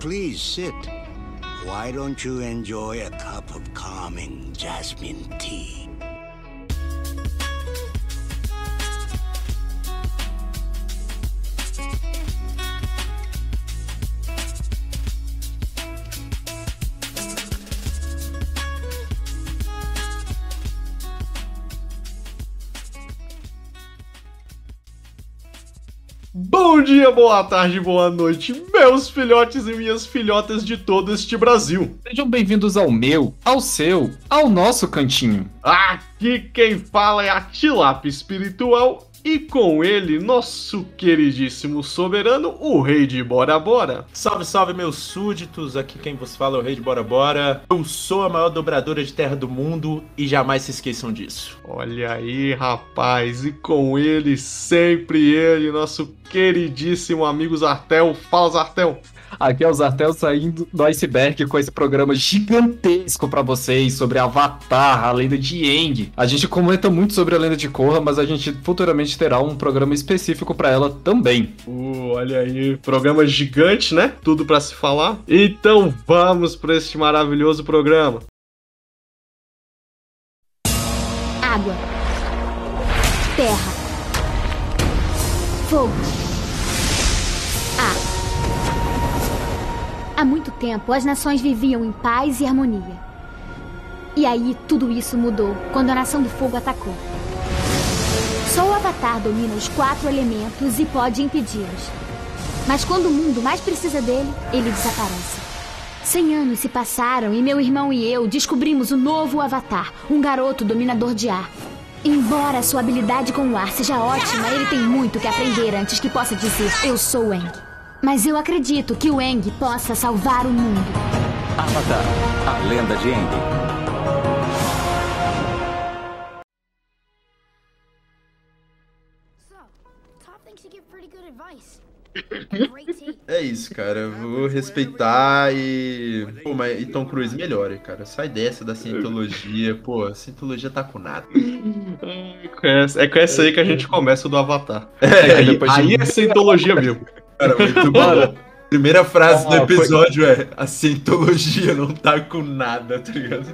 Please sit. Why don't you enjoy a cup of calming jasmine tea? Dia, boa tarde, boa noite, meus filhotes e minhas filhotas de todo este Brasil. Sejam bem-vindos ao meu, ao seu, ao nosso cantinho. Aqui quem fala é a Tilap Espiritual e com ele, nosso queridíssimo soberano, o rei de Bora Bora. Salve, salve, meus súditos! Aqui quem vos fala é o Rei de Bora Bora. Eu sou a maior dobradora de terra do mundo e jamais se esqueçam disso. Olha aí, rapaz, e com ele, sempre ele, nosso queridíssimo amigo Zartel. Fala, Zartel! Aqui é o Zartel saindo do iceberg com esse programa gigantesco pra vocês sobre Avatar, a lenda de Aang. A gente comenta muito sobre a lenda de Korra, mas a gente futuramente terá um programa específico pra ela também. Uh, olha aí, programa gigante, né? Tudo pra se falar. Então vamos pra este maravilhoso programa. Água. Terra. Fogo. Há muito tempo, as nações viviam em paz e harmonia. E aí, tudo isso mudou quando a Nação do Fogo atacou. Só o Avatar domina os quatro elementos e pode impedi-los. Mas quando o mundo mais precisa dele, ele desaparece. Cem anos se passaram e meu irmão e eu descobrimos o novo Avatar, um garoto dominador de ar. Embora sua habilidade com o ar seja ótima, ele tem muito que aprender antes que possa dizer eu sou Aang. Mas eu acredito que o Aang possa salvar o mundo. Avatar, a lenda de Aang. É isso, cara. Eu vou respeitar e. Pô, mas e Tom Cruise melhore, cara. Sai dessa da cientologia. Pô, a cientologia tá com nada. É com essa- é com essa aí que a gente começa o do Avatar. É, aí, depois aí é cientologia mesmo. Cara, muito bom. Primeira frase do Ah, foi- episódio é: a cientologia não tá com nada, tá ligado?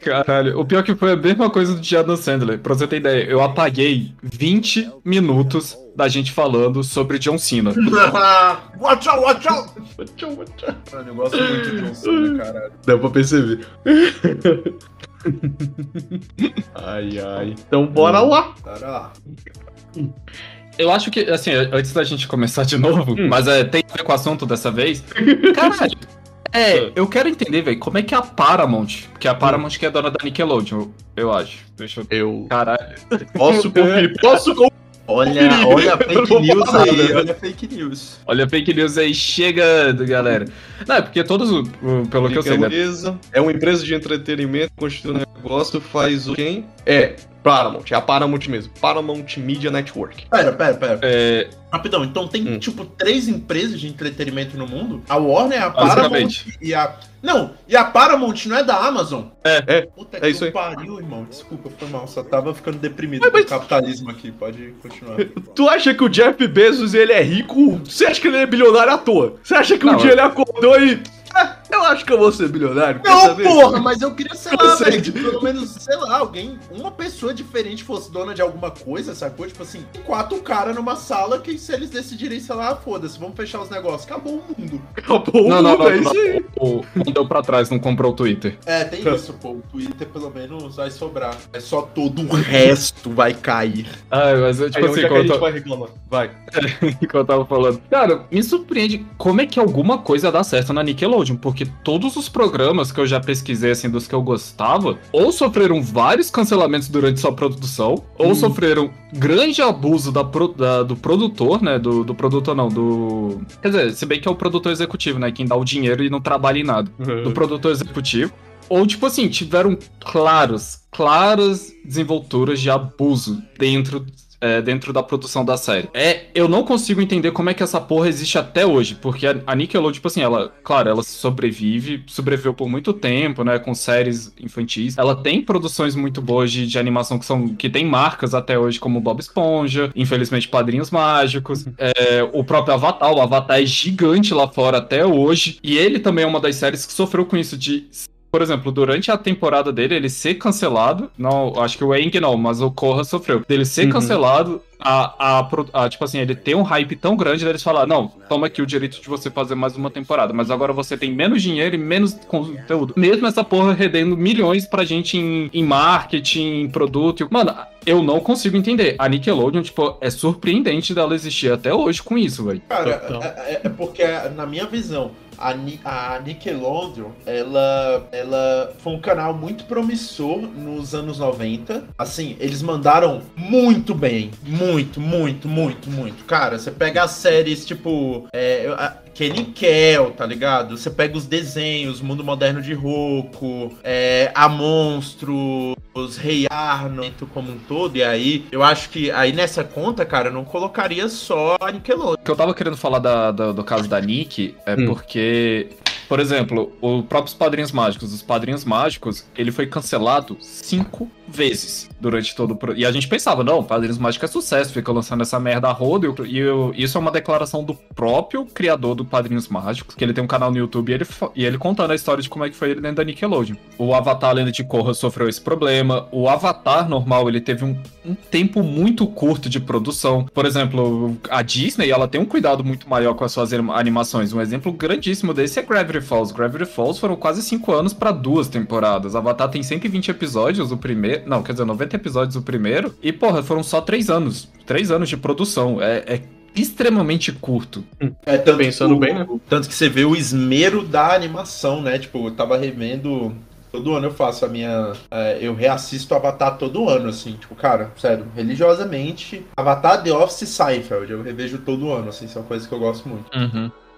Caralho, o pior que foi a mesma coisa do Adam Sandler. Pra você ter ideia, eu apaguei 20 minutos da gente falando sobre John Cena. watch out, watch out! Mano, eu gosto muito de John Cena, caralho. Deu pra perceber. ai, ai. Então bora lá. Cara lá. Eu acho que, assim, antes da gente começar de novo, mas é, tem a ver com o assunto dessa vez. Caralho. É, eu quero entender, velho, como é que é a Paramount, porque a Paramount que é dona da Nickelodeon, eu acho. Deixa eu... Eu Caralho. posso conferir. Posso conferir. Olha, olha a fake news aí, olha a fake news. Olha a fake news aí chegando, galera. Não, é porque todos, pelo que eu sei, né? Beleza. É uma empresa de entretenimento, constitui um negócio, faz o quem? É, Paramount, é a Paramount mesmo. Paramount Media Network. Pera, pera, pera. É, Rapidão, então tem Hum. tipo três empresas de entretenimento no mundo? A Warner, a Paramount e a. Não, e a Paramount não é da Amazon? É, é. Puta É que isso aí. pariu, irmão. Desculpa, foi mal. Só tava ficando deprimido Mas- com o mas- capitalismo aqui. Pode continuar. Tu acha que o Jeff Bezos ele é rico? Você acha que ele é bilionário à toa? Você acha que um Não, dia eu- ele acordou e. "Ah, eu acho que eu vou ser bilionário. quer Não, saber?" porra, mas eu queria, sei lá, velho, que pelo menos, sei lá, alguém, uma pessoa diferente fosse dona de alguma coisa, sacou? Tipo assim, quatro caras numa sala que se eles decidirem, sei lá, foda-se, vamos fechar os negócios. Acabou o mundo. Acabou o Não, não, mundo, não, é isso aí. o, não deu pra trás, não comprou o Twitter. É, tem isso, pô. O Twitter pelo menos vai sobrar. É só todo o resto vai cair. Ah, mas eu, tipo Aí, assim, é que a quando eu gente tô- vai reclamar? Vai. que eu tava falando. Cara, me surpreende como é que alguma coisa dá certo na Nickelodeon, porque todos os programas que eu já pesquisei, assim, dos que eu gostava, ou sofreram vários cancelamentos durante sua produção, ou sofreram grande abuso da, da- do produtor, né? Do, do produtor, não, do. Quer dizer, se bem que é o produtor executivo, né? Quem dá o dinheiro e não trabalha em nada. Do produtor executivo. Ou, tipo assim, tiveram claros, claras desenvolturas de abuso dentro é, dentro da produção da série. É, eu não consigo entender como é que essa porra existe até hoje, porque a, a Nickelodeon, tipo assim, ela, claro, ela sobrevive, sobreviveu por muito tempo, né, com séries infantis. Ela tem produções muito boas de, de animação que são que tem marcas até hoje, como Bob Esponja, infelizmente Padrinhos Mágicos, é, o próprio Avatar, o Avatar é gigante lá fora até hoje, e ele também é uma das séries que sofreu com isso de por exemplo, durante a temporada dele, ele ser cancelado. Não, acho que o Eng não, mas o Korra sofreu. Dele ser Uhum. cancelado, a, a, a, tipo assim, ele tem um hype tão grande deles falar: não, toma aqui o direito de você fazer mais uma temporada, mas agora você tem menos dinheiro e menos conteúdo. Mesmo essa porra rendendo milhões pra gente em, em marketing, em produto. Mano, eu não consigo entender. A Nickelodeon, tipo, é surpreendente dela existir até hoje com isso, velho. Cara, é, é- é porque, na minha visão, a, Ni- a Nickelodeon, ela, ela foi um canal muito promissor nos anos 90. Assim, eles mandaram muito bem. Muito, muito, muito, muito. Cara, você pega as séries tipo. É, Kenny Kell, tá ligado? Você pega os desenhos, Mundo Moderno de Roku, é, A Monstro, os Rei Arnold como um todo, e aí eu acho que aí nessa conta, cara, eu não colocaria só a Nickelodeon. O que eu tava querendo falar da- da- do caso da Nick é Hum. porque, por exemplo, o próprios Padrinhos Mágicos, os Padrinhos Mágicos, ele foi cancelado cinco vezes durante todo o. pro- E a gente pensava, não, Padrinhos Mágicos é sucesso, fica lançando essa merda a roda. E, e o- isso é uma declaração do próprio criador do Padrinhos Mágicos, que ele tem um canal no YouTube e ele, e ele contando a história de como é que foi ele dentro da Nickelodeon. O Avatar Lenda de Korra sofreu esse problema. O Avatar normal, ele teve um, um tempo muito curto de produção. Por exemplo, a Disney, ela tem um cuidado muito maior com as suas anim- animações. Um exemplo grandíssimo desse é Gravity Falls. Gravity Falls foram quase 5 anos pra duas temporadas. Avatar tem 120 episódios, o primeiro. Não, quer dizer, 90 episódios o primeiro. E, porra, foram só 3 anos. 3 anos de produção. É, é extremamente curto. É, tanto Pensando o- bem, né? Tanto que você vê o esmero da animação, né? Tipo, eu tava revendo. Todo ano eu faço a minha. é, eu reassisto Avatar todo ano, assim. Tipo, cara, sério, religiosamente. Avatar, The Office Seinfeld. Eu revejo todo ano, assim. São coisas que eu gosto muito.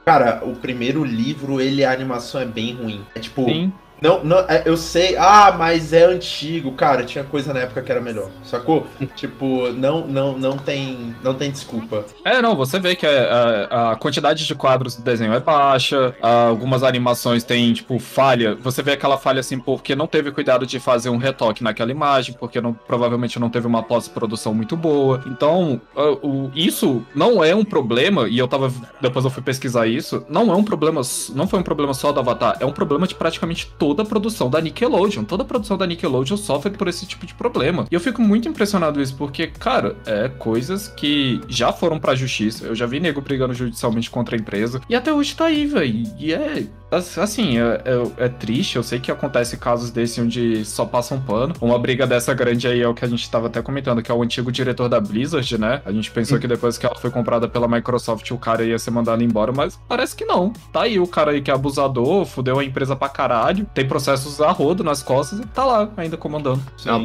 Cara, o primeiro livro, ele, a animação é bem ruim. É tipo. Sim. Não, não, é, eu sei, ah, mas é antigo, cara, tinha coisa na época que era melhor, sacou? tipo, não, não, não tem, não tem desculpa. É, não, você vê que a, a- a quantidade de quadros do desenho é baixa, algumas animações têm, tipo, falha. Você vê aquela falha assim porque não teve cuidado de fazer um retoque naquela imagem, porque não, provavelmente não teve uma pós-produção muito boa. Então, o- isso não é um problema, e eu tava. Depois eu fui pesquisar isso, não é um problema, não foi um problema só do Avatar, é um problema de praticamente toda a produção da Nickelodeon. Toda a produção da Nickelodeon sofre por esse tipo de problema. E eu fico muito impressionado isso, porque, cara, é coisas que já foram pra justiça. Eu já vi nego brigando judicialmente contra a empresa. E até hoje tá aí, velho. E é. Assim, é, é- é triste. Eu sei que acontece casos desse onde só passa um pano. Uma briga dessa grande aí é o que a gente tava até comentando, que é o antigo diretor da Blizzard, né? A gente pensou que depois que ela foi comprada pela Microsoft, o cara ia ser mandado embora, mas parece que não. Tá aí o cara aí que é abusador, fudeu a empresa pra caralho, tem processos a rodo nas costas e tá lá ainda comandando.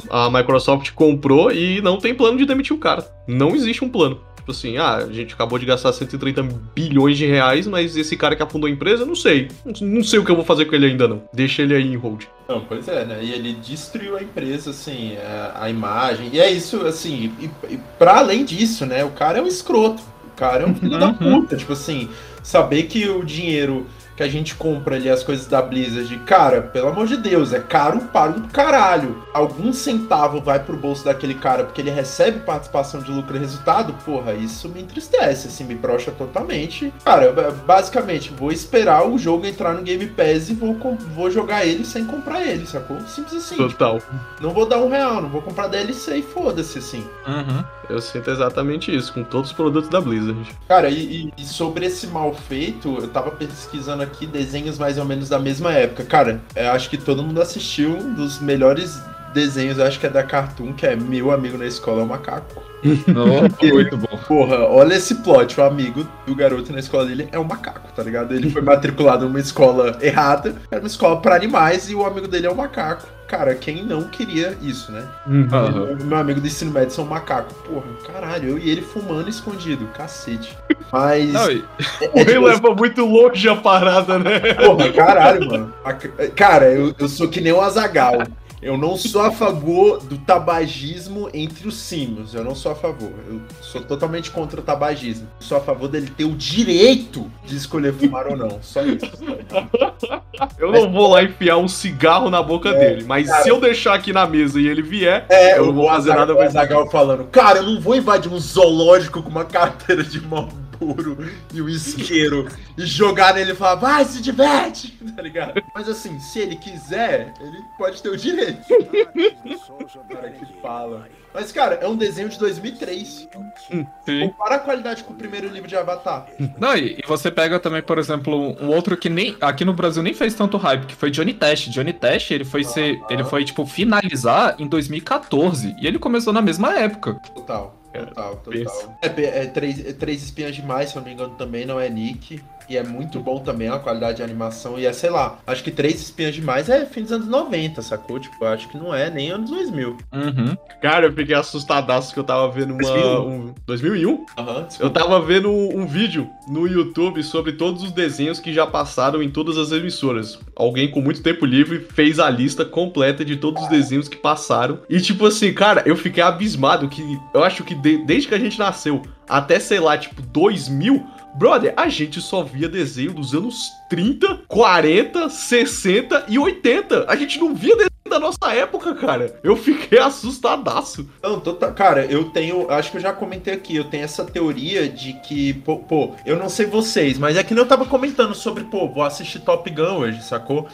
A, a Microsoft comprou e não tem plano de demitir o cara. Não existe um plano. Tipo assim, ah, a gente acabou de gastar 130 bilhões de reais, mas esse cara que afundou a empresa, eu não sei. Não, sei o que eu vou fazer com ele ainda não. Deixa ele aí em hold. Não, pois é, né? E ele destruiu a empresa, assim, a, a imagem. E é isso, assim, e, e pra além disso, né? O cara é um escroto. O cara é um filho da Uhum. puta. Tipo assim, saber que o dinheiro que a gente compra ali as coisas da Blizzard, cara, pelo amor de Deus, é caro para um caralho. Algum centavo vai pro bolso daquele cara porque ele recebe participação de lucro e resultado, porra, isso me entristece, assim, me brocha totalmente. Cara, basicamente, vou esperar o jogo entrar no Game Pass e vou, vou jogar ele sem comprar ele, sacou? Simples assim. Total. Não vou dar um real, não vou comprar DLC e foda-se, assim. Uhum. Eu sinto exatamente isso com todos os produtos da Blizzard. Cara, e, e- sobre esse mal feito, eu tava pesquisando aqui desenhos mais ou menos da mesma época. Cara, eu acho que todo mundo assistiu um dos melhores desenhos, eu acho que é da Cartoon, que é Meu Amigo na Escola é um Macaco. Oh, muito bom. Porra, olha esse plot, o amigo do garoto na escola dele é um macaco, tá ligado? Ele foi matriculado numa escola errada, era uma escola pra animais e o amigo dele é um macaco. Cara, quem não queria isso, né? O Meu amigo do ensino médio são um macaco. Porra, caralho, eu e ele fumando escondido, cacete. Mas. Não, e- O rei leva muito longe a parada, né? Porra, caralho, mano. Cara, eu, eu sou que nem o Azagal. Eu não sou a favor do tabagismo entre os símios. Eu não sou a favor. Eu sou totalmente contra o tabagismo. Eu sou a favor dele ter o direito de escolher fumar ou não. Só isso. Eu não vou lá enfiar um cigarro na boca dele, mas se eu deixar aqui na mesa e ele vier, É, eu não vou fazer nada o Azaghal falando, cara, eu não vou invadir um zoológico com uma carteira de Marlboro e um isqueiro e jogar nele e falar, vai, se diverte, tá ligado? Mas assim, se ele quiser, ele pode ter o direito. Cara, que fala. Mas, cara, é um desenho de 2003. Sim. Compara a qualidade com o primeiro livro de Avatar. Não, e, e você pega também, por exemplo, um outro que nem aqui no Brasil nem fez tanto hype, que foi Johnny Test. Johnny Test, ele foi ser, ele foi tipo finalizar em 2014 e ele começou na mesma época. Total. Total, pensa. total. É, é três, é três espinhas demais, se eu não me engano, também não é Nick. E é muito bom também a qualidade de animação. E é, sei lá, acho que três espinhas demais é fim dos anos 90, sacou? Tipo, eu acho que não é nem anos 2000. Uhum. Cara, eu fiquei assustadaço que eu tava vendo uma. 2001. Um, 2001? Aham, Eu desculpa. tava vendo um vídeo no YouTube sobre todos os desenhos que já passaram em todas as emissoras. Alguém com muito tempo livre fez a lista completa de todos os desenhos que passaram. E tipo assim, cara, eu fiquei abismado que eu acho que de- desde que a gente nasceu até, sei lá, tipo 2000, brother, a gente só via desenho dos anos 30, 40, 60 e 80. A gente não via desenho da nossa época, cara. Eu fiquei assustadaço. Não, tota- cara, eu tenho. Acho que eu já comentei aqui. Eu tenho essa teoria de que, pô, pô, eu não sei vocês, mas é que nem eu tava comentando sobre, pô, vou assistir Top Gun hoje, sacou?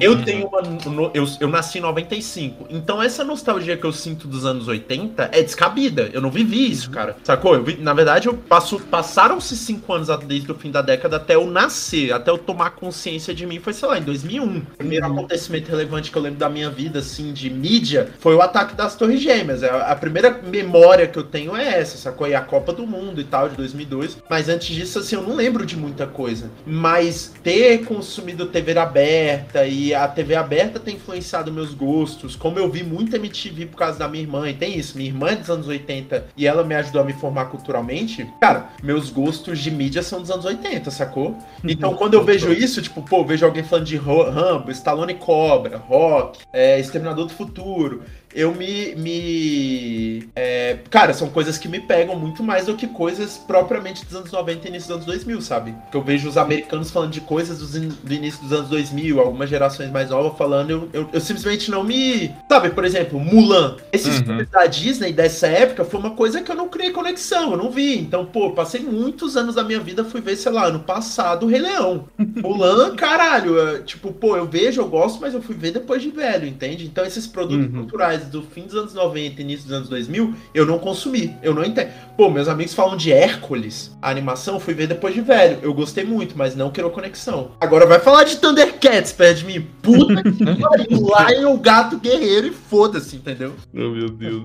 Eu tenho uma. no- eu, eu nasci em 95. Então essa nostalgia que eu sinto dos anos 80 é descabida. Eu não vivi isso, cara. Sacou? Eu vi- na verdade, eu passo, passaram-se cinco anos desde o fim da década até eu nascer, até eu tomar consciência de mim, foi, sei lá, em 2001. O primeiro acontecimento relevante que eu lembro da minha vida, assim, de mídia, foi o ataque das Torres Gêmeas. É, A, primeira memória que eu tenho é essa, sacou? E a Copa do Mundo e tal, de 2002. Mas antes disso, assim, eu não lembro de muita coisa. Mas ter consumido TV aberta e a TV aberta tem influenciado meus gostos. Como eu vi muito MTV por causa da minha irmã, e tem isso, minha irmã é dos anos 80 e ela me ajudou a me formar culturalmente. Cara, meus gostos de mídia são dos anos 80, sacou? Então quando eu vejo isso, tipo, pô, vejo alguém falando de Rambo, Stallone Cobra, Rock, é, Exterminador do Futuro. Eu me. me é, cara, são coisas que me pegam muito mais do que coisas propriamente dos anos 90 e início dos anos 2000, sabe? Que eu vejo os americanos falando de coisas dos in- do início dos anos 2000, algumas gerações mais novas falando, eu, eu, eu simplesmente não me. Sabe, por exemplo, Mulan. Esses Uhum. filmes da Disney dessa época foi uma coisa que eu não criei conexão, eu não vi. Então, pô, passei muitos anos da minha vida, fui ver, sei lá, ano passado, o Rei Leão. Mulan, caralho, é, tipo, pô, eu vejo, eu gosto, mas eu fui ver depois de velho, entende? Então, esses produtos Uhum. culturais do fim dos anos 90 e início dos anos 2000, eu não consumi, eu não entendo. Pô, meus amigos falam de Hércules, a animação, eu fui ver depois de velho. Eu gostei muito, mas não criou conexão. Agora vai falar de Thundercats perto de mim. Puta que pariu, lá é o gato guerreiro e foda-se, entendeu? Oh, meu Deus.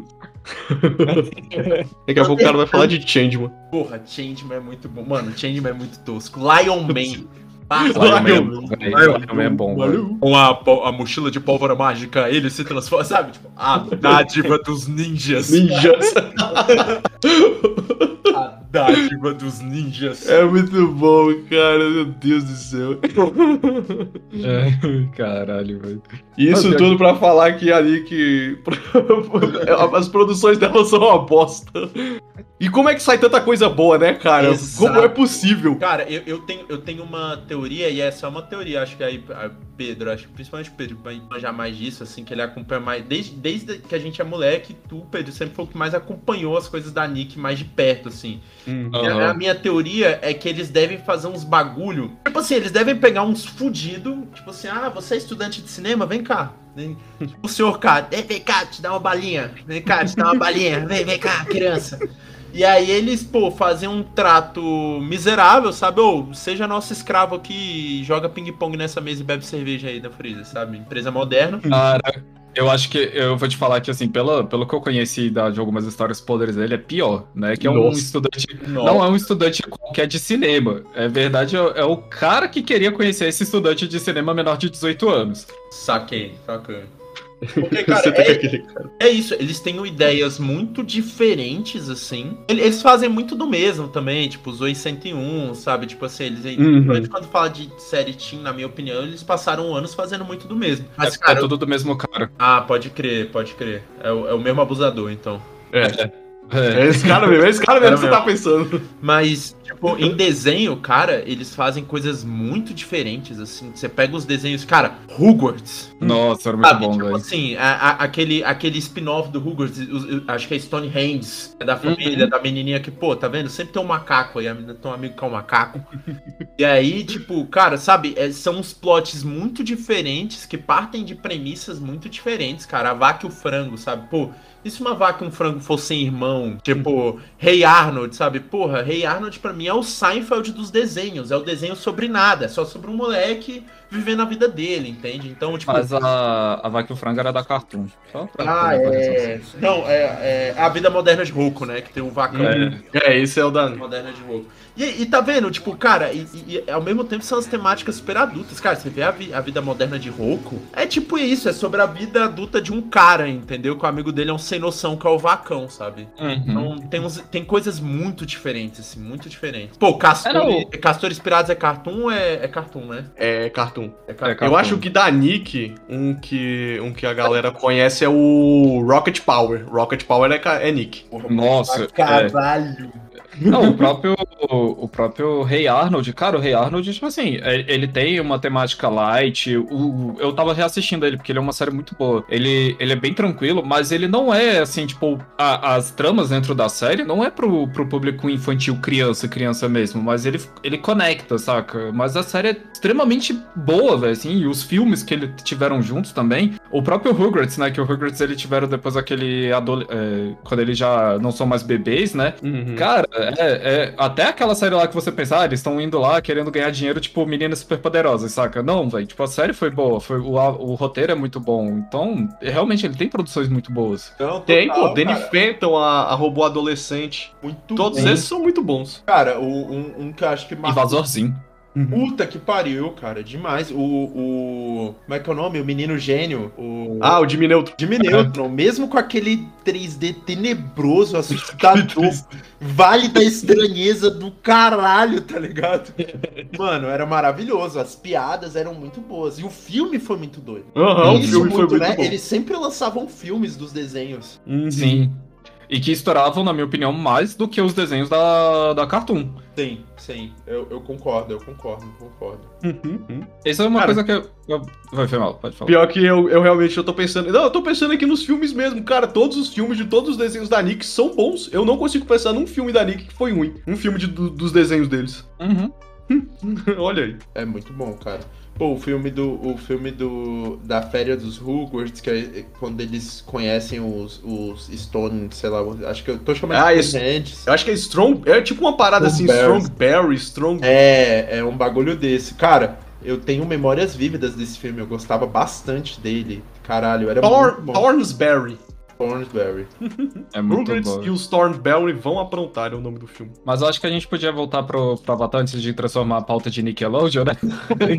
Daqui a pouco o cara vai falar de Changeman. Porra, Changeman é muito bom. Mano, Changeman é muito tosco. Lion Man. Ah, Lion é bom, é. Com a, a mochila de pólvora mágica, ele se transforma, sabe? Tipo, a dádiva dos ninjas. Ninjas. A dádiva dos ninjas. É muito bom, cara. Meu Deus do céu. É, caralho, velho. Isso Mas, tudo pra falar que ali que as produções dela são uma bosta. E como é que sai tanta coisa boa, né, cara? Exato. Como é possível? Cara, eu, eu, tenho, eu tenho uma teoria, e essa é uma teoria, acho que aí, Pedro, acho que principalmente o Pedro vai manjar mais disso, assim, que ele acompanha mais. Desde, desde que a gente é moleque, tu, Pedro, sempre foi o que mais acompanhou as coisas da Nick mais de perto, assim. Hum. A, a minha teoria é que eles devem fazer uns bagulho. Tipo assim, eles devem pegar uns fudido. Tipo assim, ah, você é estudante de cinema? Vem cá. Vem. O senhor cá, "Ei, vem cá, te dá uma balinha. Vem cá, te dá uma balinha. Vem, vem cá, criança. E aí eles, pô, fazem um trato miserável, sabe? Ou seja nosso escravo aqui joga ping-pong nessa mesa e bebe cerveja aí da Freezer, sabe? Empresa moderna. Cara, eu acho que eu vou te falar que, assim, pelo, pelo que eu conheci da, de algumas histórias podres dele, é pior, né? Que é um Nossa. estudante. Não é um estudante qualquer de cinema. É verdade, é, é o cara que queria conhecer esse estudante de cinema menor de 18 anos. Saquei, saquei. Porque, cara, é, cara. é isso, eles têm ideias muito diferentes, assim. Ele- Eles fazem muito do mesmo também, tipo, os 101, sabe? Tipo assim, eles. Uhum. Quando fala de série Teen, na minha opinião, eles passaram anos fazendo muito do mesmo. Mas, é, cara, é tudo do mesmo cara. ah, pode crer, pode crer. É o, é o mesmo abusador, então. É, É. é esse cara mesmo, é esse cara mesmo que você tá pensando. Mas, tipo, em desenho, cara, eles fazem coisas muito diferentes, assim. Você pega os desenhos, cara, Hogwarts. Nossa, era muito Sabe, bom, tipo velho. assim, a- a- aquele, aquele spin-off do Hogwarts, acho que é Stonehenge, é da Uhum. família, da menininha que, pô, tá vendo? Sempre tem um macaco aí, tem um amigo que é um macaco. e aí, tipo, cara, sabe, é, são uns plots muito diferentes que partem de premissas muito diferentes, cara. A vaca e o frango, sabe? Pô, e se uma vaca e um frango fossem irmão? Tipo, Rei Arnold, sabe? Porra, Rei Arnold pra mim é o Seinfeld dos desenhos. É o desenho sobre nada. É só sobre um moleque vivendo a vida dele, entende? Então, tipo. Mas a, a Vaca e o Frango era da Cartoon. Só pra Ah, é. Não, é, é a vida moderna de Roku, né? Que tem um vacão. É. É, esse é o da. Moderna de Roku. E, e tá vendo, tipo, cara, e, e- e ao mesmo tempo são as temáticas super adultas. Cara, você vê a, vi- a vida moderna de Roku, é tipo isso, é sobre a vida adulta de um cara, entendeu? Que o amigo dele é um sem noção, que é o vacão, sabe? Uhum. Então tem, uns- tem coisas muito diferentes, assim, muito diferentes. Pô, Castor, o- Castores Pirados é cartoon, é, é cartoon, né? É Cartoon. É cartoon. É, Eu acho que da Nick, um que, um que a galera conhece é o Rocket Power. Rocket Power é, é Nick. Nossa, caralho. Não, o próprio, o próprio Rei Arnold, cara, o Rei Arnold, tipo assim, é- ele tem uma temática light. O, eu tava reassistindo ele, porque ele é uma série muito boa. Ele, ele é bem tranquilo, mas ele não é assim, tipo, a- as tramas dentro da série não é pro, pro público infantil, criança, criança mesmo, mas ele, ele conecta, saca? Mas a série é extremamente boa, velho, assim, e os filmes que ele tiveram juntos também. O próprio Rugrats, né? Que o Rugrats ele tiveram depois aquele. é, quando eles já não são mais bebês, né? Uhum. Cara, é, é- até aquela série lá que você pensa, ah, eles estão indo lá querendo ganhar dinheiro, tipo, meninas superpoderosas, saca? Não, velho, tipo, a série foi boa, foi, o, a- o roteiro é muito bom, então, realmente, ele tem produções muito boas. Não, Tem, pô, Danny Phantom, a, a robô adolescente. Muito Todos bom. esses são muito bons. Cara, o- um, um que eu acho que E marcou Vasorzinho. Puta que pariu, cara, demais. O, o. Como é que é o nome? O menino gênio. O. Ah, o Jimmy Neutron. Jimmy Neutron, mesmo com aquele 3D tenebroso, assustador, vale da estranheza do caralho, tá ligado? Mano, era maravilhoso. As piadas eram muito boas. E o filme foi muito doido. Aham, o Isso filme foi muito né? bom. Eles sempre lançavam filmes dos desenhos. Uhum. Sim. E que estouravam, na minha opinião, mais do que os desenhos da, da Cartoon. Sim, sim. Eu, eu concordo, eu concordo, concordo. Uhum, uhum. Isso é uma Cara. coisa que eu... eu... Vai, foi mal, pode falar. Pior que eu, eu realmente eu tô pensando. Não, eu tô pensando aqui nos filmes mesmo. Cara, todos os filmes de todos os desenhos da Nick são bons. Eu não consigo pensar num filme da Nick que foi ruim. Um filme de- do- dos desenhos deles. Uhum. Olha aí. É muito bom, cara. Pô, o filme do. O filme do. Da Féria dos Hogwarts, que é quando eles conhecem os, os Stone, sei lá, acho que eu tô chamando Ah, de isso. Eu acho que é Strong. É tipo uma parada assim, Strongberry. Strongberry, Strong. É, é um bagulho desse. Cara, eu tenho memórias vívidas desse filme, eu gostava bastante dele. Caralho, era Thor, muito bom. Thornsberry. Thornsberry. É muito Rugrats bom. e os Thornberry vão aprontar, é o nome do filme. Mas eu acho que a gente podia voltar pro, pro Avatar antes de transformar a pauta de Nickelodeon, né?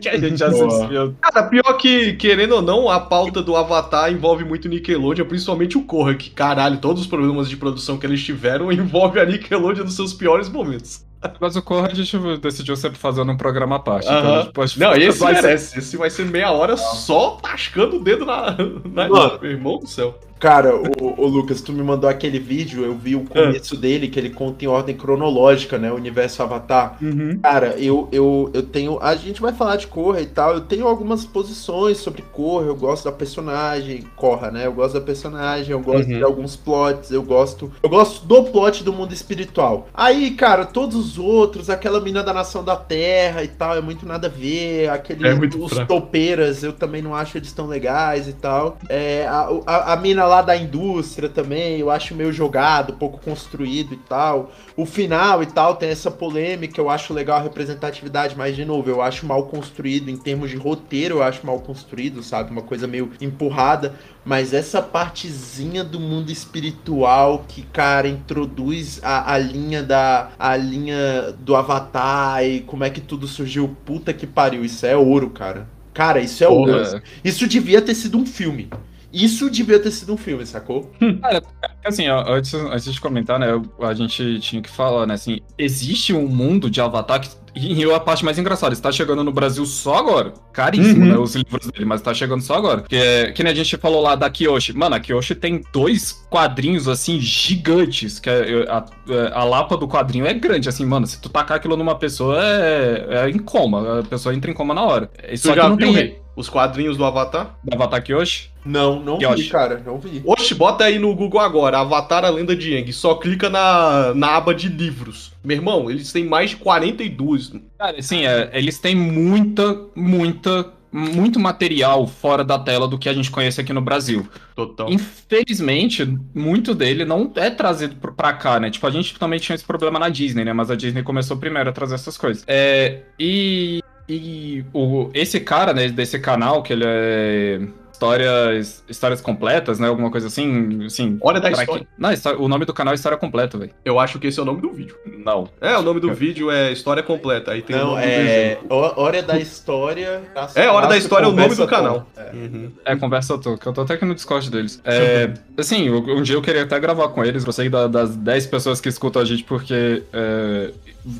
que a gente já se desviou. Cara, pior que, querendo ou não, a pauta do Avatar envolve muito Nickelodeon, principalmente o Korra, que caralho, todos os problemas de produção que eles tiveram envolvem a Nickelodeon nos seus piores momentos. Mas o Corra a gente decidiu sempre fazer um programa à parte. Então a Aham. gente pode Não, esse vai ser-. Esse vai ser meia hora só tascando o dedo na. na Mano. irmão do céu. Cara, o, o Lucas, tu me mandou aquele vídeo, eu vi o começo dele, que ele conta em ordem cronológica, né? O universo Avatar. Cara, eu, eu, eu tenho. A gente vai falar de Korra e tal. Eu tenho algumas posições sobre Korra. Eu gosto da personagem, Korra, né? Eu gosto da personagem, eu gosto Uhum. de alguns plots, eu gosto. Eu gosto do plot do mundo espiritual. Aí, cara, todos os outros, aquela mina da nação da Terra e tal, é muito nada a ver. Aqueles É os topeiras, eu também não acho eles tão legais e tal. É, a, a, a mina lá da indústria também, eu acho meio jogado, pouco construído e tal. O final e tal tem essa polêmica, eu acho legal a representatividade, mas de novo, eu acho mal construído em termos de roteiro, eu acho mal construído, sabe? Uma coisa meio empurrada, mas essa partezinha do mundo espiritual que, cara, introduz a, a linha da a linha do Avatar e como é que tudo surgiu, puta que pariu, isso é ouro, cara. Cara, isso é Porra. ouro. Isso devia ter sido um filme. Isso devia ter sido um filme, sacou? Assim, ó, antes, antes de comentar, né, a gente tinha que falar, né, assim, existe um mundo de Avatar que, e a parte mais engraçada, está chegando no Brasil só agora. Caríssimo, Uhum. né, os livros dele, mas tá chegando só agora. Que, é, que nem a gente falou lá da Kyoshi. Mano, a Kyoshi tem dois quadrinhos, assim, gigantes, que é, a, a lapa do quadrinho é grande, assim, mano, se tu tacar aquilo numa pessoa, é, é em coma, a pessoa entra em coma na hora. Tu Só que já não viu, tem Rei, os quadrinhos do Avatar? da Avatar Kyoshi. Não, não Eu vi, cara. Não vi. Oxe, bota aí no Google agora, Avatar a Lenda de Aang. Só clica na, na aba de livros. Meu irmão, eles têm mais de 42. Cara, assim, é, eles têm muita, muita, muito material fora da tela do que a gente conhece aqui no Brasil. Total. Infelizmente, muito dele não é trazido pra cá, né? Tipo, a gente também tinha esse problema na Disney, né? Mas a Disney começou primeiro a trazer essas coisas. É, e e o, esse cara, né, desse canal, que ele é histórias, histórias completas, né? Alguma coisa assim, assim. Hora da história. quem- Não, histó- o nome do canal é História Completa, velho. Eu acho que esse é o nome do vídeo. Não. É, o nome do vídeo é História Completa. Aí tem o Não, é. Hora da História. É, Hora da História é o nome do canal. É. Uhum. É, conversa que eu tô até aqui no Discord deles. É, assim, um dia eu queria até gravar com eles, gostei da- das 10 pessoas que escutam a gente, porque é,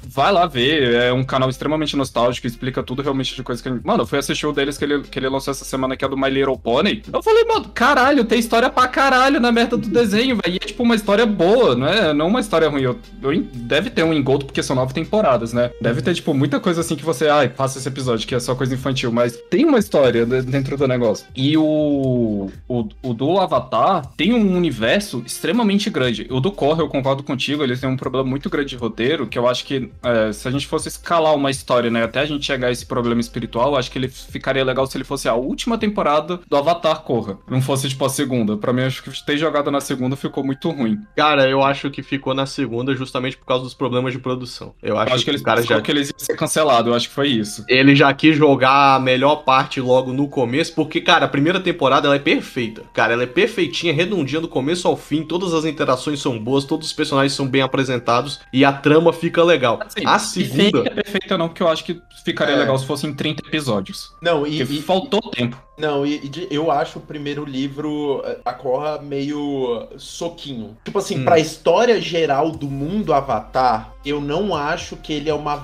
vai lá ver, é um canal extremamente nostálgico, explica tudo realmente de coisa que gente... Mano, eu fui assistir o deles que ele, que ele lançou essa semana, que é do My Little Pony. Eu falei, mano, caralho, tem história pra caralho na merda do desenho, velho. E é tipo uma história boa, não é, não uma história ruim. Eu, eu- deve ter um engodo, porque são nove temporadas, né? Deve ter, tipo, muita coisa assim que você, ai, passa esse episódio, que é só coisa infantil, mas tem uma história de- dentro do negócio. E o, o, o do Avatar tem um universo extremamente grande. O do Korra, eu concordo contigo, eles têm um problema muito grande de roteiro, que eu acho que é, se a gente fosse escalar uma história, né, até a gente chegar a esse problema espiritual, eu acho que ele ficaria legal se ele fosse a última temporada do Avatar Korra. Não fosse, tipo, a segunda. Pra mim, acho que ter jogado na segunda ficou muito ruim. Cara, eu acho que ficou na segunda justamente por causa dos problemas de produção. Eu acho, Eu acho que eles o cara já que eles iam ser cancelados, eu acho que foi isso. ele já quis jogar a melhor parte logo no começo, porque, cara, a primeira temporada ela é perfeita. Cara, ela é perfeitinha, redondinha do começo ao fim, todas as interações são boas, todos os personagens são bem apresentados e a trama fica legal. Assim, a segunda. perfeita não, porque eu acho que ficaria É. legal se fossem 30 episódios. Não, e, e- faltou tempo. Não, e, e eu acho o primeiro livro, eh, a Korra, meio soquinho. Tipo assim, Hum. pra história geral do mundo Avatar, eu não acho que ele é uma,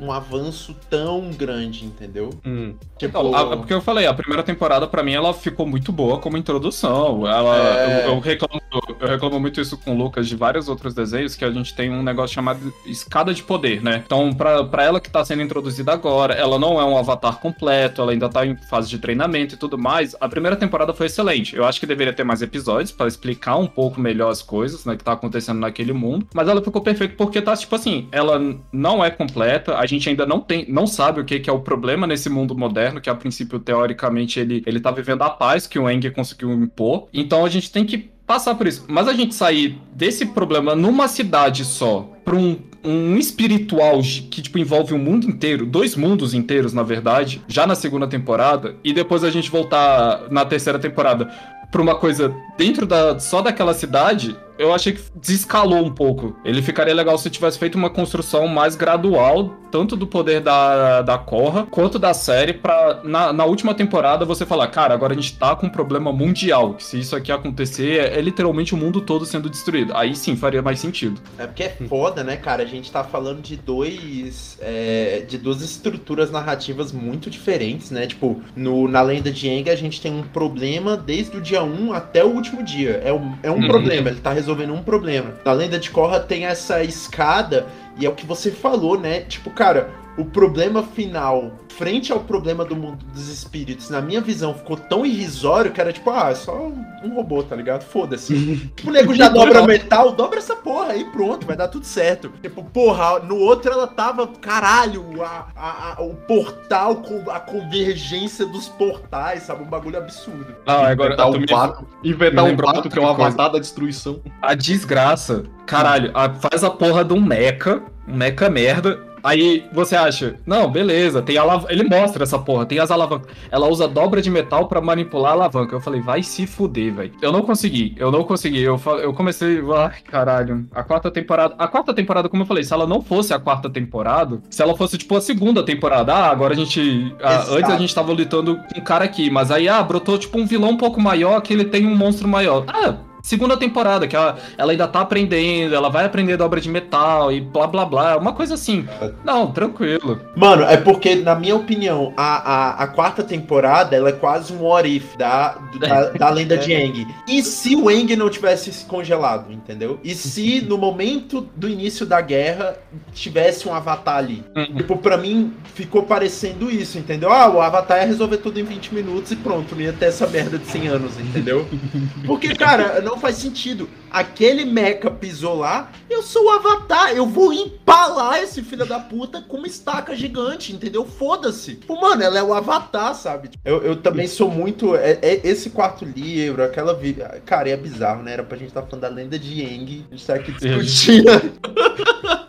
um avanço tão grande, entendeu? Hum, Tipo, Não, a- porque eu falei, a primeira temporada pra mim ela ficou muito boa como introdução. Ela, É. eu, eu reclamo, eu reclamo muito isso com o Lucas de vários outros desenhos que a gente tem um negócio chamado escada de poder, né? Então, pra, pra ela que tá sendo introduzida agora, ela não é um avatar completo, ela ainda tá em fase de treinamento e tudo mais. A primeira temporada foi excelente. Eu acho que deveria ter mais episódios pra explicar um pouco melhor as coisas, né, que tá acontecendo naquele mundo. Mas ela ficou perfeita porque tá tipo assim, ela não é completa, a gente ainda não tem, não sabe o que, que é o problema nesse mundo moderno, que a princípio, teoricamente, ele, ele tá vivendo a paz que o Eng conseguiu impor. Então a gente tem que passar por isso. Mas a gente sair desse problema numa cidade só pra um, um espiritual que tipo envolve o mundo inteiro, dois mundos inteiros na verdade, já na segunda temporada e depois a gente voltar na terceira temporada pra uma coisa dentro da só daquela cidade, eu achei que desescalou um pouco. Ele ficaria legal se tivesse feito uma construção mais gradual, tanto do poder da, da Korra, quanto da série, pra na, na última temporada você falar, cara, agora a gente tá com um problema mundial, que se isso aqui acontecer, é, é literalmente o mundo todo sendo destruído. Aí sim faria mais sentido. É porque é foda, né, cara? A gente tá falando de dois. é, de duas estruturas narrativas muito diferentes, né? Tipo, no, na lenda de Aang a gente tem um problema desde o dia 1 até o último dia. É um, é um Uhum. problema, ele tá resolvendo um problema. Na lenda de Korra tem essa escada, e é o que você falou, né? Tipo, cara, o problema final, frente ao problema do mundo dos espíritos, na minha visão, ficou tão irrisório que era tipo, ah, é só um, robô, tá ligado? Foda-se. tipo, o nego já dobra metal, dobra essa porra aí, pronto, vai dar tudo certo. Tipo, porra, no outro ela tava, caralho, a, a- a- o portal, com a convergência dos portais, sabe? Um bagulho absurdo. Ah, agora inventar um pato, inventar um pato que é um coisa. avatar da destruição. A desgraça, caralho, a- faz a porra de um mecha, um mecha merda. Aí você acha, não, beleza, tem alavanca. Ele mostra essa porra, tem as alavancas. Ela usa dobra de metal pra manipular a alavanca. Eu falei, vai se fuder, velho. Eu não consegui, eu não consegui. Eu, fa- eu comecei, ai, caralho. A quarta temporada. A quarta temporada, como eu falei, se ela não fosse a quarta temporada, se ela fosse tipo a segunda temporada, ah, agora a gente. ah, antes a gente tava lutando com um cara aqui, mas aí, ah, brotou tipo um vilão um pouco maior que ele tem um monstro maior. Ah. Segunda temporada, que ela, ela ainda tá aprendendo, ela vai aprender dobra de metal e blá blá blá, uma coisa assim. Não, tranquilo. Mano, é porque, na minha opinião, a, a, a quarta temporada ela é quase um what if da, da, da lenda de Aang. E se o Aang não tivesse se congelado, entendeu? E se no momento do início da guerra tivesse um avatar ali? Uhum. Tipo, pra mim ficou parecendo isso, entendeu? Ah, o avatar ia resolver tudo em 20 minutos e pronto, não ia ter essa merda de 100 anos, entendeu? Porque, cara, não faz sentido. Aquele mecha pisou lá, eu sou o avatar, eu vou empalar esse filho da puta com uma estaca gigante, entendeu? Foda-se. Tipo, mano, ela é o avatar, sabe? Eu, eu também sou muito. É, é esse quarto livro, aquela. Vi... Cara, é bizarro, né? Era pra gente estar falando da lenda de Yang. A gente tá aqui discutindo.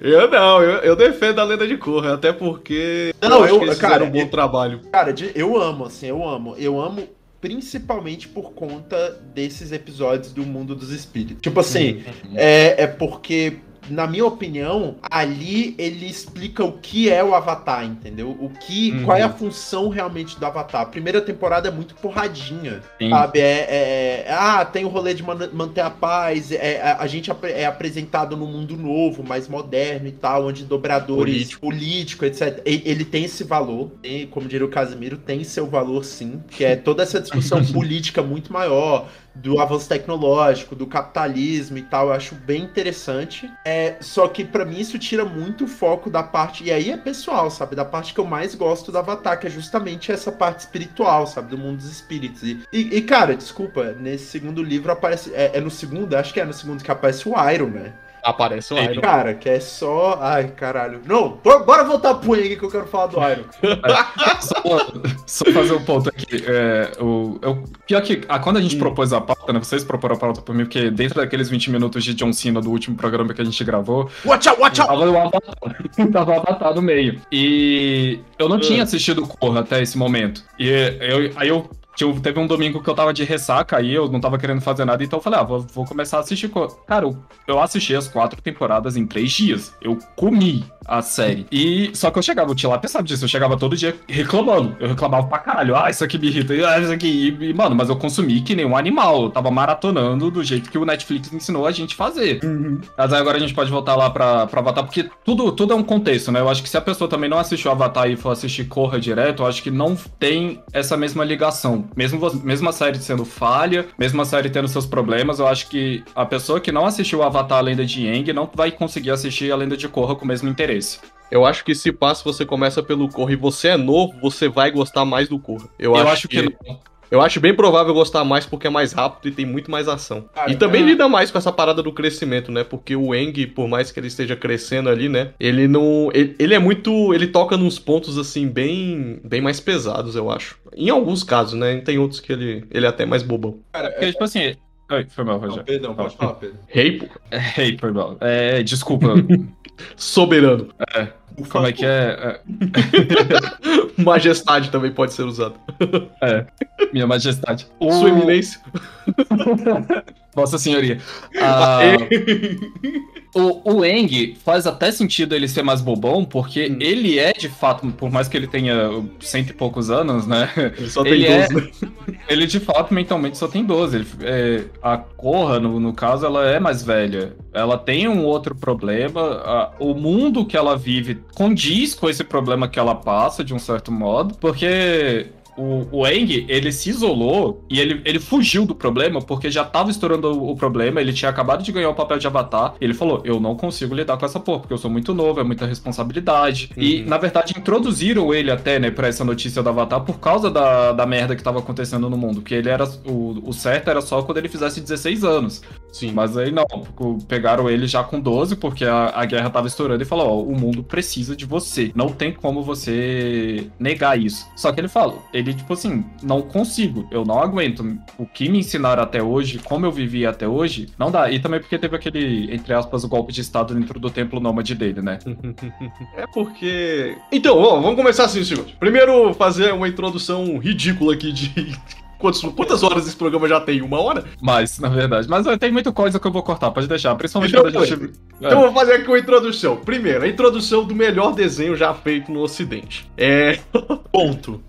Eu não, eu, eu defendo a lenda de Korra, até porque Não, eu- que eles cara, um bom eu- trabalho. Cara, eu amo, assim, eu amo. Eu amo principalmente por conta desses episódios do mundo dos espíritos. Tipo assim, é, é porque, na minha opinião, ali ele explica o que é o Avatar, entendeu? O que, Uhum. qual é a função realmente do Avatar. A primeira temporada é muito porradinha, Sim. sabe? É, é- é- ah, tem o rolê de man- manter a paz. É, a, a gente é apresentado num mundo novo, mais moderno e tal, onde dobradores Político. político, etc. E- Ele tem esse valor, tem, como diria o Casimiro, tem seu valor sim, que é toda essa discussão política muito maior, do avanço tecnológico, do capitalismo e tal, eu acho bem interessante. É, só que pra mim isso tira muito o foco da parte, e aí é pessoal, sabe? Da parte que eu mais gosto do Avatar, que é justamente essa parte espiritual, sabe? Do mundo dos espíritos. E, e- e, cara, desculpa, nesse segundo livro aparece. É, é no segundo? Acho que é no segundo que aparece o Iron, né? Aparece o. Iron. Cara, que é só. Ai, caralho. Não, bo- bora voltar pro Yang que eu quero falar do Iron. Só, só fazer um ponto aqui. É, o, eu, pior que ah, quando a gente Hum. propôs a pauta, né? Vocês proporam a pauta pra mim, porque dentro daqueles 20 minutos de John Cena do último programa que a gente gravou, Watch out, watch out! tava o Avatar, tava o Avatar no meio. E eu não tinha assistido Corra até esse momento. E eu, aí eu. Tinha- Teve um domingo que eu tava de ressaca aí, eu não tava querendo fazer nada, então eu falei, ah, vou, vou começar a assistir. Cara, eu, eu assisti as quatro temporadas em três dias. Eu comi a série. E só que eu chegava, o Tilapia sabe disso, eu chegava todo dia reclamando. Eu reclamava pra caralho, ah, isso aqui me irrita, ah, isso aqui. E, mano, mas eu consumi que nem um animal. Eu tava maratonando do jeito que o Netflix ensinou a gente fazer. Mas aí agora a gente pode voltar lá pra, pra Avatar, porque tudo, tudo é um contexto, né? Eu acho que se a pessoa também não assistiu Avatar e for assistir Corra direto, eu acho que não tem essa mesma ligação. Mesmo, mesmo a série sendo falha, mesmo a série tendo seus problemas, eu acho que a pessoa que não assistiu Avatar A Lenda de Aang não vai conseguir assistir a Lenda de Korra com o mesmo interesse. Eu acho que se passa, você começa pelo Korra e você é novo, você vai gostar mais do Korra. Eu, Eu, acho, acho que, não. Eu acho bem provável gostar mais porque é mais rápido e tem muito mais ação. Cara, e também é. lida mais com essa parada do crescimento, né? Porque o Eng, por mais que ele esteja crescendo ali, né? Ele não. Ele, ele é muito. Ele toca nos pontos, assim, bem. bem mais pesados, eu acho. Em alguns casos, né? Tem outros que ele, ele é até mais bobão. Cara, Porque, tipo assim. Oi, foi mal, Não, Rogério. perdão, pode falar, Pedro. Rei, pô. Ei, foi mal. É, desculpa. Soberano. Por Como é que é? Majestade também pode ser usado. É, é, minha majestade. O- Sua eminência. Vossa senhoria. Ah, o, o Eng faz até sentido ele ser mais bobão, porque Hum. ele é de fato, por mais que ele tenha cento e poucos anos, né? Ele só tem Ele é- 12, né? Ele de fato mentalmente só tem 12. Ele- é, a Korra, no, no caso, ela é mais velha. Ela tem um outro problema. a- o mundo que ela vive condiz com esse problema que ela passa, de um certo modo, porque. O, o Eng, ele se isolou e ele, ele fugiu do problema porque já tava estourando o, o problema, ele tinha acabado de ganhar o papel de avatar. E ele falou: Eu não consigo lidar com essa porra, porque eu sou muito novo, é muita responsabilidade. E, Uhum. na verdade, introduziram ele até, né, pra essa notícia do Avatar por causa da, da merda que tava acontecendo no mundo. Que ele era. O, o certo era só quando ele fizesse 16 anos. Sim. Mas aí não, pegaram ele já com 12, porque a, a guerra tava estourando e falou: ó, o mundo precisa de você. Não tem como você negar isso. Só que ele fala, ele, tipo assim, não consigo, eu não aguento. O que me ensinaram até hoje, como eu vivi até hoje, não dá. E também porque teve aquele, entre aspas, o golpe de estado dentro do templo nômade dele, né? É porque. Então, ó, vamos começar assim, senhor. Primeiro, fazer uma introdução ridícula aqui de. Quantas, quantas horas esse programa já tem? Uma hora? Mas, na verdade. Mas tem muita coisa que eu vou cortar, pode deixar. Principalmente Então quando a gente. Então eu vou fazer aqui uma introdução. Primeiro, a introdução do melhor desenho já feito no Ocidente. É. Ponto.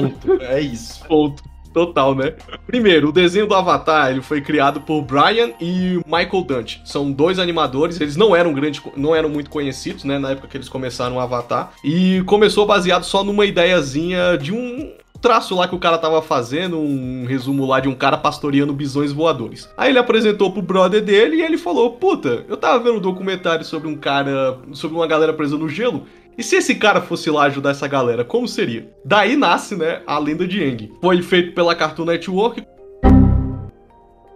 Ponto. É isso. Ponto. Total, né? Primeiro, o desenho do Avatar ele foi criado por Brian e Michael Dante. São dois animadores, eles não eram grande, não eram muito conhecidos, né, na época que eles começaram o Avatar. E começou baseado só numa ideiazinha de um traço lá que o cara tava fazendo, um resumo lá de um cara pastoreando bisões voadores. Aí ele apresentou pro brother dele e ele falou: Puta, eu tava vendo um documentário sobre um cara, sobre uma galera presa no gelo. E se esse cara fosse lá ajudar essa galera, como seria? Daí nasce, né, a lenda de Aang. Foi feito pela Cartoon Network.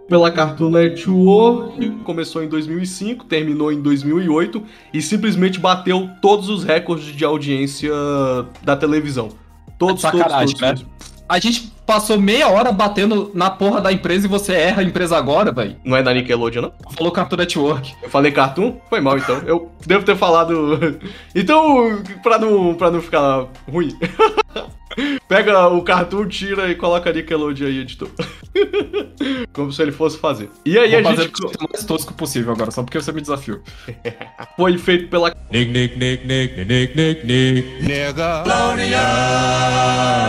Pela Cartoon Network, começou em 2005, terminou em 2008 e simplesmente bateu todos os recordes de audiência da televisão. Todos, todos, Sacanagem, todos, né? todos. A gente passou meia hora batendo na porra da empresa e você erra a empresa agora, velho. Não é da Nickelodeon, não? Falou Cartoon Network. Eu falei Cartoon? Foi mal, então. Eu devo ter falado... Então, pra não, pra não ficar ruim... Pega o Cartoon, tira e coloca Nickelodeon aí, editor. Como se ele fosse fazer. E aí Vou a fazer gente... o mais tosco possível agora, só porque você me desafiou. Foi feito pela Nick, nick, nick, nick, nick, nick, nick.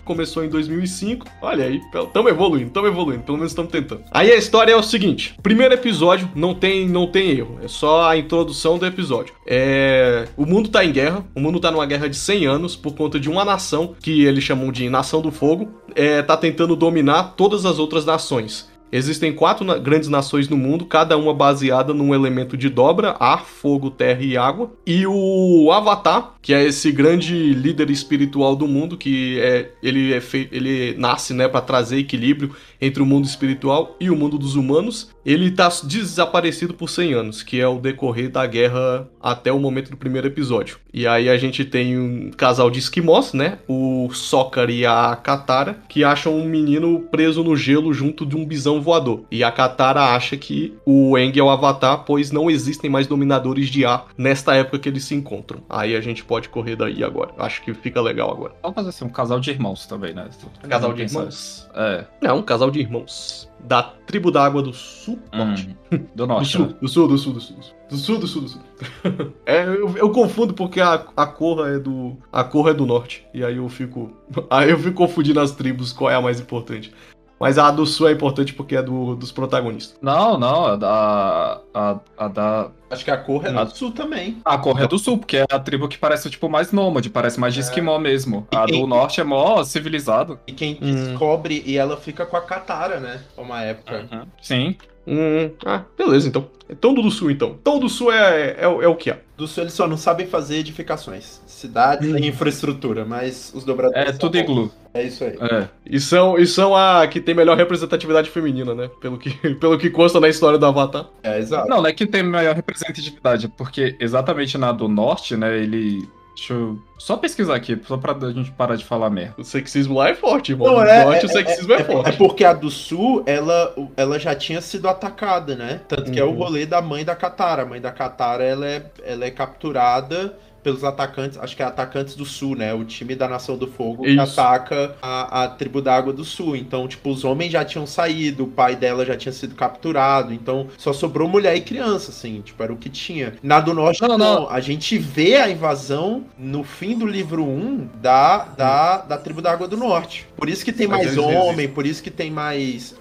começou em 2005. Olha aí, estamos evoluindo, estamos evoluindo, pelo menos estamos tentando. Aí a história é o seguinte: primeiro episódio não tem não tem erro, é só a introdução do episódio. É, o mundo tá em guerra, o mundo tá numa guerra de 100 anos por conta de uma nação que eles chamam Nação do Fogo, é, tá tentando dominar todas as outras nações. Existem quatro na- grandes nações no mundo, cada uma baseada num elemento de dobra: ar, fogo, terra e água. E o Avatar, que é esse grande líder espiritual do mundo, que é ele é ele nasce, né, para trazer equilíbrio entre o mundo espiritual e o mundo dos humanos. Ele tá desaparecido por 100 anos, que é o decorrer da guerra até o momento do primeiro episódio. E aí a gente tem um casal de esquimós, né? O Sokka e a Katara, que acham um menino preso no gelo junto de um bisão voador. E a Katara acha que o Aang é o Avatar, pois não existem mais dominadores de ar nesta época que eles se encontram. Aí a gente pode correr daí agora. Acho que fica legal agora. Vamos fazer assim, um casal de irmãos também, né? Casal de irmãos. É. É, um casal de irmãos. Da tribo da água do sul. Norte. Hum, do Do norte, sul, né? do sul, do sul, do sul. Do sul, do sul, do sul. é, eu, eu confundo porque a, a cor é do. A cor é do norte. E aí eu fico. Aí eu fico confundindo as tribos, qual é a mais importante. Mas a do sul é importante porque é do, dos protagonistas. Não, não, a da. A, a da. Acho que a cor é Ah. do sul também. A cor é do sul, porque é a tribo que parece, tipo, mais nômade, parece mais de esquimó mesmo. A do norte é mó civilizado. E quem Hum. descobre, e ela fica com a Katara, né? Uma época. Sim. Hum, ah, beleza então. Então do sul então. Então do sul é, é, o- é o que há. Do sul eles só não sabem fazer edificações. Cidades e infraestrutura, mas os dobradores. É tudo bons. iglu. É isso aí. É. E são, e são a que tem melhor representatividade feminina, né? Pelo que, pelo que consta na história do Avatar. É, exato. Não, não é que tem maior representatividade, porque exatamente na do norte, né, ele. Deixa eu só pesquisar aqui, só pra gente parar de falar merda. O sexismo lá é forte, irmão. Não, no é, norte é, o sexismo é, é, forte. é porque a do sul, ela, ela já tinha sido atacada, né? Tanto que é o Uhum. rolê da mãe da Katara. A mãe da Katara, ela é, ela é capturada pelos atacantes, acho que é atacantes do sul, né? O time da Nação do Fogo que Isso. ataca a, a tribo da Água do Sul. Então, tipo, os homens já tinham saído, o pai dela já tinha sido capturado. Então, só sobrou mulher e criança, assim, tipo, era o que tinha. Na do Norte, Não, não. não. A gente vê a invasão no fim do livro 1 da, da, da tribo da Água do Norte. Por isso que tem Mas mais homem, por isso que tem mais.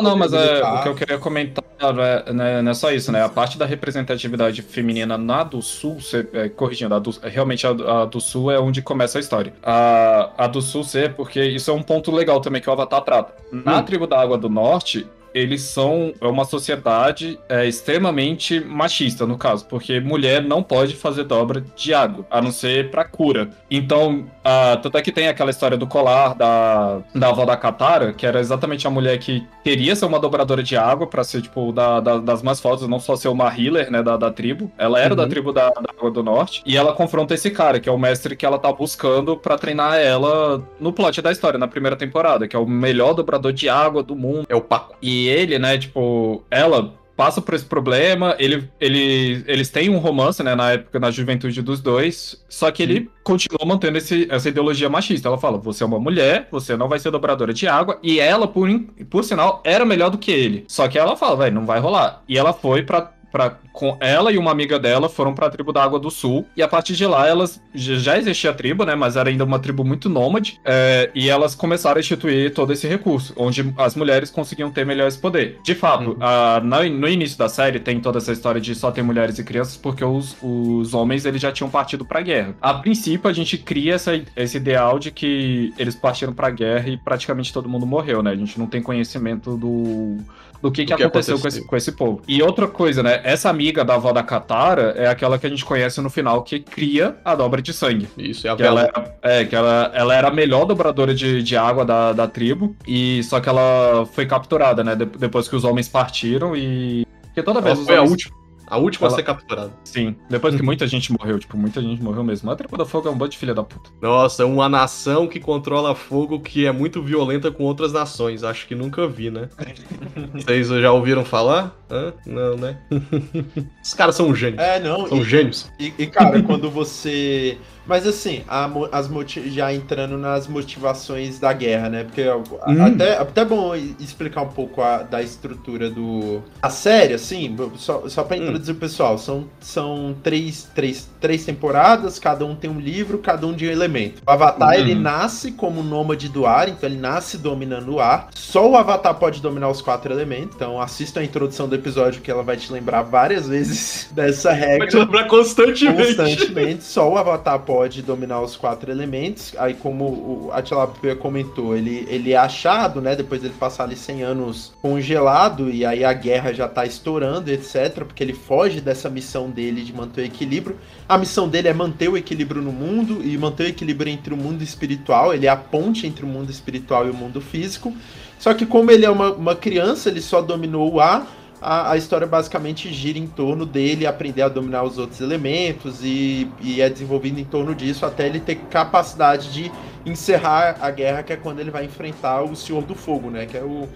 Não, não, mas é, o que eu queria comentar é, né, não é só isso, né? A parte da representatividade feminina na do sul, você, é, corrigindo, a do- realmente a, do- a do sul é onde começa a história. A, a do sul ser, porque isso é um ponto legal também que o Avatar trata. Na Hum. tribo da Água do Norte, eles são é uma sociedade é, extremamente machista, no caso, porque mulher não pode fazer dobra de água, a não ser pra cura. Então, ah, tanto é que tem aquela história do colar da, da avó da Katara, que era exatamente a mulher que queria ser uma dobradora de água pra ser, tipo, da, da- das mais fortes, não só ser uma healer, né, da, da tribo. Ela era da Uhum. tribo da, da Água do Norte. E ela confronta esse cara, que é o mestre que ela tá buscando pra treinar ela no plot da história, na primeira temporada, que é o melhor dobrador de água do mundo. É o Paco. E ele, né, tipo, ela passa por esse problema, ele, ele, eles têm um romance, né, na época, na juventude dos dois, só que ele continua mantendo esse, essa ideologia machista. Ela fala, você é uma mulher, você não vai ser dobradora de água, e ela, por, por sinal, era melhor do que ele. Só que ela fala, velho, não vai rolar. E ela foi pra... Pra, com ela e uma amiga dela foram pra tribo da Água do Sul e a partir de lá elas já existia a tribo, né? Mas era ainda uma tribo muito nômade é, e elas começaram a instituir todo esse recurso, onde as mulheres conseguiam ter melhor esse poder. De fato, Uhum. a- na- no início da série tem toda essa história de só ter mulheres e crianças porque os, os homens eles já tinham partido pra guerra. A princípio a gente cria essa, esse ideal de que eles partiram pra guerra e praticamente todo mundo morreu, né? A gente não tem conhecimento do do que, que, que aconteceu, Com, aconteceu. esse, com esse povo. E outra coisa, né? Essa amiga da avó da Katara é aquela que a gente conhece no final que cria a dobra de sangue. Isso, é a Que ela era, é, que ela, ela era a melhor dobradora de, de água da, da tribo, e só que ela foi capturada, né? de- depois que os homens partiram e. Porque toda vez Ela foi a homens- última. A última Ela- a ser capturada. Sim, depois que muita gente morreu, tipo, muita gente morreu mesmo. A tribo da fogo é um bando de filha da puta. Nossa, uma nação que controla fogo que é muito violenta com outras nações. Acho que nunca vi, né? Vocês já ouviram falar? Hã? Não, né? Os caras são gênios. É, não. São e- gênios. E, e, cara, quando você. Mas assim, a as já entrando nas motivações da guerra, né? Porque Hum. até, até bom i- explicar um pouco a- da estrutura do. A série, assim, só, só pra Hum. introduzir o pessoal, são, são três, três, três temporadas, cada um tem um livro, cada um de um elemento. O Avatar, Uhum. ele nasce como nômade do ar, então ele nasce dominando o ar. Só o Avatar pode dominar os quatro elementos, então assista a introdução do episódio que ela vai te lembrar várias vezes dessa regra Vai te lembrar constantemente. constantemente. Só o Avatar pode dominar os quatro elementos. Aí, como o Atilapia comentou, ele, ele é achado, né? Depois ele passar ali 100 anos congelado, e aí a guerra já tá estourando, etc. Porque ele foge dessa missão dele de manter o equilíbrio. A missão dele é manter o equilíbrio no mundo e manter o equilíbrio entre o mundo espiritual. Ele é a ponte entre o mundo espiritual e o mundo físico. Só que como ele é uma, uma criança, ele só dominou o ar a, a história basicamente gira em torno dele aprender a dominar os outros elementos e, e é desenvolvido em torno disso até ele ter capacidade de encerrar a guerra, que é quando ele vai enfrentar o Senhor do Fogo, né? Que é o,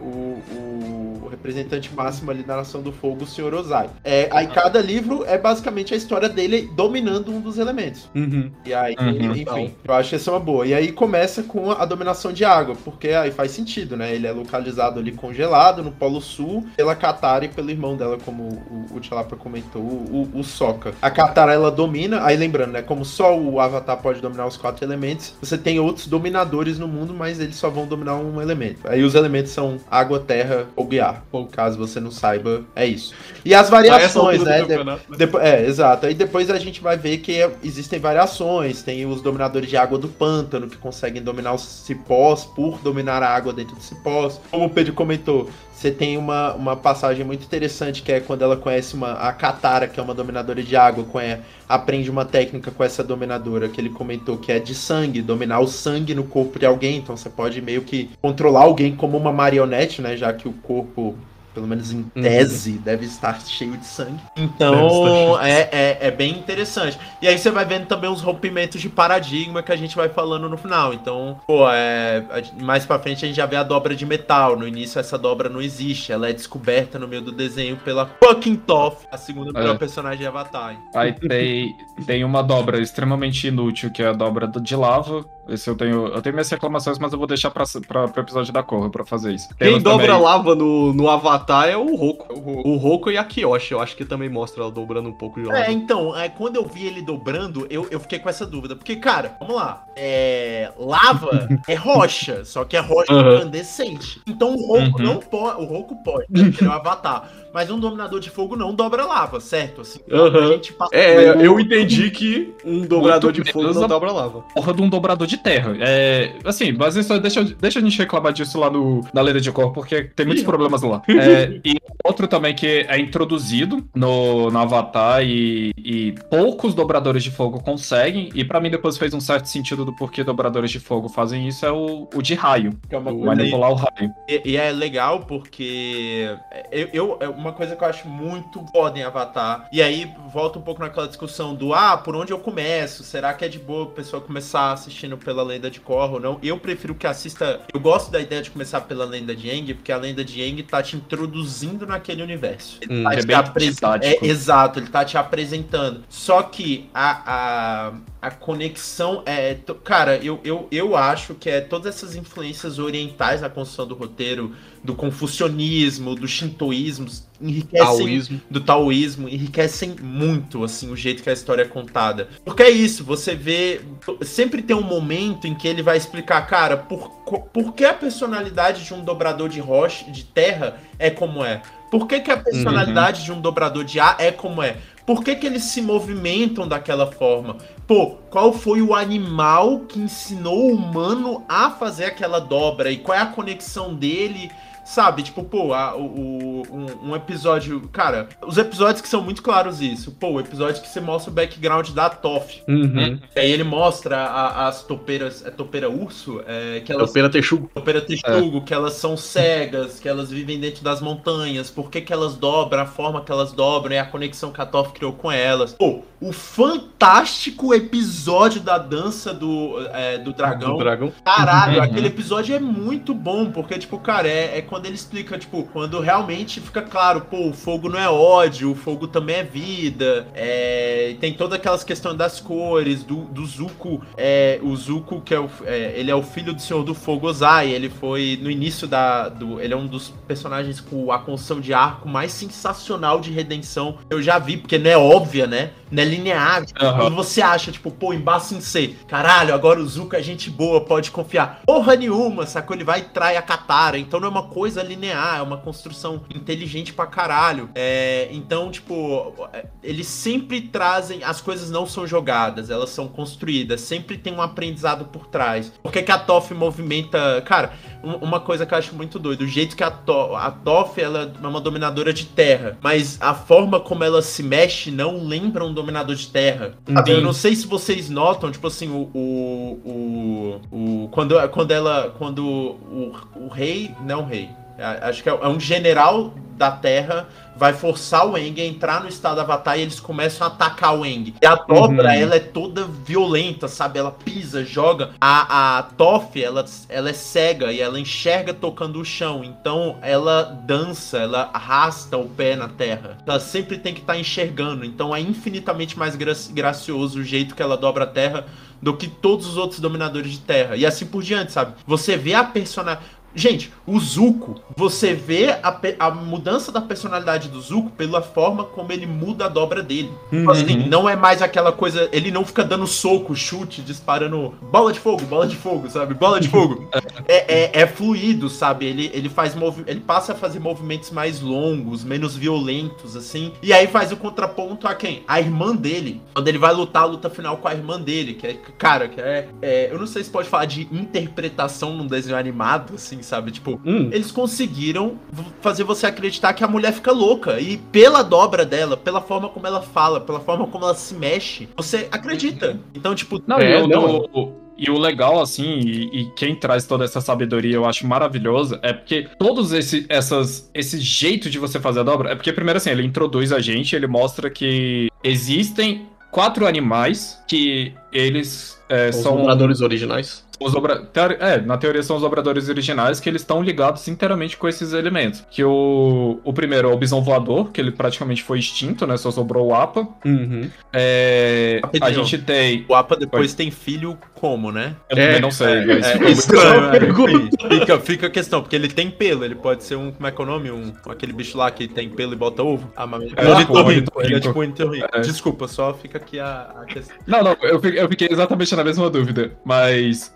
o, o representante máximo ali da Nação do Fogo, o Senhor Ozai. É, aí cada livro é basicamente a história dele dominando um dos elementos. Uhum. E aí, Uhum. enfim, eu acho essa uma boa. E aí começa com a dominação de água, porque aí faz sentido, né? Ele é localizado ali congelado no Polo Sul, pela Katara e pelo irmão dela, como o, o Tchalapa comentou, o, o, o Sokka. A Katara, ela domina, aí lembrando, né? Como só o Avatar pode dominar os quatro elementos, você tem outros dominadores no mundo, mas eles só vão dominar um elemento. Aí os elementos são água, terra ou ar. Ou caso você não saiba, é isso. E as variações, né? De- né? Depo- é, exato. Aí depois a gente vai ver que é- existem variações. Tem os dominadores de água do pântano que conseguem dominar os cipós por dominar a água dentro dos cipós. Como o Pedro comentou, você tem uma, uma passagem muito interessante que é quando ela conhece uma, a Katara, que é uma dominadora de água, conhe- aprende uma técnica com essa dominadora que ele comentou que é de sangue, dominar o sangue no corpo de alguém. Então você pode meio que controlar alguém como uma marionete, né? Já que o corpo pelo menos em tese, deve estar cheio de sangue. Então, é, é, é bem interessante. E aí você vai vendo também os rompimentos de paradigma que a gente vai falando no final. Então, pô, é, mais pra frente a gente já vê a dobra de metal. No início essa dobra não existe. Ela é descoberta no meio do desenho pela fucking Toph, a segunda melhor É. personagem de Avatar. Aí tem, tem uma dobra extremamente inútil, que é a dobra do- de lava. Esse eu tenho. Eu tenho minhas reclamações, mas eu vou deixar pra, pra, pro episódio da Korra pra fazer isso. Quem Temos dobra também- lava no, no Avatar é o Roku. O Roku e a Kyoshi. Eu acho que também mostra ela dobrando um pouco de lava. É, então, é, quando eu vi ele dobrando, eu, eu fiquei com essa dúvida. Porque, cara, vamos lá. É, lava é rocha, só que é rocha incandescente. Então o Roku Uhum. não pode. O Roku pode, né, porque ele é o avatar. Mas um dominador de fogo não dobra lava, certo? Assim, Aham. a gente passa- É, eu entendi que um dobrador Muito de fogo não a- dobra lava. porra de um dobrador de terra. É, assim, mas isso deixa, deixa a gente reclamar disso lá no, na Lenda de Cor, porque tem muitos problemas lá. É, e outro também que é introduzido no, no Avatar e, e poucos dobradores de fogo conseguem, e pra mim depois fez um certo sentido do porquê dobradores de fogo fazem isso, é o, o de raio. Que é uma manipular o raio. E, e é legal porque eu, eu- é uma coisa que eu acho muito foda em Avatar. E aí volta um pouco naquela discussão do ah, por onde eu começo? Será que é de boa a pessoa começar assistindo pela lenda de Korra ou não? Eu prefiro que assista. Eu gosto da ideia de começar pela lenda de Aang, porque a lenda de Aang tá te introduzindo naquele universo. Ele Hum, tá é te bem apres- didático. é, exato, ele tá te apresentando. Só que a, a, a conexão é. Cara, eu, eu, eu acho que é todas essas influências orientais na construção do roteiro, do confucionismo, do shintoísmo, enriquecem Taoísmo. do taoísmo enriquecem muito assim o jeito que a história é contada. Porque é isso, você vê sempre tem um momento em que ele vai explicar, cara, por, por que a personalidade de um dobrador de rocha, de terra é como é? Por que, que a personalidade de um dobrador de ar é como é? Por que, que eles se movimentam daquela forma? Pô, qual foi o animal que ensinou o humano a fazer aquela dobra? E qual é a conexão dele? Sabe, tipo, pô, a- o, um, um episódio. Cara, os episódios que são muito claros isso. Pô, o episódio que você mostra o background da Toff. Uhum. Aí ele mostra a- as topeiras. É topeira urso? É, que elas Topeira Texugo. Topeira texugo, que elas são cegas, que elas vivem dentro das montanhas, por que, que elas dobram, a forma que elas dobram e a conexão que a Toph criou com elas. Pô, o fantástico episódio da dança do, é, do dragão. Do dragão. Caralho, Uhum. aquele episódio é muito bom, porque, tipo, cara, é, é quando ele explica, tipo, quando realmente fica claro, pô, o fogo não é ódio, o fogo também é vida, é, tem todas aquelas questões das cores, do, do Zuko, é, o Zuko, que é, o, é, ele é o filho do Senhor do Fogo Ozai, ele foi, no início da, do, ele é um dos personagens com a construção de arco mais sensacional de redenção que eu já vi, porque não é óbvia, né, não é linear, Aham. quando você acha, tipo, pô, em Bassin C, caralho, agora o Zuko é gente boa, pode confiar. Porra nenhuma, sacou? Ele vai e trai a Katara. Então não é uma coisa linear, é uma construção inteligente pra caralho. É, então, tipo, é, eles sempre trazem. As coisas não são jogadas, elas são construídas. Sempre tem um aprendizado por trás. Por que, que a Toff movimenta. Cara, uma coisa que eu acho muito doido, o jeito que a, to a Toff ela é uma dominadora de terra, mas a forma como ela se mexe não lembra um dominador de terra. Eu não sei se vocês notam, tipo assim, o. o, o, o- quando, quando ela. Quando o, o rei. Não rei. Acho que é é um general da Terra vai forçar o Eng a entrar no estado Avatar e eles começam a atacar o Eng. E a dobra, Uhum. ela é toda violenta, sabe? Ela pisa, joga. A, a Toff, ela, ela é cega e ela enxerga tocando o chão. Então ela dança, ela arrasta o pé na terra. Ela sempre tem que estar enxergando. Então é infinitamente mais gra- gracioso o jeito que ela dobra a terra do que todos os outros dominadores de terra. E assim por diante, sabe? Você vê a personagem. Gente, o Zuko, você vê a, a mudança da personalidade do Zuko pela forma como ele muda a dobra dele. Tipo assim, não é mais aquela coisa. Ele não fica dando soco, chute, disparando bola de fogo, bola de fogo, sabe? Bola de fogo. É, é, é fluido, sabe? Ele, ele faz ele passa a fazer movimentos mais longos, menos violentos, assim. E aí faz o contraponto a quem? A irmã dele. Quando ele vai lutar a luta final com a irmã dele, que é, cara, que é. é, eu não sei se pode falar de interpretação num desenho animado, assim, sabe? Tipo, Hum. eles conseguiram fazer você acreditar que a mulher fica louca. E pela dobra dela, pela forma como ela fala, pela forma como ela se mexe, você acredita. Então, tipo, Não, É, e, o, não. e o legal, assim, e, e quem traz toda essa sabedoria eu acho maravilhoso, é porque todos esse, essas, esse jeito de você fazer a dobra, é porque, primeiro, assim, ele introduz a gente, ele mostra que existem quatro animais que eles é, Os são dobradores originais. Os obra... teori- É, na teoria são os obradores originais que eles estão ligados inteiramente com esses elementos. Que o, o primeiro é o bisão voador, que ele praticamente foi extinto, né? Só sobrou o APA. Uhum. É, a gente tem. o Apa depois tem filho como, né? Eu É, também não sei, mas É, muito estranho, pergunta. Fica, fica a questão, porque ele tem pelo, ele pode ser um, como é que é o nome? Um, aquele bicho lá que tem pelo e bota ovo. Ah, mas É, ornitorrinco, tipo, ornitorrinco. ele é tipo um. É. Desculpa, só fica aqui a, a questão. Não, não, eu fiquei exatamente na mesma dúvida. Mas.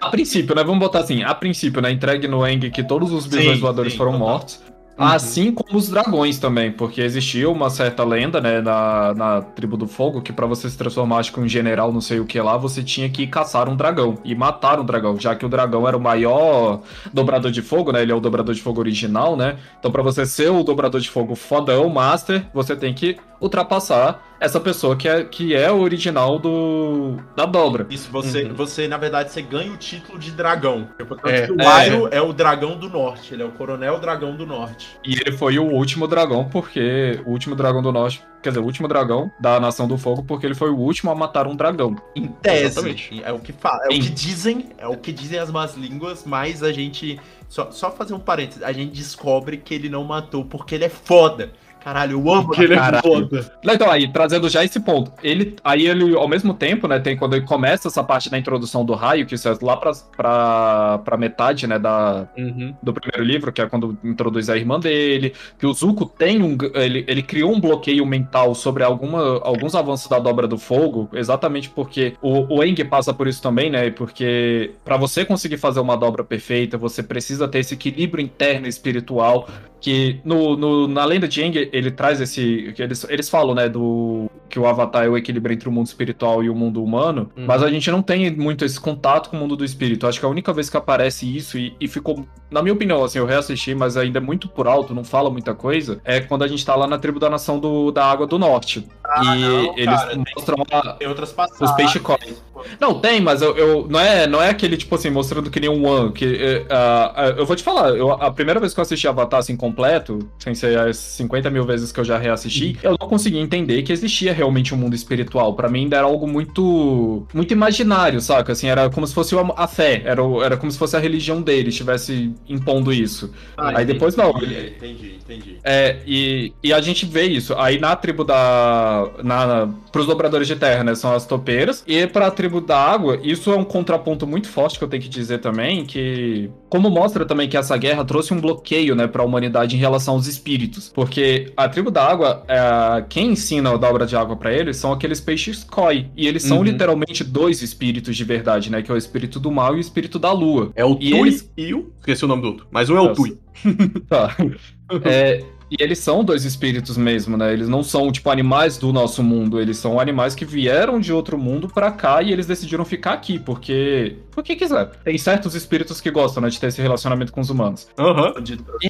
A princípio, né? Vamos botar assim, a princípio, né? Entregue no Eng que todos os bisões voadores sim, foram total. mortos. Assim como os dragões também, porque existia uma certa lenda, né, na, na tribo do fogo, que pra você se transformar, acho que um general, não sei o que lá, você tinha que caçar um dragão e matar um dragão, já que o dragão era o maior dobrador de fogo, né, ele é o dobrador de fogo original, né, então pra você ser o dobrador de fogo fodão, master, você tem que ultrapassar essa pessoa que é, que é o original do da dobra. Isso, você, Uhum. você, na verdade, você ganha o título de dragão. Portanto, É. que o É. Iroh é o dragão do norte, ele é o coronel dragão do norte. E ele foi o último dragão, porque. O último dragão do norte. Quer dizer, o último dragão da Nação do Fogo, porque ele foi o último a matar um dragão. Em tese, Exatamente. é o que fala, é Sim. o que dizem, é o que dizem as más línguas, mas a gente só, só fazer um parênteses, a gente descobre que ele não matou porque ele é foda. Caralho, eu amo Porque ele é foda. Não, Então, aí, trazendo já esse ponto. Ele, aí ele, ao mesmo tempo, né, tem quando ele começa essa parte da introdução do raio, que isso é lá pra, pra, pra metade, né, da, Uhum. do primeiro livro, que é quando introduz a irmã dele, que o Zuko tem um. Ele, ele criou um bloqueio mental sobre alguma, alguns avanços da dobra do fogo, exatamente porque o, o Eng passa por isso também, né? Porque pra você conseguir fazer uma dobra perfeita, você precisa ter esse equilíbrio interno e espiritual. Que no, no- na lenda de Eng, ele traz esse. Que eles, eles falam, né? Do. Que o Avatar é o equilíbrio entre o mundo espiritual e o mundo humano. Uhum. Mas a gente não tem muito esse contato com o mundo do espírito. Acho que a única vez que aparece isso e, e ficou na minha opinião, assim, eu reassisti, mas ainda é muito por alto, não fala muita coisa, é quando a gente tá lá na tribo da nação do, da Água do Norte. E não, eles cara, mostram Tem outras passagens. os peixe coi. Não, tem, mas eu, eu- não, é, não é aquele, tipo assim, mostrando que nem um One. Que, ah, ah, eu vou te falar, eu- a primeira vez que eu assisti Avatar assim completo, sem ser as 50 mil vezes que eu já reassisti, eu não consegui entender que existia realmente um mundo espiritual. Pra mim ainda era algo muito muito imaginário, saca? Assim, era como se fosse a, fé, era, era como se fosse a religião dele estivesse impondo isso. Ah, Aí entendi, depois não, entendi, entendi. É, e, e a gente vê isso. Aí na tribo da. Na, pros dobradores de terra, né? São as topeiras. E pra tribo da água, isso é um contraponto muito forte que eu tenho que dizer também. Que. Como mostra também que essa guerra trouxe um bloqueio, né, pra humanidade em relação aos espíritos. Porque a tribo da água, é, quem ensina a dobra de água pra eles são aqueles peixes koi. E eles são Uhum. literalmente dois espíritos de verdade, né? Que é o espírito do mal e o espírito da lua. É o E Tui eles- e o. Esqueci o nome do outro. Mas um é o Nossa. Tui. Tá. É, e eles são dois espíritos mesmo, né? Eles não são, tipo, animais do nosso mundo. Eles são animais que vieram de outro mundo pra cá e eles decidiram ficar aqui, porque. Porque quiser. Tem certos espíritos que gostam, né, de ter esse relacionamento com os humanos. Aham.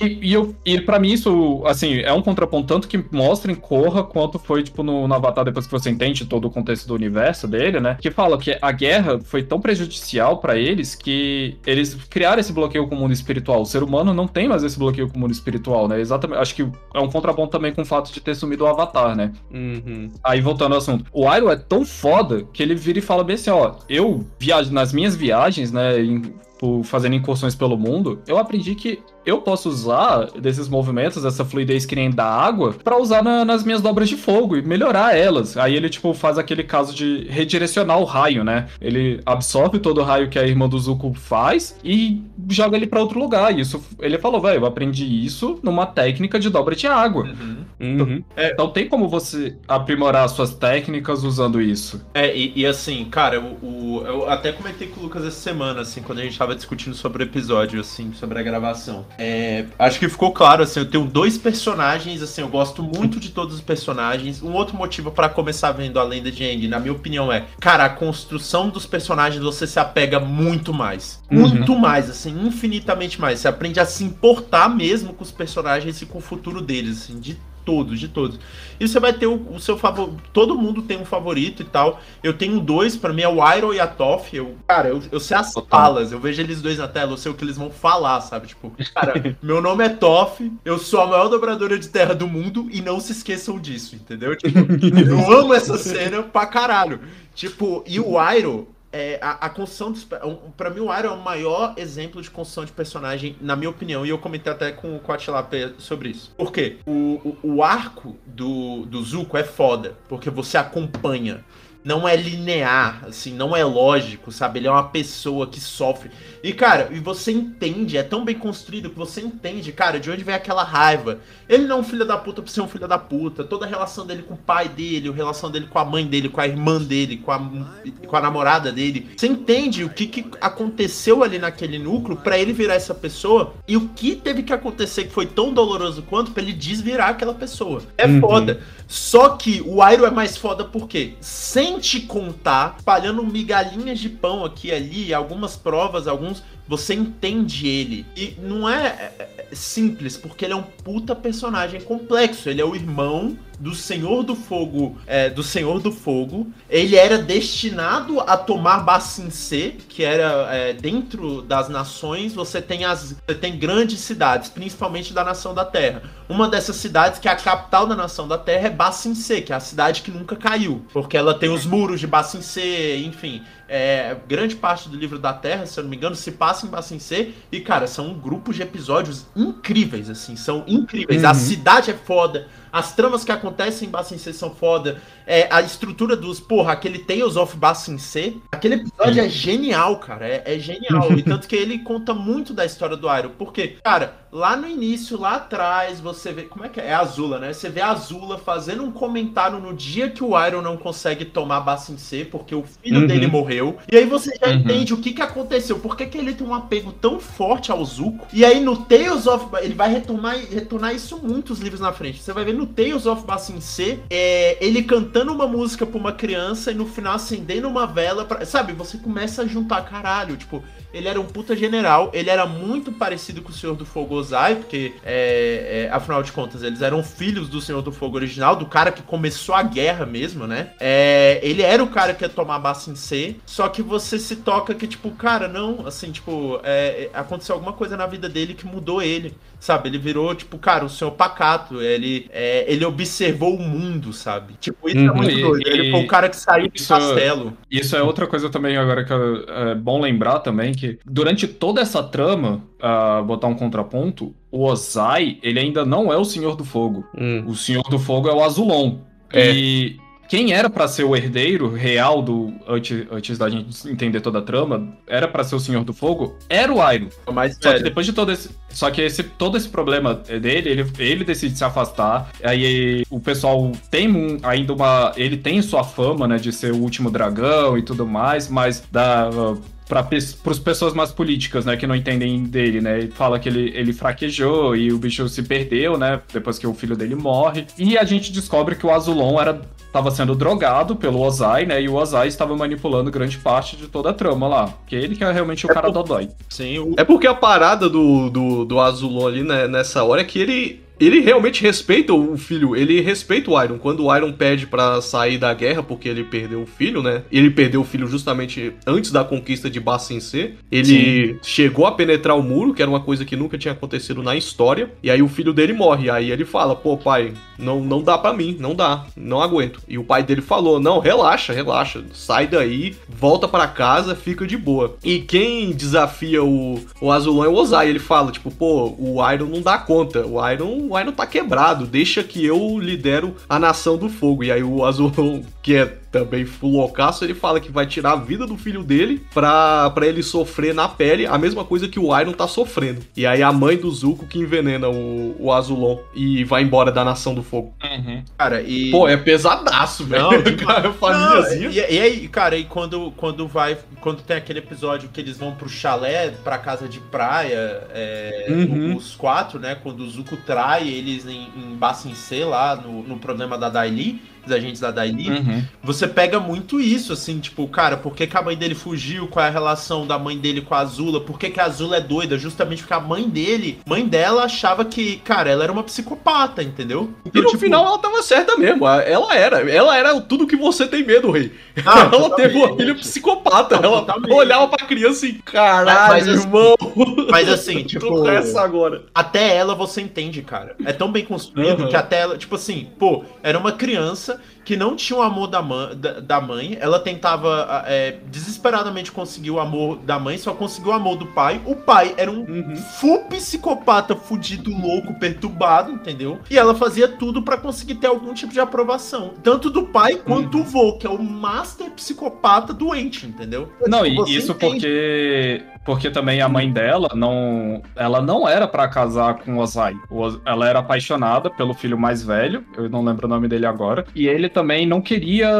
E, e, eu, e pra mim isso, assim, é um contraponto tanto que mostra em Korra quanto foi, tipo, no, no Avatar, depois que você entende todo o contexto do universo dele, né? Que fala que a guerra foi tão prejudicial pra eles que eles criaram esse bloqueio com o mundo espiritual. O ser humano não tem mais esse bloqueio com o mundo espiritual, né? Exatamente. Acho que é um contraponto também com o fato de ter sumido o Avatar, né? Uhum. Aí voltando ao assunto, o Iroh é tão foda que ele vira e fala bem assim, ó, eu viajo nas minhas viagens, né, em- por- fazendo incursões pelo mundo, eu aprendi que eu posso usar desses movimentos, essa fluidez que nem da água, pra usar na- nas minhas dobras de fogo e melhorar elas. Aí ele, tipo, faz aquele caso de redirecionar o raio, né? Ele absorve todo o raio que a irmã do Zuko faz e joga ele pra outro lugar. E isso, ele falou, velho, eu aprendi isso numa técnica de dobra de água. Uhum. Uhum. Então tem como você aprimorar suas técnicas usando isso. É, e, e assim, cara, o, o- eu até comentei com o Lucas essa semana, assim, quando a gente tava discutindo sobre o episódio, assim, sobre a gravação. É, acho que ficou claro, assim, eu tenho dois personagens, assim, eu gosto muito de todos os personagens. Um outro motivo pra começar vendo a lenda de Aang, na minha opinião, é, cara, a construção dos personagens você se apega muito mais. Uhum. Muito mais, assim, infinitamente mais. Você aprende a se importar mesmo com os personagens e com o futuro deles, assim, de todos, de todos. E você vai ter o, o seu favorito. Todo mundo tem um favorito e tal. Eu tenho dois, pra mim é o Iroh e a Toph. Eu, cara, eu, eu sei as falas, eu vejo eles dois na tela, eu sei o que eles vão falar, sabe? Tipo, cara, meu nome é Toph, eu sou a maior dobradora de terra do mundo e não se esqueçam disso, entendeu? Tipo, eu amo essa cena pra caralho. Tipo, e o Iroh, é, a, a construção dos. Pra mim, o Iroh é o maior exemplo de construção de personagem, na minha opinião, e eu comentei até com, com a Tilapé sobre isso. Por quê? O, o, o arco do, do Zuko é foda, porque você acompanha. Não é linear, assim, não é lógico, sabe? Ele é uma pessoa que sofre. E, cara, e você entende, é tão bem construído que você entende, cara, de onde vem aquela raiva. Ele não é um filho da puta por ser um filho da puta. Toda a relação dele com o pai dele, a relação dele com a mãe dele, com a irmã dele, com a, com a namorada dele. Você entende o que, que aconteceu ali naquele núcleo para ele virar essa pessoa e o que teve que acontecer que foi tão doloroso quanto para ele desvirar aquela pessoa. É Uhum. foda. Só que o Iroh é mais foda porque, sem te contar, espalhando migalhinhas de pão aqui e ali, algumas provas, alguns, você entende ele. E não é, é, é simples, porque ele é um puta personagem complexo. Ele é o irmão do Senhor do Fogo, é, do Senhor do Fogo. Ele era destinado a tomar Bassin C, que era é, dentro das nações. Você tem as, você tem grandes cidades, principalmente da Nação da Terra. Uma dessas cidades que é a capital da Nação da Terra é Bassin C, que é a cidade que nunca caiu, porque ela tem os muros de Bassin C, enfim. É, grande parte do livro da Terra, se eu não me engano, se passa em Bassin C. E, cara, são grupos de episódios incríveis, assim, são incríveis. A Uhum. cidade é foda, as tramas que acontecem em Bassin C são foda. É, a estrutura dos, porra, aquele Tales of Bassin C, aquele episódio é genial, cara. É, é genial. e tanto que ele conta muito da história do Iroh. Porque, cara, lá no início, lá atrás, você vê. Como é que é? É a Azula, né? Você vê a Azula fazendo um comentário no dia que o Iroh não consegue tomar Bassin C, porque o filho Uhum. dele morreu. E aí você já Uhum. entende o que, que aconteceu. Por que, que ele tem um apego tão forte ao Zuko? E aí no Tales of. Ele vai retomar, retornar isso muitos livros na frente. Você vai ver no Tales of Bassin C, é, ele cantando uma música pra uma criança e no final acendendo uma vela. Pra, sabe, você começa a juntar caralho. Tipo, ele era um puta general, ele era muito parecido com o Senhor do Fogo Ozai, porque, é, é, afinal de contas, eles eram filhos do Senhor do Fogo original, do cara que começou a guerra mesmo, né? É, ele era o cara que ia tomar Bassin C, só que você se toca que, tipo, cara, não, assim, tipo, é, é, aconteceu alguma coisa na vida dele que mudou ele, sabe? Ele virou, tipo, cara, o senhor pacato, ele, é, ele observou o mundo, sabe? Tipo, isso é Uhum. muito E- doido. Ele e- foi o cara que saiu do isso- castelo. Isso é outra coisa também agora que é bom lembrar também, que durante toda essa trama, ah, botar um contraponto, o Ozai, ele ainda não é o Senhor do Fogo. Hum. O Senhor do Fogo é o Azulon. É. E quem era pra ser o herdeiro real do antes, antes da gente entender toda a trama, era pra ser o Senhor do Fogo, era o Iroh. Mas, Só que depois de todo esse. Só que esse, todo esse problema dele, ele, ele decide se afastar. Aí o pessoal tem um- ainda uma. Ele tem sua fama, né, de ser o último dragão e tudo mais, mas da. Para as pessoas mais políticas, né, que não entendem dele, né, ele fala que ele, ele fraquejou e o bicho se perdeu, né, depois que o filho dele morre. E a gente descobre que o Azulon era estava sendo drogado pelo Ozai, né, e o Ozai estava manipulando grande parte de toda a trama lá, que ele que é realmente o cara dodói. sim, o, É porque a parada do, do, do Azulon ali né, nessa hora é que ele, ele realmente respeita o filho, ele respeita o Iron. Quando o Iron pede pra sair da guerra porque ele perdeu o filho, né? Ele perdeu o filho justamente antes da conquista de Bassin C. Ele chegou a penetrar o muro, que era uma coisa que nunca tinha acontecido na história. E aí o filho dele morre. Aí ele fala: pô, pai, não, não dá pra mim, não dá, não aguento. E o pai dele falou: não, relaxa, relaxa, sai daí, volta pra casa, fica de boa. E quem desafia o, o Azulon é o Ozai. Ele fala: tipo, pô, o Iron não dá conta, o Iron, o Iron tá quebrado, deixa que eu lidero a nação do fogo. E aí o Azulon, que é também full loucaço, ele fala que vai tirar a vida do filho dele pra, pra ele sofrer na pele a mesma coisa que o Iron tá sofrendo. E aí a mãe do Zuko que envenena o, o Azulon e vai embora da nação do fogo. cara, e... Pô, é pesadaço, velho. Cara, famíliazinha. Não, e, e aí, cara, e quando, quando vai. Quando tem aquele episódio que eles vão pro chalé, pra casa de praia, é, Uhum. os quatro, né? Quando o Zuko trai eles em, em Bassin C lá no, no problema da Daili, dos agentes da Daili, Uhum. você pega muito isso, assim, tipo, cara, por que, que a mãe dele fugiu? Qual é a relação da mãe dele com a Azula? Por que, que a Azula é doida? Justamente porque a mãe dele, mãe dela, achava que, cara, ela era uma psicopata, entendeu? E Então, no tipo, final ela tava certa mesmo. Ela era. Ela era tudo que você tem medo, rei. Ah, ela teve uma filha psicopata. Não, ela totalmente. olhava pra criança e caralho, Mas- assim- irmão. Mas assim, tipo. Agora. Até ela você entende, cara. É tão bem construído Uhum. que até ela, tipo assim, pô, era uma criança cabeça que não tinha o amor da, mãe, da, mãe. Ela tentava é, desesperadamente conseguir o amor da mãe, só conseguiu o amor do pai. O pai era um Uhum. full psicopata, fudido, louco, perturbado, entendeu? E ela fazia tudo pra conseguir ter algum tipo de aprovação. Tanto do pai quanto do vô, que é o master psicopata doente, entendeu? Não, Tipo, e isso entende. porque porque também a mãe dela não ela não era pra casar com o Ozai. Ela era apaixonada pelo filho mais velho, eu não lembro o nome dele agora, e ele também não queria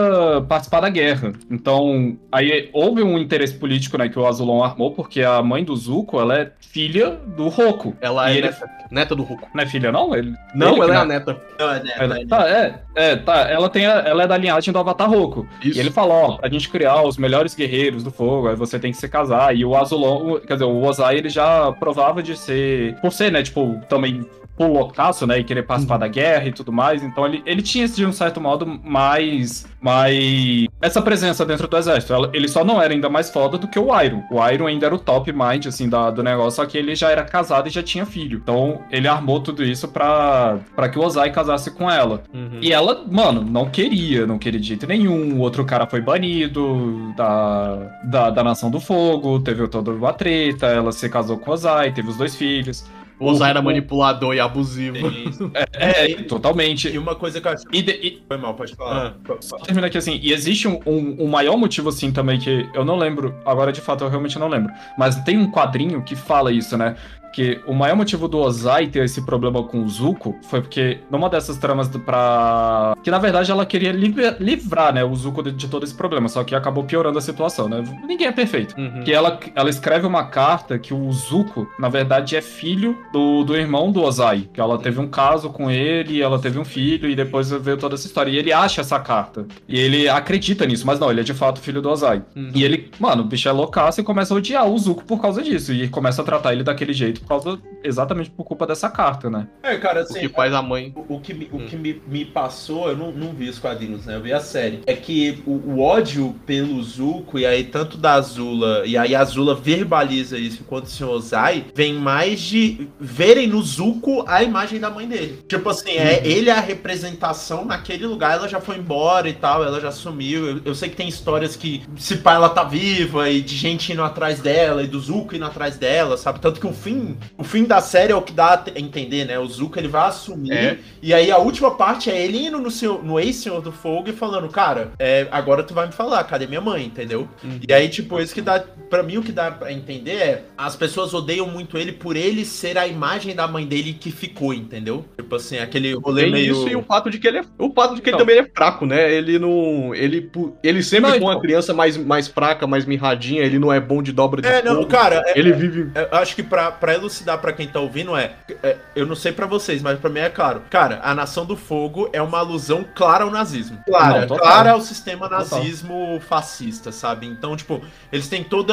participar da guerra. Então, aí houve um interesse político, né, que o Azulon armou, porque a mãe do Zuko, ela é filha do Roku. Ela E é ele- neta, neta do Ruko. Não é filha não? Ele Não, ele ela é a neta. Não, é, né, Ela, né, tá, é, é, tá. Ela tem a- ela é da linhagem do Avatar Roku. Isso. E ele fala, ó, pra gente criar os melhores guerreiros do fogo, aí você tem que se casar. E o Azulon, quer dizer, o Ozai, ele já provava de ser, por ser, né, tipo, também por loucaço, né, e querer participar da guerra e tudo mais. Então ele, ele tinha, de um certo modo, mais, mais essa presença dentro do exército. Ele só não era ainda mais foda do que o Iron. O Iron ainda era o top mind, assim, da, do negócio, só que ele já era casado e já tinha filho. Então ele armou tudo isso pra, pra que o Ozai casasse com ela. Uhum. E ela, mano, não queria, não queria de jeito nenhum. O outro cara foi banido da, da, da Nação do Fogo, teve toda uma treta, ela se casou com o Ozai, teve os dois filhos. O Ozai era o- manipulador e abusivo. Isso. É, E totalmente. uma coisa que eu acho. E, de- e- Foi mal, pode falar. só termina aqui assim, e existe um, um, um maior motivo assim também que eu não lembro, agora de fato eu realmente não lembro, mas tem um quadrinho que fala isso, né? Que o maior motivo do Ozai ter esse problema com o Zuko foi porque numa dessas tramas do, pra. Que na verdade ela queria liv- livrar, né, o Zuko de, de todo esse problema, só que acabou piorando a situação, né? Ninguém é perfeito. Uhum. Que ela, ela escreve uma carta que o Zuko, na verdade, é filho do, do irmão do Ozai. Que ela teve um caso com ele, ela teve um filho, e depois veio toda essa história. E ele acha essa carta. E ele acredita nisso, mas não, ele é de fato filho do Ozai. Uhum. E ele, mano, o bicho é loucaço e começa a odiar o Zuko por causa disso. E começa a tratar ele daquele jeito por causa, exatamente por culpa dessa carta, né? É, cara, O assim. que faz a mãe. O o que, me, o Hum. que me, me passou, eu não, não vi os quadrinhos, né? Eu vi a série. É que o, o ódio pelo Zuko, e aí tanto da Azula, e aí a Azula verbaliza isso enquanto o Sr. Ozai, vem mais de verem no Zuko a imagem da mãe dele. Tipo assim, é ele é a representação naquele lugar, ela já foi embora e tal, ela já sumiu. Eu, eu sei que tem histórias que se pá, ela tá viva e de gente indo atrás dela, e do Zuko indo atrás dela, sabe? Tanto que o fim, o fim da série é o que dá a te- entender, né? O Zuko ele vai assumir. É. E aí a última parte é ele indo no, seu, no ex-senhor do fogo e falando, cara, é, agora tu vai me falar, cadê minha mãe, entendeu? Uhum. E aí, tipo, isso que dá. Pra mim, o que dá pra entender é. As pessoas odeiam muito ele por ele ser a imagem da mãe dele que ficou, entendeu? Tipo assim, aquele rolê Tem meio. isso e o fato de que ele é. O fato de que Então. ele também é fraco, né? Ele não. Ele, ele sempre Não, foi uma então. criança mais, mais fraca, mais mirradinha, ele não é bom de dobra de É, não, fogo. cara, é- Ele vive. Eu acho que pra, pra elucidar pra quem tá ouvindo é, é, Eu não sei pra vocês, mas pra mim é claro. Cara, a Nação do Fogo é uma alusão clara ao nazismo. Clara, Não, clara ao sistema Total. nazismo fascista, sabe? Então, tipo, eles têm todo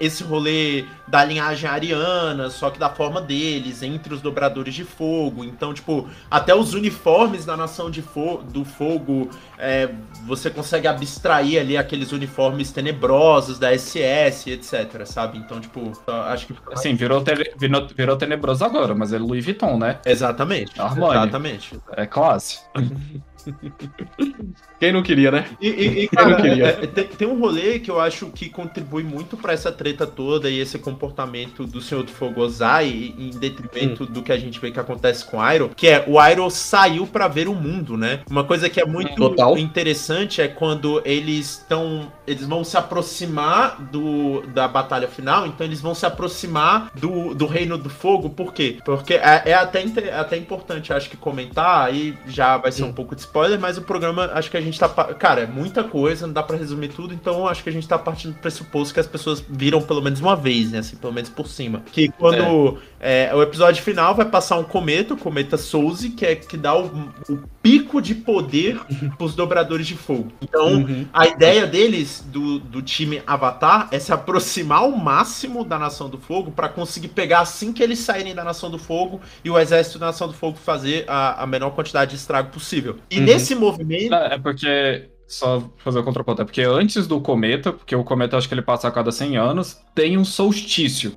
esse rolê da linhagem ariana, só que da forma deles, entre os dobradores de fogo. Então, tipo, até os uniformes da Nação de Fo do Fogo, é, você consegue abstrair ali aqueles uniformes tenebrosos da SS, etc, sabe? Então, tipo, acho que Assim, virou, tele- virou, virou tenebroso agora, mas é Louis Vuitton, né? Exatamente. Armani. Exatamente. É classe. Quem não queria, né? E, e- e, cara, queria. é- é- tem, tem um rolê que eu acho que contribui muito pra essa treta toda e esse comportamento do Senhor do Fogo Ozai, em detrimento Hum. do que a gente vê que acontece com o Iroh, que é o Iroh saiu pra ver o mundo, né? Uma coisa que é muito Total. interessante é quando eles estão. Eles vão se aproximar do, da batalha final, então eles vão se aproximar do, do Reino do Fogo, por quê? Porque é, é até, até importante, acho que, comentar, aí já vai ser um pouco de spoiler, mas o programa, acho que a gente tá. pa- Cara, é muita coisa, não dá pra resumir tudo, então acho que a gente tá partindo do pressuposto que as pessoas viram pelo menos uma vez, né? Assim, pelo menos por cima. Que quando é, o episódio final vai passar um cometa, o cometa Souze, que é que dá o, o pico de poder pros dobradores de fogo. Então, Uhum. a ideia deles, do, do time Avatar, é se aproximar ao máximo da Nação do Fogo pra conseguir pegar assim que eles saírem da Nação do Fogo e o exército da Nação do Fogo fazer a, a menor quantidade de estrago possível. E Uhum. nesse movimento. É é porque. Só fazer o contraponto. É porque antes do cometa, porque o cometa acho que ele passa a cada 100 anos, tem um solstício.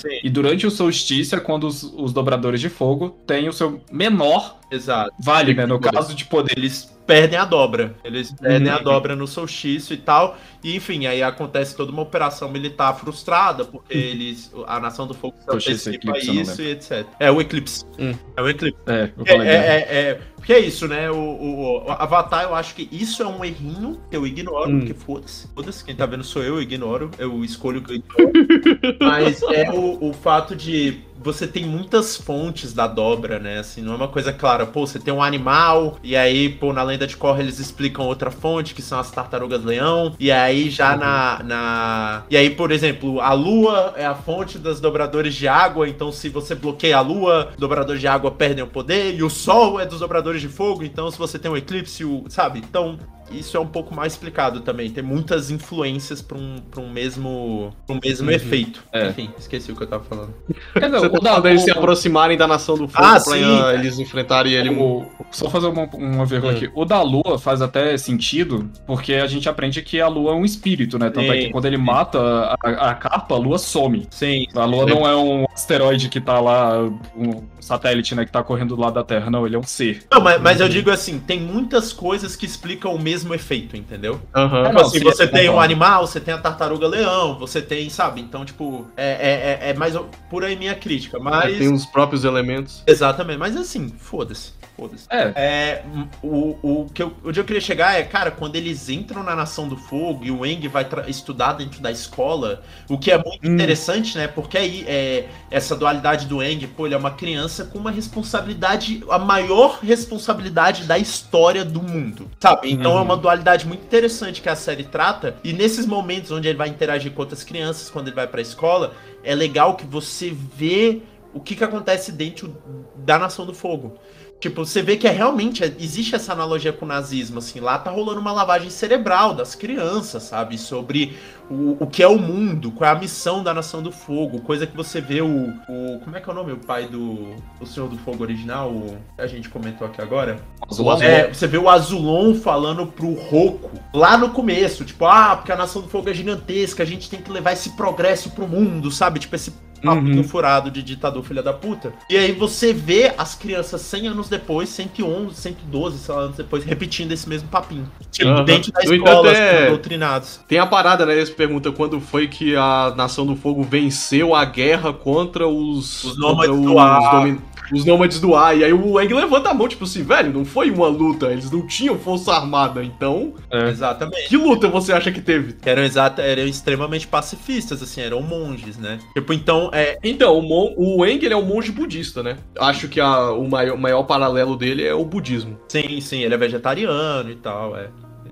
Sim. E durante o solstício é quando os, os dobradores de fogo têm o seu menor Exato. vale, né? No Poder. caso de poder. Eles perdem a dobra. Eles perdem Uhum. a dobra no solstício e tal. E enfim, aí acontece toda uma operação militar frustrada, porque eles. A Nação do Fogo se Solstício, antecipa eclipse, isso e etc. É o eclipse. Hum. É o eclipse. É, É, é, é, é- porque é isso, né? O, o- o Avatar, eu acho que isso é um errinho que eu ignoro, Hum. porque foda-se. Foda-se, quem tá vendo sou eu, eu ignoro. Eu escolho o que eu ignoro. Mas é o, o fato de você tem muitas fontes da dobra, né? Assim, não é uma coisa clara. Pô, você tem um animal, e aí, pô, na lenda de Korra eles explicam outra fonte, que são as tartarugas leão. E aí, já na, na. E aí, por exemplo, a lua é a fonte das dobradores de água. Então, se você bloqueia a lua, dobradores de água perdem o poder. E o sol é dos dobradores de fogo. Então, se você tem um eclipse, o... sabe? Então. Isso é um pouco mais explicado também. Tem muitas influências para um, pra um mesmo, pra um mesmo efeito. É. Enfim, esqueci o que eu tava falando. Quer dizer, Você o tá da- falando deles se aproximarem da Nação do Fogo Ah, pra sim. eles enfrentarem ele. O- só fazer uma, uma vírgula Hum. aqui. O da Lua faz até sentido, porque a gente aprende que a Lua é um espírito, né? Tanto é Sim, que quando ele mata a, a capa, a Lua some. Sim. A Lua não é um asteroide que tá lá, um satélite, né, que tá correndo do lado da Terra. Não, ele é um ser. Não, mas, mas eu digo assim, tem muitas coisas que explicam o mesmo efeito, entendeu? Aham. É, Tipo não, assim, sim, você tem um animal, você tem a tartaruga leão, você tem, sabe? Então, tipo, é, é, é- é mais por aí minha crítica. Mas. Tem os próprios elementos. Exatamente, mas assim, foda-se. Foda-se. É. É, o, o, que eu, onde eu queria chegar é, cara, quando eles entram na Nação do Fogo e o Eng vai estudar dentro da escola, o que é muito Hum. interessante, né? Porque aí é, essa dualidade do Eng, pô, ele é uma criança com uma responsabilidade, a maior responsabilidade da história do mundo, sabe? Então é Uhum. uma dualidade muito interessante que a série trata, e nesses momentos onde ele vai interagir com outras crianças, quando ele vai pra escola, é legal que você vê o que, que acontece dentro da Nação do Fogo. Tipo, você vê que é realmente existe essa analogia com o nazismo, assim, lá tá rolando uma lavagem cerebral das crianças, sabe? Sobre o, o que é o mundo, qual é a missão da Nação do Fogo, coisa que você vê o. o como é que é o nome? O pai do. O Senhor do Fogo original, o, que a gente comentou aqui agora. Azul, azul. É, você vê o Azulon falando pro Roku lá no começo, tipo, ah, porque a Nação do Fogo é gigantesca, a gente tem que levar esse progresso pro mundo, sabe? Tipo, esse papinho Uhum. furado de ditador filha da puta. E aí você vê as crianças 100 anos depois, 111, 112, sei lá, anos depois, repetindo esse mesmo papinho. Tipo, Aham. dentro da No escola, entanto, é- sendo doutrinados. Tem a parada, né? Eles perguntam quando foi que a Nação do Fogo venceu a guerra contra os. Os nômades do ar. domi- os nômades do ar. E aí o Eng levanta a mão, tipo assim, velho, não foi uma luta, eles não tinham força armada, então. É. Exatamente. Que luta você acha que teve? Eram, exata, eram extremamente pacifistas, assim, eram monges, né? Tipo, então, é, Então, o, mon- o Eng ele é um monge budista, né? Acho que a- o maior, maior paralelo dele é o budismo. Sim, sim, ele é vegetariano e tal, é.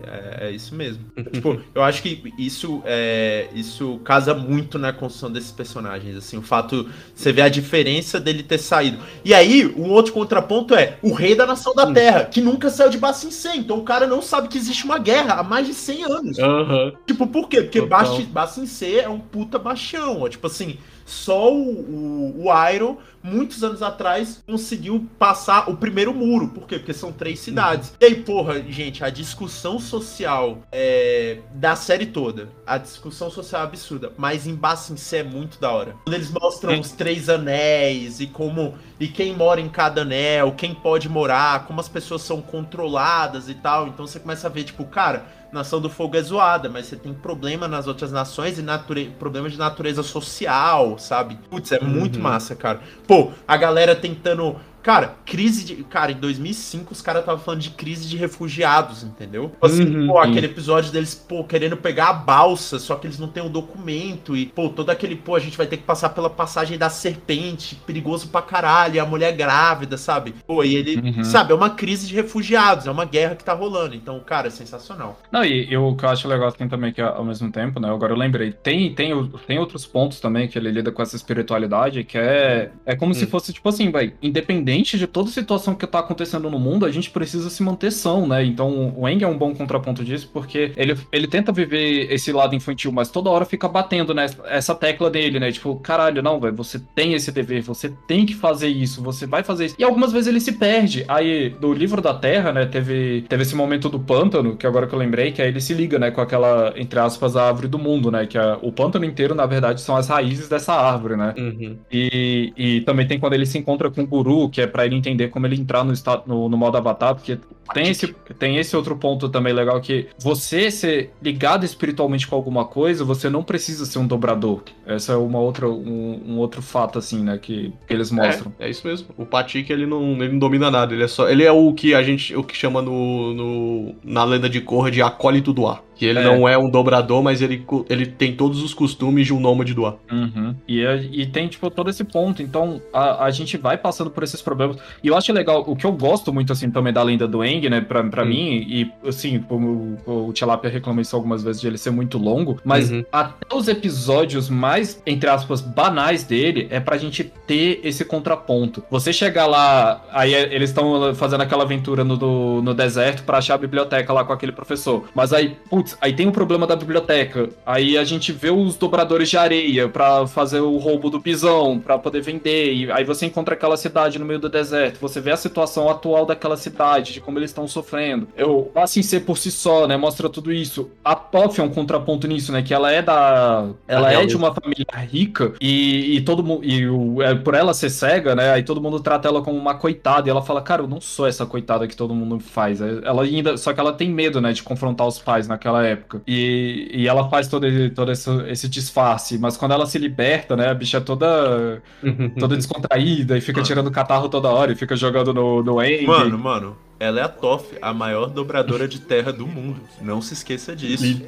É, é isso mesmo. tipo, eu acho que isso é, isso casa muito na construção desses personagens, assim, o fato você vê a diferença dele ter saído. E aí, um outro contraponto é o rei da nação da Terra, que nunca saiu de Bassin C, então o cara não sabe que existe uma guerra há mais de 100 anos. Aham. Tipo, por quê? Porque Total. Bassin C é um puta baixão. ó. Tipo assim, só o, o, o Iron, muitos anos atrás, conseguiu passar o primeiro muro. Por quê? Porque são três cidades. E aí, porra, gente, a discussão social é, da série toda. A discussão social é absurda. Mas em Bassin C é muito da hora. Quando eles mostram os três anéis e como. E quem mora em cada anel, quem pode morar, como as pessoas são controladas e tal. Então você começa a ver, tipo, cara. Nação do Fogo é zoada, mas você tem problema nas outras nações e nature... problema de natureza social, sabe? Putz, é muito massa, cara. Pô, a galera tentando. Cara, crise de. Cara, em 2005 os caras estavam falando de crise de refugiados, entendeu? Tipo Assim, Uhum, pô, aquele episódio deles, pô, querendo pegar a balsa, só que eles não têm o documento. E, pô, todo aquele, pô, a gente vai ter que passar pela passagem da serpente, perigoso pra caralho, e a mulher grávida, sabe? Pô, e ele, Uhum. sabe, é uma crise de refugiados, é uma guerra que tá rolando. Então, cara, é sensacional. Não, e, e o que eu acho legal assim também, que ao mesmo tempo, né? Agora eu lembrei, tem, tem, tem outros pontos também que ele lida com essa espiritualidade, que é, é como se Hum. fosse, tipo assim, vai, independente ciente de toda a situação que tá acontecendo no mundo, a gente precisa se manter são, né? Então o Eng é um bom contraponto disso, porque ele, ele tenta viver esse lado infantil, mas toda hora fica batendo né, essa tecla dele, né? Tipo, caralho, não, velho, você tem esse dever, você tem que fazer isso, você vai fazer isso. E algumas vezes ele se perde. Aí, do livro da Terra, né, teve, teve esse momento do pântano, que agora que eu lembrei, que aí ele se liga, né, com aquela, entre aspas, a árvore do mundo, né? Que a, o pântano inteiro, na verdade, são as raízes dessa árvore, né? Uhum. E, e também tem quando ele se encontra com o guru, que é para ele entender como ele entrar no, estado, no, no modo avatar, porque tem esse, tem esse outro ponto também legal que você ser ligado espiritualmente com alguma coisa, você não precisa ser um dobrador. Essa é uma outra, um, um outro fato, assim, né, que, que eles mostram. É, é isso mesmo. O Patik, ele não, ele não domina nada. Ele é só. Ele é o que a gente. O que chama no, no na lenda de Korra de acólito do ar. Que ele É. não é um dobrador, mas ele, ele tem todos os costumes de um nômade do ar. Uhum. E, é- e tem, tipo, todo esse ponto. Então, a, a gente vai passando por esses problemas. E eu acho legal, o que eu gosto muito, assim, também da lenda do Eng, né, pra, pra Hum. mim, e, assim, como o, o Tilapia reclamou isso algumas vezes de ele ser muito longo, mas Uhum. até os episódios mais, entre aspas, banais dele, é pra gente ter esse contraponto. Você chegar lá, aí é- eles estão fazendo aquela aventura no, do- no deserto pra achar a biblioteca lá com aquele professor. Mas aí, putz, aí tem o problema da biblioteca. Aí a gente vê os dobradores de areia pra fazer o roubo do pisão, pra poder vender. E aí você encontra aquela cidade no meio do deserto. Você vê a situação atual daquela cidade, de como eles estão sofrendo. Eu, assim, ser por si só, né, mostra tudo isso. A Toff é um contraponto nisso, né, que ela é da... Ela é realeza. de uma família rica e, e todo mundo... E o, é, por ela ser cega, né, aí todo mundo trata ela como uma coitada. E ela fala, cara, eu não sou essa coitada que todo mundo faz. Ela ainda... Só que ela tem medo, né, de confrontar os pais naquela época. E, e ela faz todo, esse- todo esse, esse disfarce. Mas quando ela se liberta, né, a bicha é toda, toda descontraída e fica tirando catarro toda hora e fica jogando no, no Eng. Mano, mano, ela é a Toff, a maior dobradora de terra do mundo. Não se esqueça disso.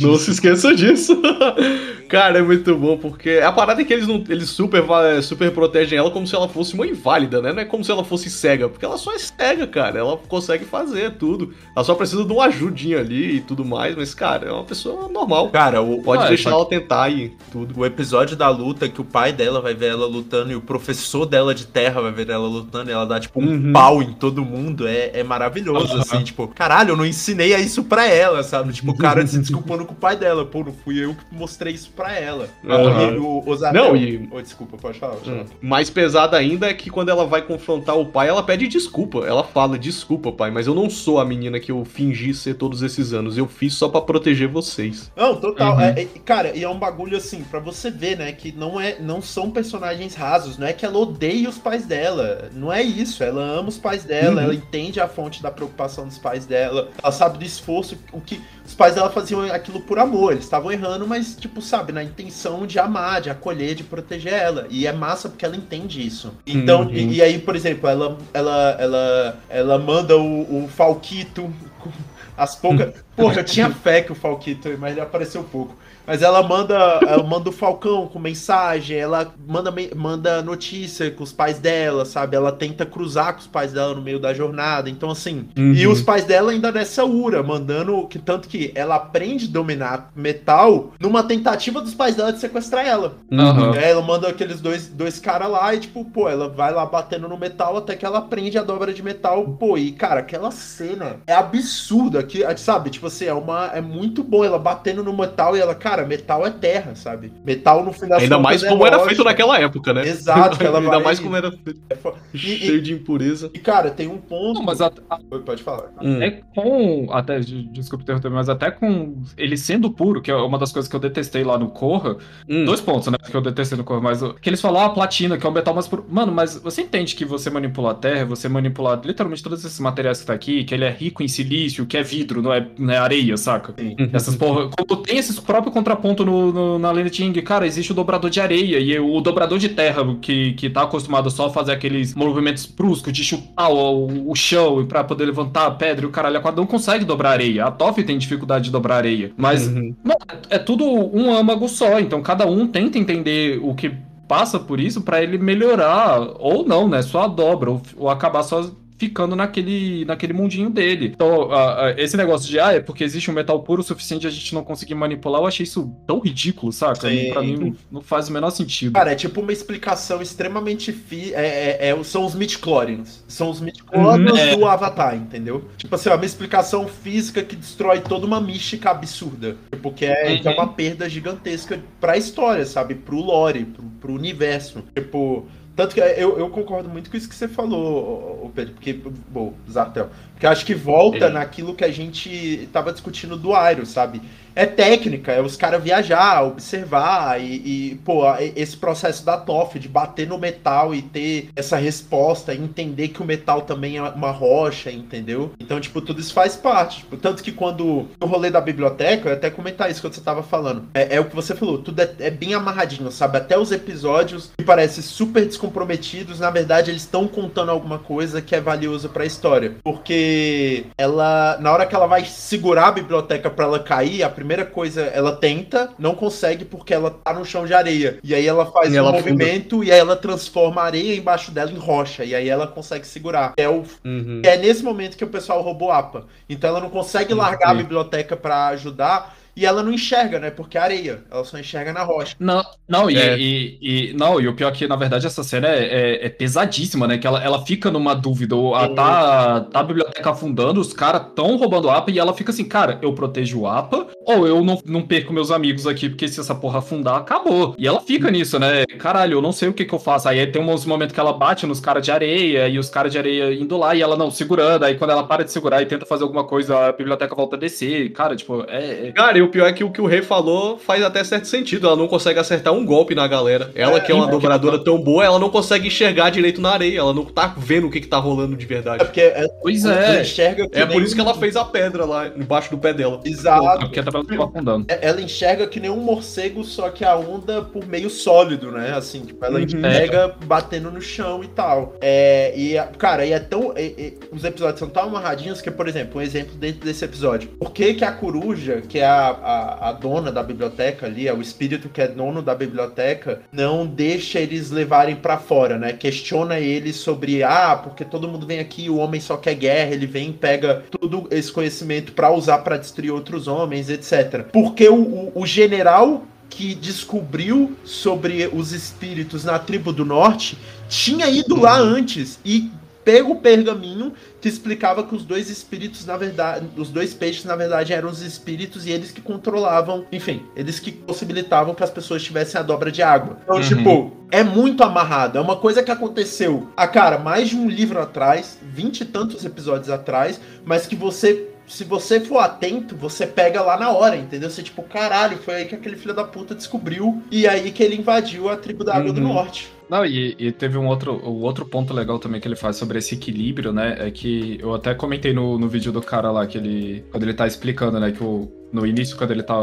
Não se esqueça disso. Cara, é muito bom, porque a parada é que eles não. Eles super, va- super protegem ela como se ela fosse uma inválida, né? Não é como se ela fosse cega, porque ela só é cega, cara. Ela consegue fazer tudo. Ela só precisa de uma ajudinha ali e tudo mais, mas, cara, é uma pessoa normal. Cara, o, Pode Ah, é, deixar só- ela tentar e tudo. o episódio da luta que o pai dela vai ver ela lutando e o professor dela de terra vai ver ela lutando e ela dá, tipo, um Uhum. pau em todo mundo é, é maravilhoso, Aham. assim, tipo, caralho, eu não ensinei isso pra ela, sabe? Tipo, o cara se desculpando com o pai dela, pô, não fui eu que mostrei isso pra ela. Aham. E o, o Não, e- Ô, desculpa, pode falar. Pode falar. Hum. Mais pesada ainda é que quando ela vai confrontar o pai, ela pede desculpa. Ela fala: Desculpa, pai, mas eu não sou a menina que eu fingi ser todos esses anos. Eu fiz só pra proteger vocês. Não, total. Uhum. É- é- cara, e é um bagulho assim, pra você ver, né, que não, é, não são personagens rasos, não é que ela odeia os pais dela. Não é isso. Ela ama os pais dela, Uhum. ela entende a fonte da preocupação dos pais dela, ela sabe do esforço, o que. Os pais dela faziam aquilo por amor, eles estavam errando, mas, tipo, sabe, na intenção de amar, de acolher, de proteger ela. E é massa porque ela entende isso. Então, Uhum. e, e aí, por exemplo, ela, ela, ela, ela manda o, o Falquito com as poucas. Porra, eu tinha fé que o Falquito, mas ele apareceu pouco. Mas ela manda, ela manda o Falcão com mensagem, ela manda, manda notícia com os pais dela, sabe? Ela tenta cruzar com os pais dela no meio da jornada. Então, assim. Uhum. E os pais dela ainda nessa ura, mandando. que Tanto que ela aprende a dominar metal numa tentativa dos pais dela de sequestrar ela. Aham. É, ela manda aqueles dois, dois caras lá e, tipo, pô, ela vai lá batendo no metal até que ela aprende a dobra de metal. Pô, e, cara, aquela cena é absurda. Que, sabe, tipo assim, é, uma, é muito bom ela batendo no metal e ela, cara, metal é terra, sabe? Metal no fim das Ainda mais é como era rocha. feito naquela época, né? Exato, ela Ainda vai- mais como era feito. É E, Cheio de impureza. e, cara, tem um ponto. Não, mas a- Oi, Pode falar. Hum. É com. Até, de- desculpa interromper, mas até com ele sendo puro, que é uma das coisas que eu detestei lá no Corra. Hum. Dois pontos, né? Que eu detestei no Corra, mas. Que eles falam, ah, platina, que é o metal mais puro. Mano, mas você entende que você manipula a terra, você manipula literalmente todos esses materiais que tá aqui, que ele é rico em silício, que é vidro, não é, não é areia, saca? Sim. Essas porra. Como tem esse próprio contraponto no, no- na lenda de Ing, cara, existe o dobrador de areia e o dobrador de terra, que, que tá acostumado só a fazer aqueles movimentos bruscos de chutar o, o chão e pra poder levantar a pedra e o caralho, a não consegue dobrar areia. A Toff tem dificuldade de dobrar areia. Mas Uhum. Mano, é tudo um âmago só, então cada um tenta entender o que passa por isso pra ele melhorar, ou não, né? Só a dobra, ou, ou acabar só ficando naquele, naquele mundinho dele. Então, a- a- esse negócio de, ah, é porque existe um metal puro o suficiente a gente não conseguir manipular, eu achei isso tão ridículo, saca? Sim. Pra mim não, não faz o menor sentido. Cara, é tipo uma explicação extremamente fi... é, é- é- são os midichlorians. São os midichlorians Uhum, do Avatar, entendeu? Tipo assim, ó, uma explicação física que destrói toda uma mística absurda. Tipo, que é, que é Uhum. uma perda gigantesca pra história, sabe? Pro lore, pro, pro universo. Tipo... Tanto que eu, eu concordo muito com isso que você falou, Pedro, porque, bom, Zartel, porque eu acho que volta naquilo que a gente tava discutindo do Airo, sabe? É técnica, é os caras viajar, observar e, e, pô, a- esse processo da TOF de bater no metal e ter essa resposta, entender que o metal também é uma rocha, entendeu? Então, tipo, tudo isso faz parte. Tipo, tanto que quando no rolê da biblioteca, eu até comentar isso quando você tava falando. É, é o que você falou, tudo é, é bem amarradinho, sabe? Até os episódios que parecem super descomprometidos, na verdade, eles estão contando alguma coisa que é valiosa pra história. Porque ela, na hora que ela vai segurar a biblioteca pra ela cair, a primeira coisa, ela tenta, não consegue porque ela tá no chão de areia. E aí ela faz E um ela movimento e aí ela transforma a areia embaixo dela em rocha. E aí ela consegue segurar. É o Uhum. é nesse momento que o pessoal roubou a APA. Então ela não consegue largar a biblioteca pra ajudar e ela não enxerga, né? Porque é areia. Ela só enxerga na rocha. Não, não, e, É. e, e- não, e o pior é que, na verdade, essa cena é, é- é pesadíssima, né? Que ela, ela fica numa dúvida. o- A, tá, tá a biblioteca afundando, os caras tão roubando o APA e ela fica assim, cara, eu protejo o APA ou eu não, não perco meus amigos aqui, porque se essa porra afundar, acabou. E ela fica nisso, né? Caralho, eu não sei o que que eu faço. Aí tem uns momentos que ela bate nos caras de areia e os caras de areia indo lá e ela não segurando. Aí quando ela para de segurar e tenta fazer alguma coisa, a biblioteca volta a descer. Cara, tipo, é. é- Cara, e o pior é que o que o rei falou faz até certo sentido. Ela não consegue acertar um golpe na galera. Ela, que é uma porque- dobradora tão boa, ela não consegue enxergar direito na areia. Ela não tá vendo o que, que tá rolando de É verdade. porque é, Pois ela é. enxerga É por isso que ela fez a pedra lá embaixo do pé dela. Exato. Porque a tabela tava afundando. É- Ela enxerga que nem um morcego, só que a onda por meio sólido, né? Assim, tipo, ela Uhum. enxerga batendo no chão e tal. É, e, a- cara, e é tão. e- e- os episódios são tão amarradinhos que, por exemplo, um exemplo dentro desse episódio. Por que, que a coruja, que é a, a, a dona da biblioteca ali, é o espírito que é dono da biblioteca, não deixa eles levarem pra fora, né? Questiona eles sobre, ah, porque todo mundo vem aqui, o homem só quer guerra, ele vem e pega tudo esse conhecimento pra usar pra destruir outros homens, etc. Porque o, o, o general que descobriu sobre os espíritos na tribo do norte tinha ido lá antes e pego o pergaminho que explicava que os dois espíritos, na verdade, os dois peixes, na verdade, eram os espíritos e eles que controlavam, enfim, eles que possibilitavam que as pessoas tivessem a dobra de água. Então, Uhum. tipo, é muito amarrado. É uma coisa que aconteceu, a cara, mais de um livro atrás, vinte e tantos episódios atrás, mas que você. Se você for atento, você pega lá na hora, entendeu? Você, tipo, caralho, foi aí que aquele filho da puta descobriu. E aí que ele invadiu a tribo da Água do Uhum. Norte. Não, e, e teve um outro, o outro ponto legal também que ele faz sobre esse equilíbrio, né? É que eu até comentei no, no vídeo do cara lá, que ele. Quando ele tá explicando, né? Que o, no início, quando ele tá.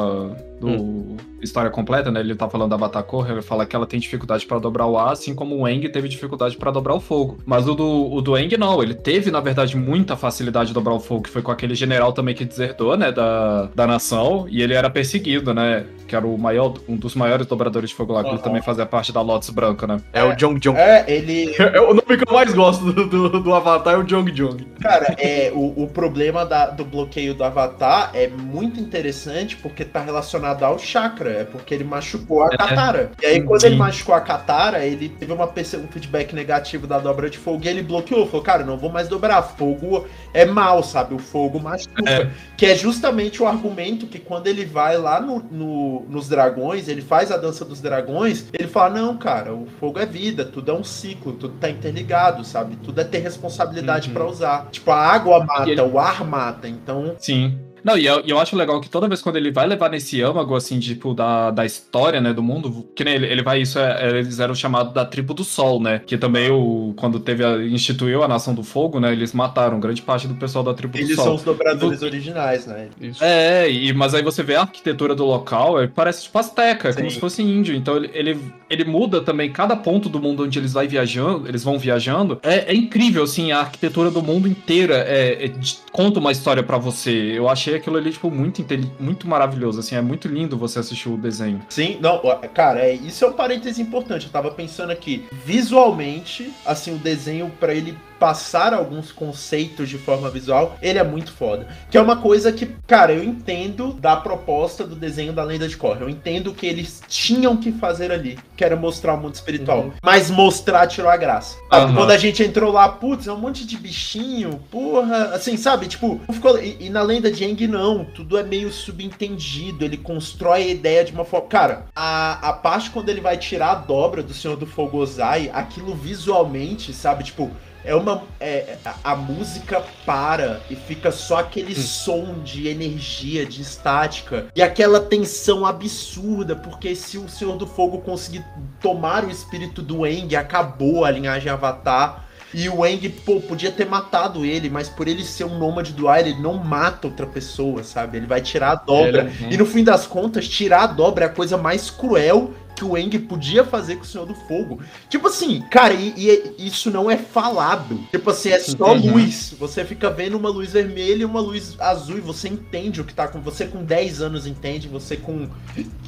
Do História Completa, né? Ele tá falando da Batacor, ele fala que ela tem dificuldade pra dobrar o ar, assim como o Eng teve dificuldade pra dobrar o fogo. Mas o do, o do Eng não, ele teve, na verdade, muita facilidade de dobrar o fogo, que foi com aquele general também que desertou, né? Da, da nação, e ele era perseguido, né? Que era o maior, um dos maiores dobradores de fogo lá, que ele Aham. também fazia parte da Lotus Branca, né? É, o Jong Jong. É, ele. É o nome que eu mais gosto do, do, do Avatar é o Jong Jong. Cara, é, o, o problema da- do bloqueio do Avatar é muito interessante porque tá relacionado ao chakra. É porque ele machucou a É. Katara. E aí, quando Sim. ele machucou a Katara, ele teve uma, um feedback negativo da dobra de fogo e ele bloqueou. Falou, cara, não vou mais dobrar. Fogo é mal, sabe? O fogo machuca. É. Que é justamente o argumento que quando ele vai lá no, no- nos dragões, ele faz a dança dos dragões, ele fala: Não, cara, o fogo é vida, tudo é um ciclo, tudo tá interligado, sabe? Tudo é ter responsabilidade Uhum. pra usar. Tipo, a água mata, ele- o ar mata, então. Sim. Não, e eu, eu acho legal que toda vez quando ele vai levar nesse âmago, assim, tipo, da, da história, né, do mundo, que nem ele, ele vai, isso é, eles eram chamados da tribo do sol, né, que também o, quando teve a, instituiu a Nação do Fogo, né, eles mataram grande parte do pessoal da tribo do Eles sol. são os dobradores originais, né? Isso. É, e, mas aí você vê a arquitetura do local, é, parece tipo azteca, é como se fosse índio. Então ele, ele, ele muda também cada ponto do mundo onde eles vai viajando, eles vão viajando. É, é incrível, assim, a arquitetura do mundo inteira é, é conta uma história pra você. Eu achei aquilo ali, tipo, muito, muito maravilhoso, assim, é muito lindo você assistir o desenho. Sim, não, cara, é, isso é um parêntese importante. Eu tava pensando aqui, visualmente, assim, o desenho pra ele passar alguns conceitos de forma visual, ele é muito foda. Que é uma coisa que, cara, eu entendo da proposta do desenho da Lenda de Korra. Eu entendo o que eles tinham que fazer ali, que era mostrar o mundo espiritual. Uhum. Mas mostrar tirou a graça. Aham. Quando a gente entrou lá, putz, é um monte de bichinho, porra. Assim, sabe? Tipo, ficou... e, e na Lenda de Aang, não. Tudo é meio subentendido. Ele constrói a ideia de uma forma. Cara, a, a parte quando ele vai tirar a dobra do Senhor do Fogo Ozai, aquilo visualmente, sabe? Tipo, é uma. é- a, a música para e fica só aquele som de energia, de estática. E aquela tensão absurda, porque se o Senhor do Fogo conseguir tomar o espírito do Eng, acabou a linhagem Avatar. E o Eng, pô, podia ter matado ele, mas por ele ser um nômade do ar, ele não mata outra pessoa, sabe? Ele vai tirar a dobra. Ele- E no fim das contas, tirar a dobra é a coisa mais cruel que o Eng podia fazer com o Senhor do Fogo. Tipo assim, cara, e, e isso não é falado. Tipo assim, é só Uhum. luz. Você fica vendo uma luz vermelha e uma luz azul e você entende o que tá com. Você com 10 anos entende, você com.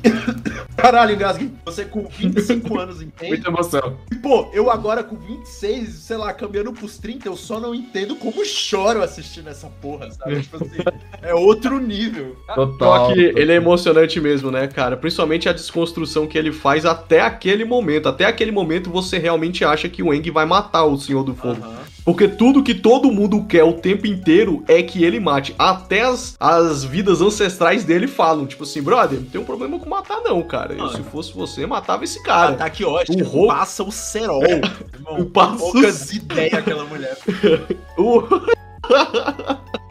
Caralho, engasguei. Você com 25 anos entende. Muita emoção. E, pô, eu agora com 26, sei lá, caminhando pros 30, eu só não entendo como choro assistindo essa porra, sabe? Tipo assim, é outro nível. Total. Só que ele é emocionante mesmo, né, cara? Principalmente a desconstrução que ele faz até aquele momento. Até aquele momento você realmente acha que o Eng vai matar o Senhor do Fogo. Aham. Porque tudo que todo mundo quer o tempo inteiro é que ele mate. Até as, as vidas ancestrais dele falam, tipo assim, brother, não tem um problema com matar não, cara. Eu, se fosse você, matava esse cara. Ataque ótimo. o ro- Passa o cerol. Irmão, O passa o poucas ideias aquela mulher. O-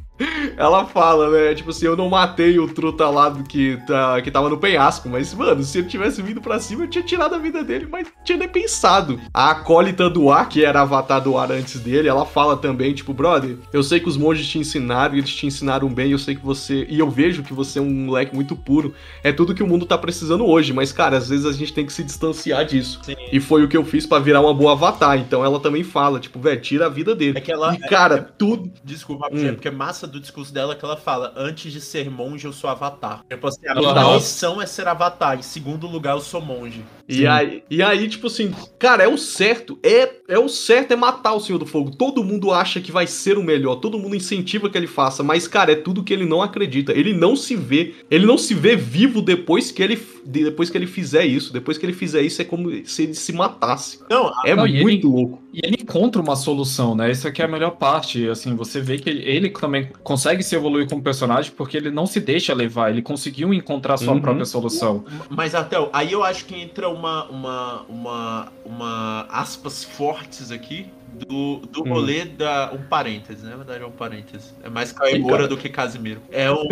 Ela fala, né? Tipo assim, eu não matei o truta lá que, tá, que tava no penhasco, mas, mano, se ele tivesse vindo pra cima, eu tinha tirado a vida dele, mas não tinha nem pensado. A acólita do ar, que era avatar do ar antes dele, ela fala também, tipo, brother, eu sei que os monges te ensinaram, e eles te ensinaram bem, eu sei que você. E eu vejo que você é um moleque muito puro. É tudo que o mundo tá precisando hoje, mas, cara, às vezes a gente tem que se distanciar disso. Sim. E foi o que eu fiz pra virar uma boa avatar. Então ela também fala, tipo, velho, tira a vida dele. É que ela. E, cara, tudo. Desculpa, Hum. é porque massa do discurso dela que ela fala: antes de ser monge, eu sou avatar. Tipo assim, a missão é ser avatar. Em segundo lugar, eu sou monge. E aí, e aí, tipo assim, cara, é o certo. É, é o certo é matar o Senhor do Fogo. Todo mundo acha que vai ser o melhor. Todo mundo incentiva que ele faça. Mas, cara, é tudo que ele não acredita. Ele não se vê. Ele não se vê vivo depois que ele, depois que ele fizer isso. Depois que ele fizer isso, é como se ele se matasse. Não, É Não, e muito louco. E ele encontra uma solução, né? Isso aqui é a melhor parte. Assim, você vê que ele também consegue se evoluir como personagem porque ele não se deixa levar. Ele conseguiu encontrar sua Uhum. própria solução. Mas até aí eu acho que entra uma, uma, uma, uma aspas fortes aqui do, do Hum. rolê da. Um parênteses, né? Na verdade é um parênteses. É mais cara. do que Casimiro. É um.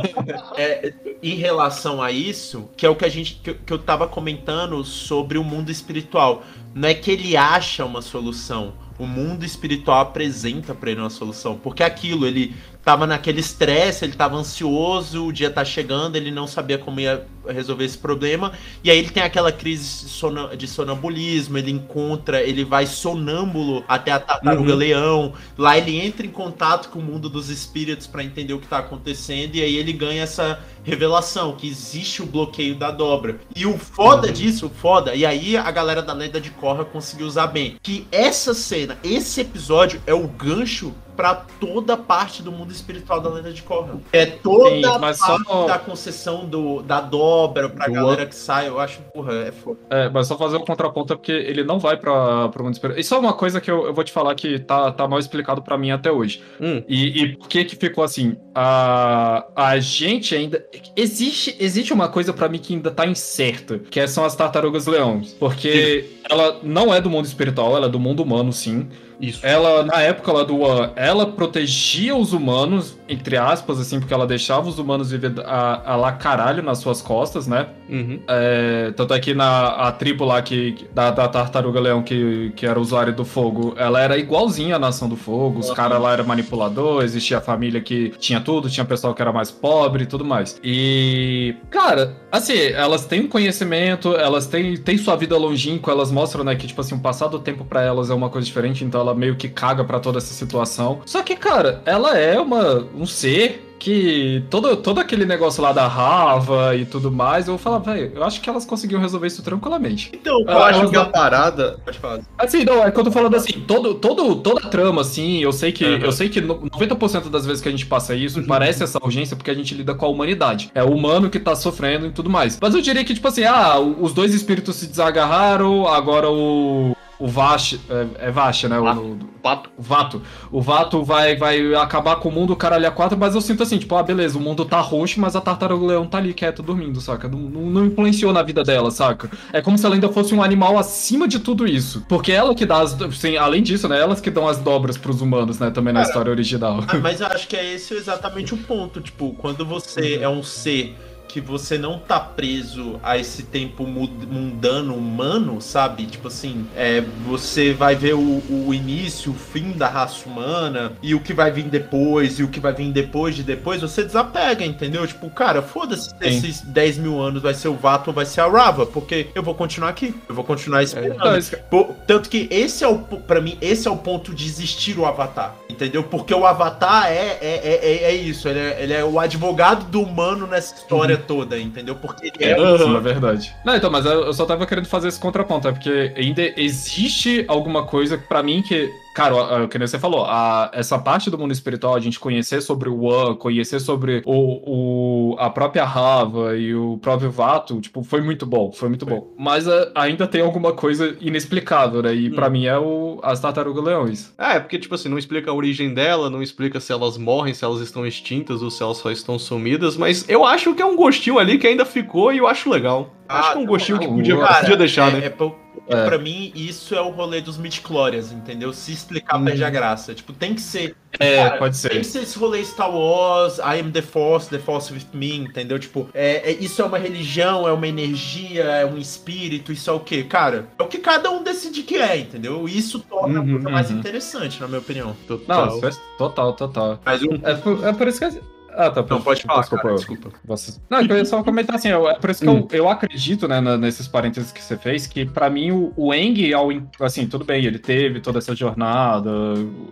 é, em relação a isso, que é o que a gente. Que, eu- que eu tava comentando sobre o mundo espiritual. Não é que ele acha uma solução. O mundo espiritual apresenta pra ele uma solução. Porque aquilo, ele tava naquele estresse, ele tava ansioso, o dia tá chegando, ele não sabia como ia resolver esse problema. E aí ele tem aquela crise de sona- de sonambulismo, ele encontra, ele vai sonâmbulo até a tartaruga Uhum. leão. Lá ele entra em contato com o mundo dos espíritos pra entender o que tá acontecendo e aí ele ganha essa revelação que existe o bloqueio da dobra. E o foda disso, o foda, e aí a galera da Lenda de Korra conseguiu usar bem, que essa cena, esse episódio é o gancho pra toda parte do mundo espiritual da Lenda de Korra. É toda Sim, a mas parte só- da concessão do, da dobra pra Do galera que sai, eu acho, porra, é foda. É, mas só fazer um contraponto é porque ele não vai pra, pro mundo espiritual. Isso é uma coisa que eu, eu vou te falar que tá, tá mal explicado pra mim até hoje. Hum. E, e por que que ficou assim? A, a gente ainda. Existe, existe uma coisa pra mim que ainda tá incerta, que são as tartarugas leões. Porque ela não é do mundo espiritual, ela é do mundo humano, sim. Isso. Ela, na época lá do One, ela protegia os humanos, entre aspas, assim, porque ela deixava os humanos viver a, a lá caralho nas suas costas, né? Uhum. É, tanto é que na a tribo lá que, da, da Tartaruga Leão, que, que era usuário do fogo, ela era igualzinha à Nação do Fogo. Os caras lá eram manipulador, existia a família que tinha tudo, tinha pessoal que era mais pobre e tudo mais. E, cara, assim, elas têm um conhecimento, elas têm, têm sua vida longínqua, elas mostram, né, que, tipo assim, o passar do tempo pra elas é uma coisa diferente, então ela meio que caga pra toda essa situação. Só que, cara, ela é uma, um ser que todo, todo aquele negócio lá da Rava e tudo mais, eu falava, velho, eu acho que elas conseguiam resolver isso tranquilamente. Então, Eu acho elas que a não- parada. pode falar. Assim, não, é que eu tô falando assim, todo, todo, toda a trama, assim, eu sei que, Uhum. eu sei que no- 90% das vezes que a gente passa isso, parece essa urgência porque a gente lida com a humanidade. É o humano que tá sofrendo e tudo mais. Mas eu diria que, tipo assim, ah, os dois espíritos se desagarraram, agora o. O Vash. É, é Vash, né? O, Vato. o- Pato. o Vato. O Vato vai, vai acabar com o mundo, o caralho a quatro, mas eu sinto assim, tipo, ah, beleza, o mundo tá roxo, mas a tartaruga leão tá ali quieta dormindo, saca? Não, não, não influenciou na vida dela, saca? É como se ela ainda fosse um animal acima de tudo isso. Porque ela que dá as. Assim, além disso, né? Elas que dão as dobras pros humanos, né? Também na Cara, história original. Ah, mas eu acho que é esse exatamente o ponto. Tipo, quando você é um ser que você não tá preso a esse tempo mu- mundano humano, sabe? Tipo assim, é, você vai ver o, o início, o fim da raça humana e o que vai vir depois e o que vai vir depois de depois, você desapega, entendeu? Tipo, cara, foda-se se esses 10 mil anos vai ser o Vato ou vai ser a Rava, porque eu vou continuar aqui, eu vou continuar esperando. Não, isso- Pô, Tanto que esse é o, para mim, esse é o ponto de existir o Avatar, entendeu? Porque o Avatar é, é, é, é- é isso, ele é, ele é o advogado do humano nessa história toda, entendeu? Porque ele é Isso, Aham. é verdade. Não, então, mas eu eu só tava querendo fazer esse contraponto, é porque ainda existe alguma coisa pra mim que. Cara, o que nem você falou, a- essa parte do mundo espiritual, a gente conhecer sobre o One, conhecer sobre o, o- a própria Rava e o próprio Vato, tipo, foi muito bom, foi muito bom. Mas ah, ainda tem alguma coisa inexplicável, né? E pra mim é o, as tartarugas leões. É, porque, tipo assim, não explica a origem dela, não explica se elas morrem, se elas estão extintas ou se elas só estão sumidas, mas eu acho que é um gostinho ali que ainda ficou e eu acho legal. Acho que é um não, gostinho que não, podia, cara, podia deixar, é, né? é pra, É. pra mim, isso é o rolê dos midichlorians, entendeu? Se explicar Hum. perde a graça. Tipo, tem que ser. É, Cara, pode Tem ser. que ser esse rolê Star Wars, I am the Force, the Force with me, entendeu? Tipo, é, é- isso é uma religião, é uma energia, é um espírito, isso é o quê? Cara, é o que cada um decide que é, entendeu? Isso torna a Uhum, coisa mais uhum. interessante, na minha opinião. Não, Total. é total, total. Mas. É por, é por isso que. Ah, tá. Não, pode falar, Desculpa, cara, eu- desculpa. Você... Não, eu ia só comentar assim, eu- é por isso que Hum. eu, eu acredito, né, nesses parênteses que você fez, que pra mim o, o Eng, ao, in- assim, tudo bem, ele teve toda essa jornada,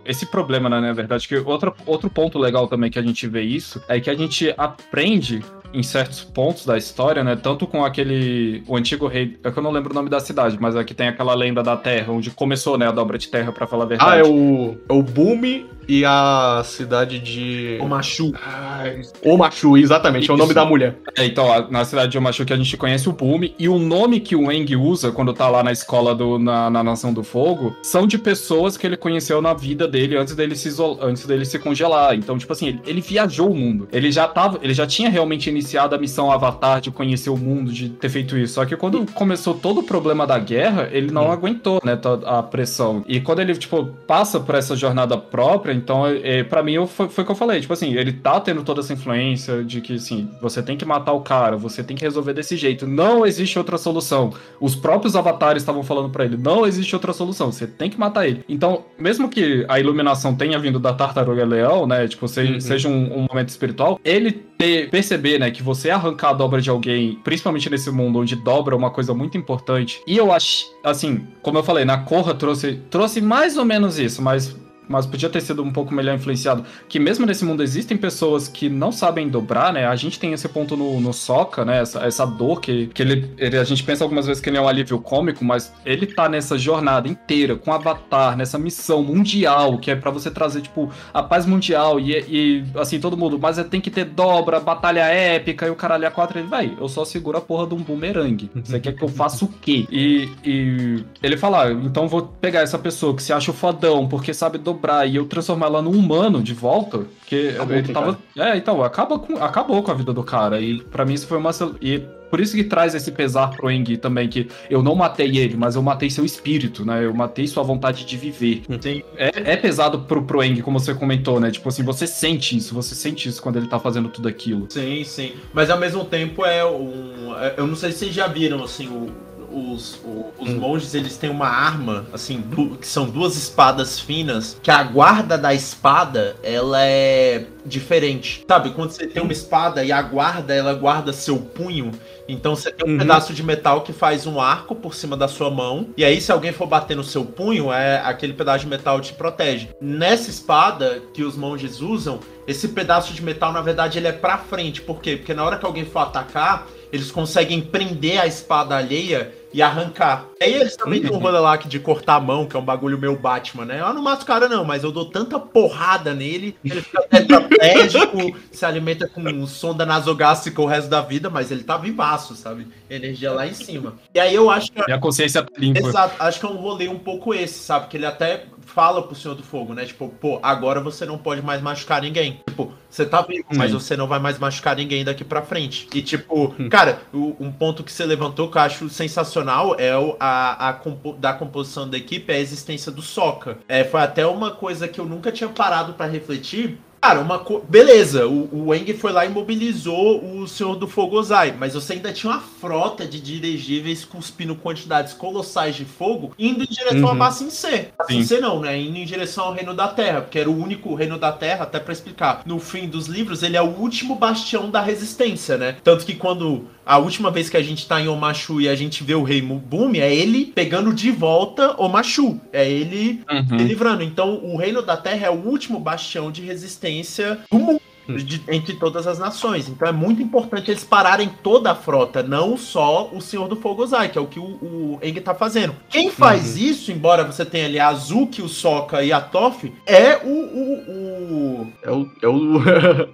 esse problema, né, na verdade, que outro, outro ponto legal também que a gente vê isso, é que a gente aprende em certos pontos da história, né, tanto com aquele, o antigo rei, é que eu não lembro o nome da cidade, mas aqui tem aquela lenda da terra, onde começou, né, a dobra de terra, pra falar a verdade. Ah, é o, é o Boom e a cidade de. O Machu. Ai, Omachu, exatamente, é o nome Isso. da mulher. É, então, a- na cidade de Omachu que a gente conhece o Bume, e o nome que o Eng usa quando tá lá na escola do, na, na Nação do Fogo são de pessoas que ele conheceu na vida dele antes dele se isol- antes dele se congelar. Então, tipo assim, ele, ele viajou o mundo. Ele já tava, ele já tinha realmente iniciado a missão Avatar de conhecer o mundo, de ter feito isso. Só que quando começou todo o problema da guerra, ele não aguentou, né, a pressão. E quando ele, tipo, passa por essa jornada própria, então, é, para mim, eu, foi, foi o que eu falei. Tipo assim, ele tá tendo toda essa influência de que, assim, você tem que matar o cara, você tem que resolver desse jeito. Não existe outra solução. Os próprios avatares estavam falando pra ele, não existe outra solução, você tem que matar ele. Então, mesmo que a iluminação tenha vindo da tartaruga leão, né, tipo, se- Uhum. seja um, um momento espiritual, ele ter- perceber, né, que você arrancar a dobra de alguém, principalmente nesse mundo onde dobra é uma coisa muito importante. E eu acho, assim, como eu falei, na Corra trouxe, trouxe mais ou menos isso, mas mas podia ter sido um pouco melhor influenciado. Que mesmo nesse mundo existem pessoas que não sabem dobrar, né? A gente tem esse ponto no, no Soca, né? Essa, essa dor que, que ele, ele- A gente pensa algumas vezes que ele é um alívio cômico, mas ele tá nessa jornada inteira com Avatar, nessa missão mundial, que é pra você trazer, tipo, a paz mundial e, e, assim, todo mundo. Mas tem que ter dobra, batalha épica e o caralho a quatro. Ele, vai, eu só seguro a porra de um bumerangue. Você quer que eu faça o quê? E, e ele fala, ah, então vou pegar essa pessoa que se acha o fodão porque sabe dobrar e eu transformar ela num humano de volta, porque Acabou ele com o tava. É, então, acaba com, acabou com a vida do cara. E pra mim isso foi uma. E por isso que traz esse pesar pro Eng também, que eu não matei ele, mas eu matei seu espírito, né? Eu matei sua vontade de viver. Sim. É, é pesado pro, pro Eng, como você comentou, né? Tipo assim, você sente isso, você sente isso quando ele tá fazendo tudo aquilo. Sim, sim. Mas ao mesmo tempo é um. é- Eu não sei se vocês já viram, assim, o- os, os Hum. monges eles têm uma arma, assim, du- que são duas espadas finas, que a guarda da espada, ela é. diferente. Sabe, quando você tem uma espada e a guarda, ela guarda seu punho. Então você tem um Uhum. pedaço de metal que faz um arco por cima da sua mão. E aí, se alguém for bater no seu punho, é aquele pedaço de metal te protege. Nessa espada que os monges usam, esse pedaço de metal, na verdade, ele é pra frente. Por quê? Porque na hora que alguém for atacar, eles conseguem prender a espada alheia e arrancar. E aí eles também Uhum. tem um rolê lá de cortar a mão, que é um bagulho meu Batman, né? Eu não mato o cara, não, mas eu dou tanta porrada nele, ele fica tetraplégico, se alimenta com sonda nasogástrica o resto da vida, mas ele tá vivaço, sabe? Energia lá em cima. E aí eu acho que E a consciência tá limpa. Exato, acho que é um rolê um pouco esse, sabe? Que ele até fala pro Senhor do Fogo, né? Tipo, pô, agora você não pode mais machucar ninguém. Tipo, você tá vivo, mas você não vai mais machucar ninguém daqui pra frente. E, tipo, cara, o- um ponto que você levantou que eu acho sensacional é o, a, a compo- da composição da equipe, é a existência do Soca. É, foi até uma coisa que eu nunca tinha parado pra refletir. Cara, uma co... beleza, o, o Eng foi lá e mobilizou o Senhor do Fogo Ozai, mas você ainda tinha uma frota de dirigíveis cuspindo quantidades colossais de fogo indo em direção a Uhum. Bassin C. Bassin. C não, né? Indo em direção ao Reino da Terra, porque era o único Reino da Terra, até pra explicar. No fim dos livros, ele é o último bastião da resistência, né? Tanto que quando a última vez que a gente tá em Omashu e a gente vê o Rei Bumi, é ele pegando de volta Omashu. É ele Uhum. se livrando. Então, o Reino da Terra é o último bastião de resistência do mundo. De- entre todas as nações. Então é muito importante eles pararem toda a frota, não só o Senhor do Fogo Ozai, que é o que o, o Eng tá fazendo. Quem faz isso, embora você tenha ali a Azuki, o Sokka e a Toff, é o. o, o... É o. É o...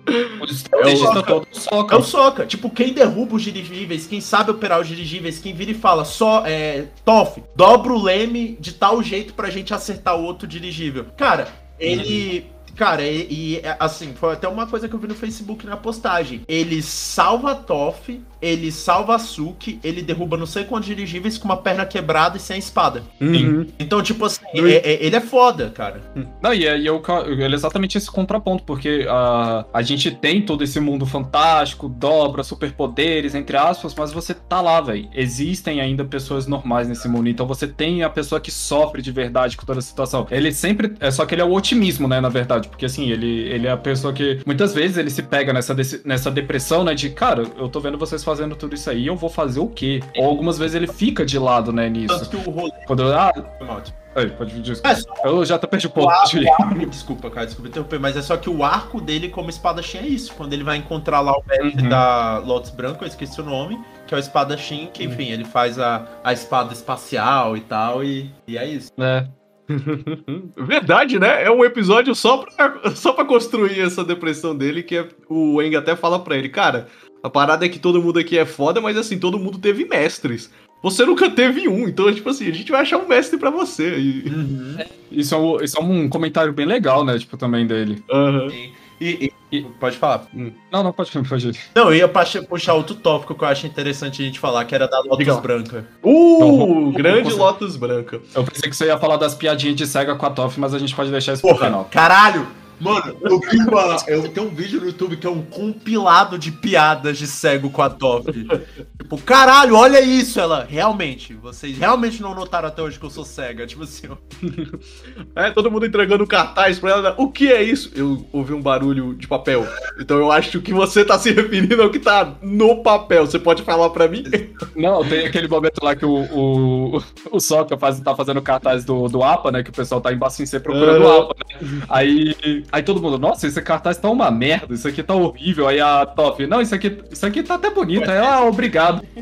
O estrategista Soca. todo soca. É o Sokka. Tipo, quem derruba os dirigíveis, quem sabe operar os dirigíveis, quem vira e fala só, é, Toff, dobra o leme de tal jeito pra gente acertar o outro dirigível. Cara, ele. Cara, e, e, assim, foi até uma coisa que eu vi no Facebook na postagem. Ele salva a Toff, ele salva a Suki, ele derruba não sei quantos dirigíveis com uma perna quebrada e sem a espada. Uhum. Então, tipo assim, é- é- ele é foda, cara. Não, e é, e é é exatamente esse contraponto, porque a a gente tem todo esse mundo fantástico, dobra, superpoderes, entre aspas, mas você tá lá, velho. Existem ainda pessoas normais nesse mundo, então você tem a pessoa que sofre de verdade com toda a situação. Ele sempre. É só que ele é o otimismo, né, na verdade, porque assim, ele, ele é a pessoa que muitas vezes ele se pega nessa, nessa depressão, né, de cara, eu tô vendo vocês fazendo tudo isso aí, eu vou fazer o quê? Ou algumas vezes ele fica de lado, né, nisso. Tanto que o rolê. Quando, ah, Moto. Ai, pode dizer. É, só Eu já tô perdi o ponto. o Júlio. arco- Desculpa, cara, desculpa interromper, mas é só que o arco dele como espadachim é isso. Quando ele vai encontrar lá o mestre Uhum. da Lotus Branco, eu esqueci o nome, que é o espadachim, que enfim, ele faz a, a espada espacial e tal, e, e é isso. É. Verdade, né? É um episódio só pra, só pra construir essa depressão dele, que é- o Eng até fala pra ele, cara, a parada é que todo mundo aqui é foda, mas assim, todo mundo teve mestres. Você nunca teve um, então, tipo assim, a gente vai achar um mestre pra você. E... Isso é, um, isso é um comentário bem legal, né? Tipo, também dele. Aham. E, e- E- pode falar. Não, não, pode, pode. Não, eu ia puxar outro tópico que eu acho interessante a gente falar, que era da Lotus Diga lá. Branca. Uh, Não, grande Lotus Branca. Eu pensei que você ia falar das piadinhas de cega com a Toff, mas a gente pode deixar isso pro Porra, canal. caralho! Mano, eu vi uma. Eu tenho um vídeo no YouTube que é um compilado de piadas de cego com a Toff. tipo, caralho, olha isso! Ela, realmente, vocês realmente não notaram até hoje que eu sou cega. Tipo assim, ó. É, todo mundo entregando cartaz pra ela. O que é isso? Eu ouvi um barulho de papel. Então eu acho que você tá se referindo ao que tá no papel. Você pode falar pra mim? Não, tem aquele momento lá que o, o, o Soca faz, tá fazendo cartaz do, do APA, né? Que o pessoal tá em Bacin C procurando o. APA, né? Aí, aí todo mundo, nossa, esse cartaz tá uma merda, isso aqui tá horrível. Aí a Toff, não, isso aqui, isso aqui tá até bonito. Aí, ah, obrigado.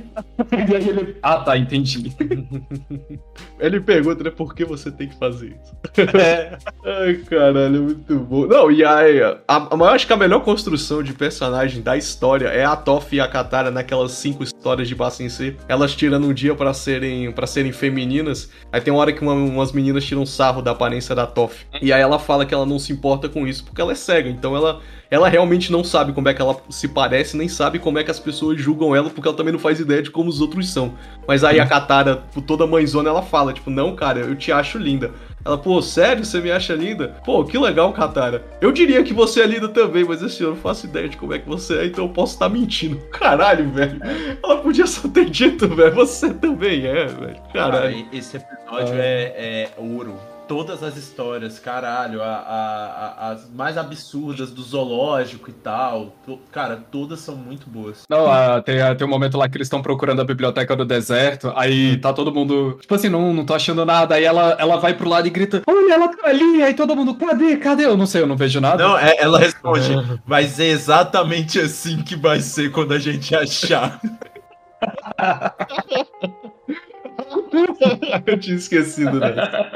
E aí ele, ah, tá, entendi. Ele pergunta, né? Por que você tem que fazer isso? É. Ai, caralho, muito bom. Não, e aí, a, a, eu acho que a melhor construção de personagem da história é a Toff e a Katara naquelas cinco histórias de Bassin C. Elas tirando um dia pra serem para serem femininas. Aí tem uma hora que uma- umas meninas tiram sarro da aparência da Toff. E aí ela fala que ela não se importa com isso porque ela é cega. Então ela, ela realmente não sabe como é que ela se parece, nem sabe como é que as pessoas julgam ela, porque ela também não faz ideia de como os outros são. Mas aí a Katara, por toda mãezona, ela fala, tipo, não, cara, eu te acho linda. Ela, pô, sério, você me acha linda? Pô, que legal, Katara. Eu diria que você é linda também, mas assim, eu não faço ideia de como é que você é, então eu posso estar mentindo. Caralho, velho. Ela podia só ter dito, velho, você também é, velho. Cara, Caralho. esse episódio é, é ouro. Todas as histórias, caralho, a, a- a- as mais absurdas do zoológico e tal. to- cara, todas são muito boas. Não, ah, tem, ah, tem um momento lá que eles estão procurando a biblioteca do deserto, aí tá todo mundo, tipo assim, não, não tô achando nada, aí ela, ela vai pro lado e grita, olha, ela tá ali, aí todo mundo, cadê, cadê? Eu não sei, eu não vejo nada. Não, é- ela responde, vai ser exatamente assim que vai ser quando a gente achar. Eu tinha esquecido, né?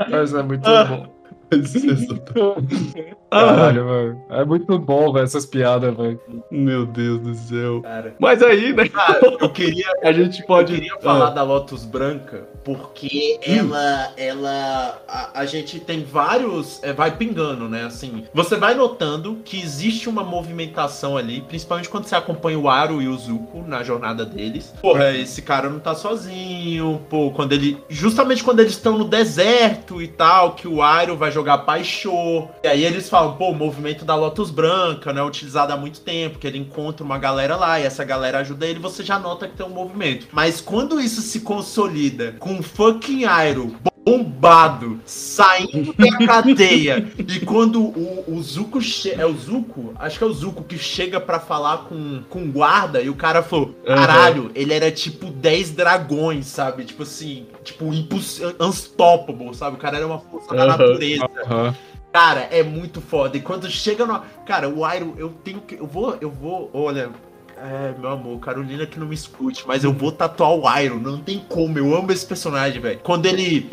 Mas é muito Ah. bom. Ah, Caralho, velho. É muito bom, velho, essas piadas, velho. meu Deus do céu. Cara, Mas aí, né? eu queria A gente pode. Eu queria falar Ah, da Lotus Branca porque ela, ela, a, a gente tem vários, é, vai pingando, né? Assim, você vai notando que existe uma movimentação ali, principalmente quando você acompanha o Aro e o Zuko na jornada deles. Porra, esse cara não tá sozinho, pô, quando ele, justamente quando eles estão no deserto e tal, que o Aro vai jogar Paixô, e aí eles falam, pô, o movimento da Lotus Branca, né, utilizado há muito tempo, que ele encontra uma galera lá e essa galera ajuda ele, você já nota que tem um movimento. Mas quando isso se consolida com fucking Iroh bombado, saindo da cadeia, e quando o, o Zuko é o Zuko? Acho que é o Zuko que chega pra falar com, com o guarda e o cara falou, caralho, ele era tipo 10 dragões, sabe? Tipo assim, tipo unstoppable, sabe? O cara era uma força da Aham. natureza. Aham. Cara, é muito foda. E quando chega no. Cara, o Iron, eu tenho que. Eu vou. Eu vou. Olha. É, meu amor, Carolina que não me escute, mas eu vou tatuar o Iron. Não tem como. Eu amo esse personagem, velho. Quando ele.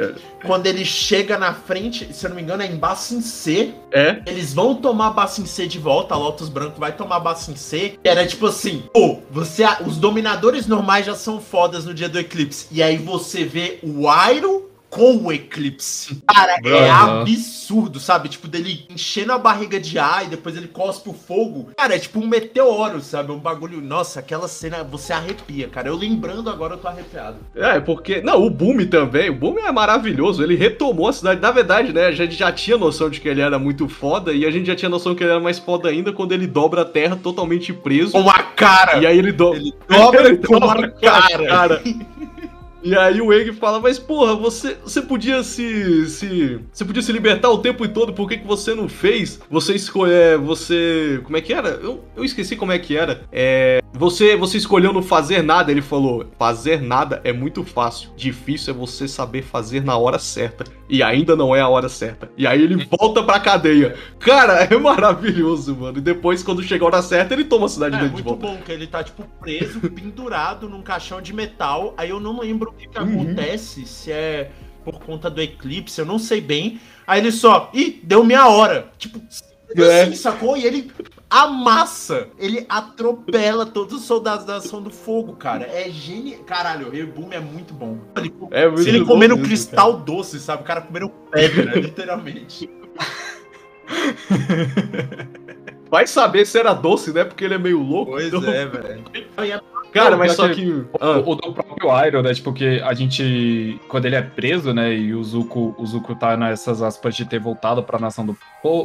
Quando ele chega na frente, se eu não me engano, é em Bassin C. É? Eles vão tomar Bassin C de volta. A Lotus Branco vai tomar Bassin C. E era tipo assim: pô, você. Os dominadores normais já são fodas no dia do eclipse. E aí você vê o Iron com o eclipse. Cara, é absurdo, sabe? Tipo, dele enchendo a barriga de ar e depois ele cospe o fogo. Cara, é tipo um meteoro, sabe? Um bagulho. Nossa, aquela cena você arrepia, cara. Eu lembrando agora eu tô arrepiado. É, porque. Não, o Boom também. O Boom é maravilhoso. Ele retomou a cidade. Na verdade, né? A gente já tinha noção de que ele era muito foda. E a gente já tinha noção que ele era mais foda ainda quando ele dobra a terra totalmente preso. Com a cara! E aí ele, do... Ele dobra Ele com dobra a cara. cara. E aí o Eng fala, mas porra, você, você podia se, se. Você podia se libertar o tempo todo, por que, que você não fez? Você escolher. Você. Como é que era? Eu, eu esqueci como é que era. É. Você, você escolheu não fazer nada. Ele falou: fazer nada é muito fácil. Difícil é você saber fazer na hora certa. E ainda não é a hora certa. E aí ele volta pra cadeia. Cara, é maravilhoso, mano. E depois, quando chega a hora certa, ele toma a cidade É dele de muito volta. bom, que ele tá, tipo, preso, pendurado num caixão de metal. Aí eu não lembro o que, que Uhum. acontece, se é por conta do eclipse, eu não sei bem. Aí ele só, ih, deu minha hora. Tipo, É. assim, sacou? E ele amassa, ele atropela todos os soldados da Ação do Fogo, cara. É genial. Caralho, o Rebume é muito bom. Ele, É muito ele bom comendo mesmo, cristal doce, sabe? O cara comendo pedra, literalmente. Vai saber se era doce, né? Porque ele é meio louco. Pois então- é, velho. Cara, Não, mas só que- que. Ah, O, o do próprio Iron, né? Tipo, que a gente. Quando ele é preso, né? E o Zuko, o Zuko tá nessas aspas de ter voltado pra nação do,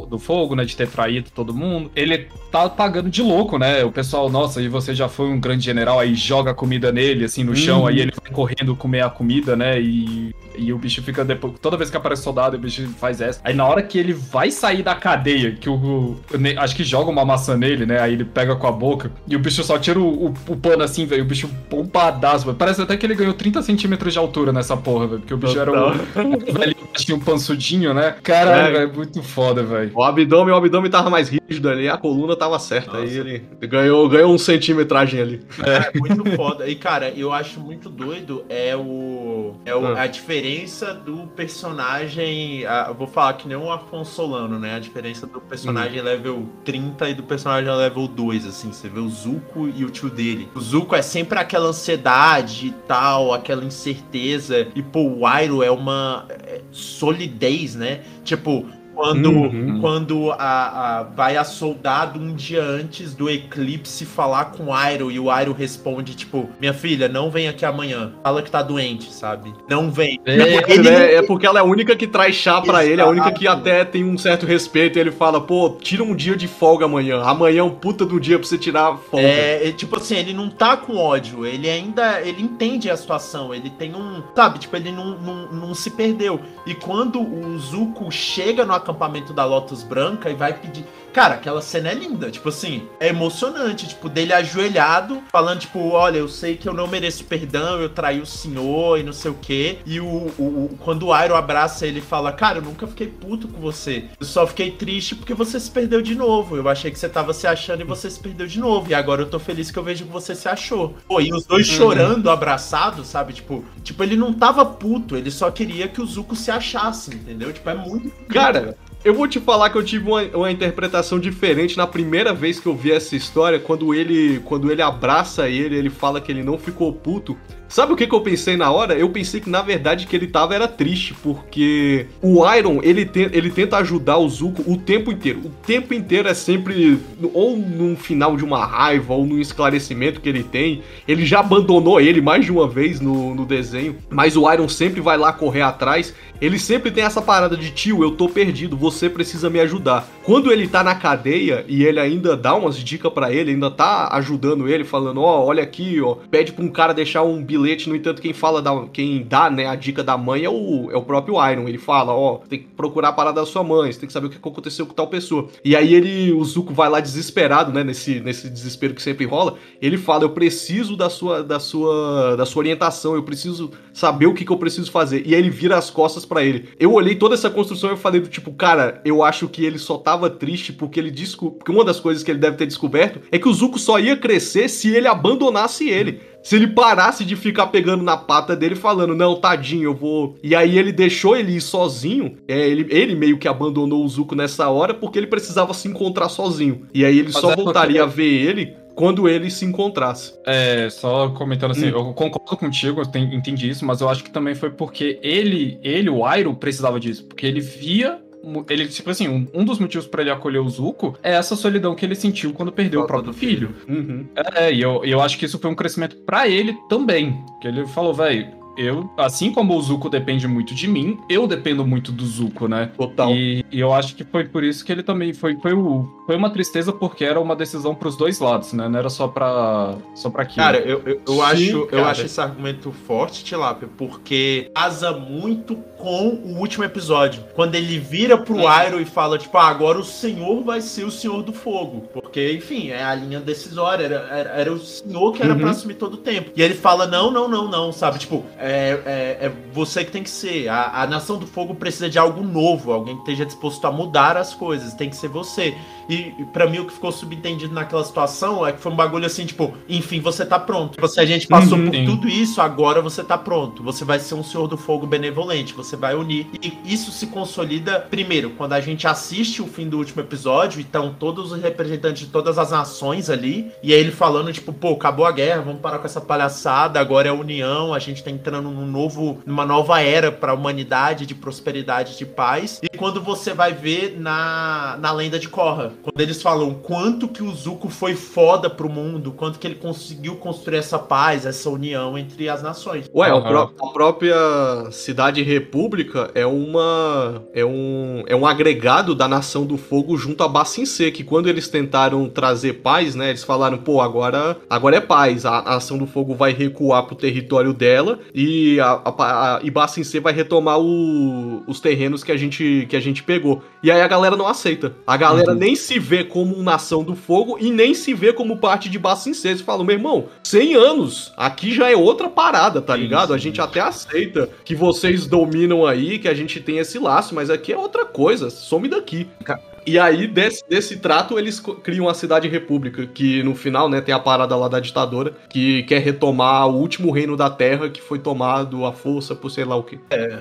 do fogo, né? De ter traído todo mundo. Ele tá pagando de louco, né? O pessoal, nossa, e você já foi um grande general, aí joga comida nele, assim, no chão, Uhum. aí ele vai correndo comer a comida, né? E, e o bicho fica depois. Toda vez que aparece soldado, o bicho faz essa. Aí na hora que ele vai sair da cadeia, que o. o- acho que joga uma maçã nele, né? Aí ele pega com a boca e o bicho só tira o, o, o pano assim, velho. O bicho bombadaço, velho. Parece até que ele ganhou 30 centímetros de altura nessa porra, velho. Porque o bicho era um, um velhinho, tinha um pansudinho, né? Caralho, É. velho. Muito foda, velho. o abdômen, o abdômen tava mais rígido ali, a coluna tava certa. Aí ele ganhou, ganhou um centímetragem ali. É muito foda. E, cara, eu acho muito doido é o. É o- Ah. a diferença do personagem. eu vou falar que nem o Afonso Solano, né? A diferença do personagem level 30 e do personagem level 2, assim. Você vê o Zuko e o tio dele. O Zuko é sempre aquela ansiedade e tal, aquela incerteza. E, pô, o Iroh é uma é, solidez, né? Tipo, Quando, Uhum. quando a, a- vai a soldado um dia antes do eclipse falar com o Iroh e o Iroh responde, tipo, minha filha, não vem aqui amanhã. Fala que tá doente, sabe? Não vem. É, Ele não- É, é porque ela é a única que traz chá pra ele, a única que até tem um certo respeito. E ele fala, pô, tira um dia de folga amanhã. Amanhã é um puta do dia pra você tirar folga. É, é, tipo assim, ele não tá com ódio, ele ainda, ele entende a situação, ele tem um, sabe, tipo, ele não, não, não se perdeu. E quando o Zuko chega no acampamento da Lotus Branca e vai pedir, cara, aquela cena é linda, tipo assim, é emocionante, tipo, dele ajoelhado, falando, tipo, olha, eu sei que eu não mereço perdão, eu traí o senhor e não sei o quê. E o, o- o- quando o Iroh abraça ele fala, cara, eu nunca fiquei puto com você, eu só fiquei triste porque você se perdeu de novo, eu achei que você tava se achando e você se perdeu de novo, e agora eu tô feliz que eu vejo que você se achou. Pô, e os dois chorando, abraçados, sabe, tipo, tipo, ele não tava puto, ele só queria que o Zuko se achasse, entendeu? Tipo, é muito... Cara, eu vou te falar que eu tive uma, uma interpretação diferente na primeira vez que eu vi essa história, quando ele quando ele abraça ele, ele fala que ele não ficou puto. Sabe o que, que eu pensei na hora? Eu pensei que na verdade que ele tava era triste, porque o Iron, ele, te- ele tenta ajudar o Zuko o tempo inteiro. O tempo inteiro é sempre ou num final de uma raiva ou num esclarecimento que ele tem. Ele já abandonou ele mais de uma vez no, no desenho, mas o Iron sempre vai lá correr atrás. Ele sempre tem essa parada de tio, eu tô perdido, você precisa me ajudar. Quando ele tá na cadeia e ele ainda dá umas dicas pra ele, ainda tá ajudando ele, falando, ó, olha aqui, ó, pede pra um cara deixar um bilhete, no entanto, quem fala da, quem dá, né, a dica da mãe é o, é o próprio Iron. Ele fala, ó, tem que procurar a parada da sua mãe, você tem que saber o que aconteceu com tal pessoa. E aí ele, o Zuko vai lá desesperado, né, nesse, nesse desespero que sempre rola, ele fala, eu preciso da sua, da sua, da sua orientação, eu preciso saber o que, que eu preciso fazer. E aí ele vira as costas pra ele. Eu olhei toda essa construção e eu falei do tipo, cara, eu acho que ele só tava triste porque ele desco... porque uma das coisas que ele deve ter descoberto é que o Zuko só ia crescer se ele abandonasse ele. Se ele parasse de ficar pegando na pata dele falando, não, tadinho, eu vou. E aí ele deixou ele ir sozinho. É, ele, ele meio que abandonou o Zuko nessa hora porque ele precisava se encontrar sozinho. E aí ele Mas só é porque- voltaria a ver ele quando ele se encontrasse. É, só comentando assim, Hum. eu concordo contigo, eu ten- entendi isso, mas eu acho que também foi porque ele, ele, o Iroh, precisava disso, porque ele via. Ele, tipo assim, um, um dos motivos pra ele acolher o Zuko é essa solidão que ele sentiu quando perdeu o próprio do filho. Uhum. É, e eu, eu acho que isso foi um crescimento pra ele também. Que ele falou, velho, eu, assim como o Zuko depende muito de mim, eu dependo muito do Zuko, né? Total. E, e eu acho que foi por isso que ele também foi foi, o, foi uma tristeza porque era uma decisão pros dois lados, né? Não era só pra só para aquilo. Cara, eu, eu, eu Sim, acho, eu cara. acho esse argumento forte, Tilápia, porque casa muito com o último episódio. Quando ele vira pro Iroh e fala, tipo, ah, agora o senhor vai ser o senhor do fogo. Porque, enfim, é a linha decisória. Era, era, era o senhor que era Uhum. pra assumir todo o tempo. E ele fala, não, não, não, não, sabe? Tipo, é, é, é você que tem que ser. A, a Nação do Fogo precisa de algo novo, alguém que esteja disposto a mudar as coisas. Tem que ser você. E, e para mim o que ficou subentendido naquela situação é que foi um bagulho assim, tipo, enfim, você tá pronto. Tipo, se a gente passou Uhum, por sim. tudo isso, agora você tá pronto. Você vai ser um Senhor do Fogo benevolente, você vai unir. E isso se consolida, primeiro, quando a gente assiste o fim do último episódio, então todos os representantes de todas as nações ali, e aí ele falando, tipo, pô, acabou a guerra, vamos parar com essa palhaçada, agora é a união, a gente tá entrando num novo, numa nova era pra humanidade, de prosperidade, de paz. E quando você vai ver na, na lenda de Korra, quando eles falam quanto que o Zuko foi foda pro mundo, quanto que ele conseguiu construir essa paz, essa união entre as nações. Ué, pró- a própria Cidade República é uma é um é um agregado da Nação do Fogo junto a Bacincê, que quando eles tentaram trazer paz, né, eles falaram, pô, agora agora é paz, a, a Nação do Fogo vai recuar pro território dela e a, a, a e Bacincê vai retomar o- os terrenos que a gente que a gente pegou. E aí a galera não aceita. A galera Uhum. nem se vê como Nação do Fogo e nem se vê como parte de Bacincê. Eles falam, meu irmão, 100 anos, aqui já é outra parada, tá ligado? A sim. gente até aceita que vocês dominam aí, que a gente tem esse laço, mas aqui é outra coisa, some daqui. E aí, desse, desse trato, eles criam a Cidade República, que no final, né, tem a parada lá da ditadora, que quer retomar o último reino da Terra que foi tomado à força por sei lá o quê.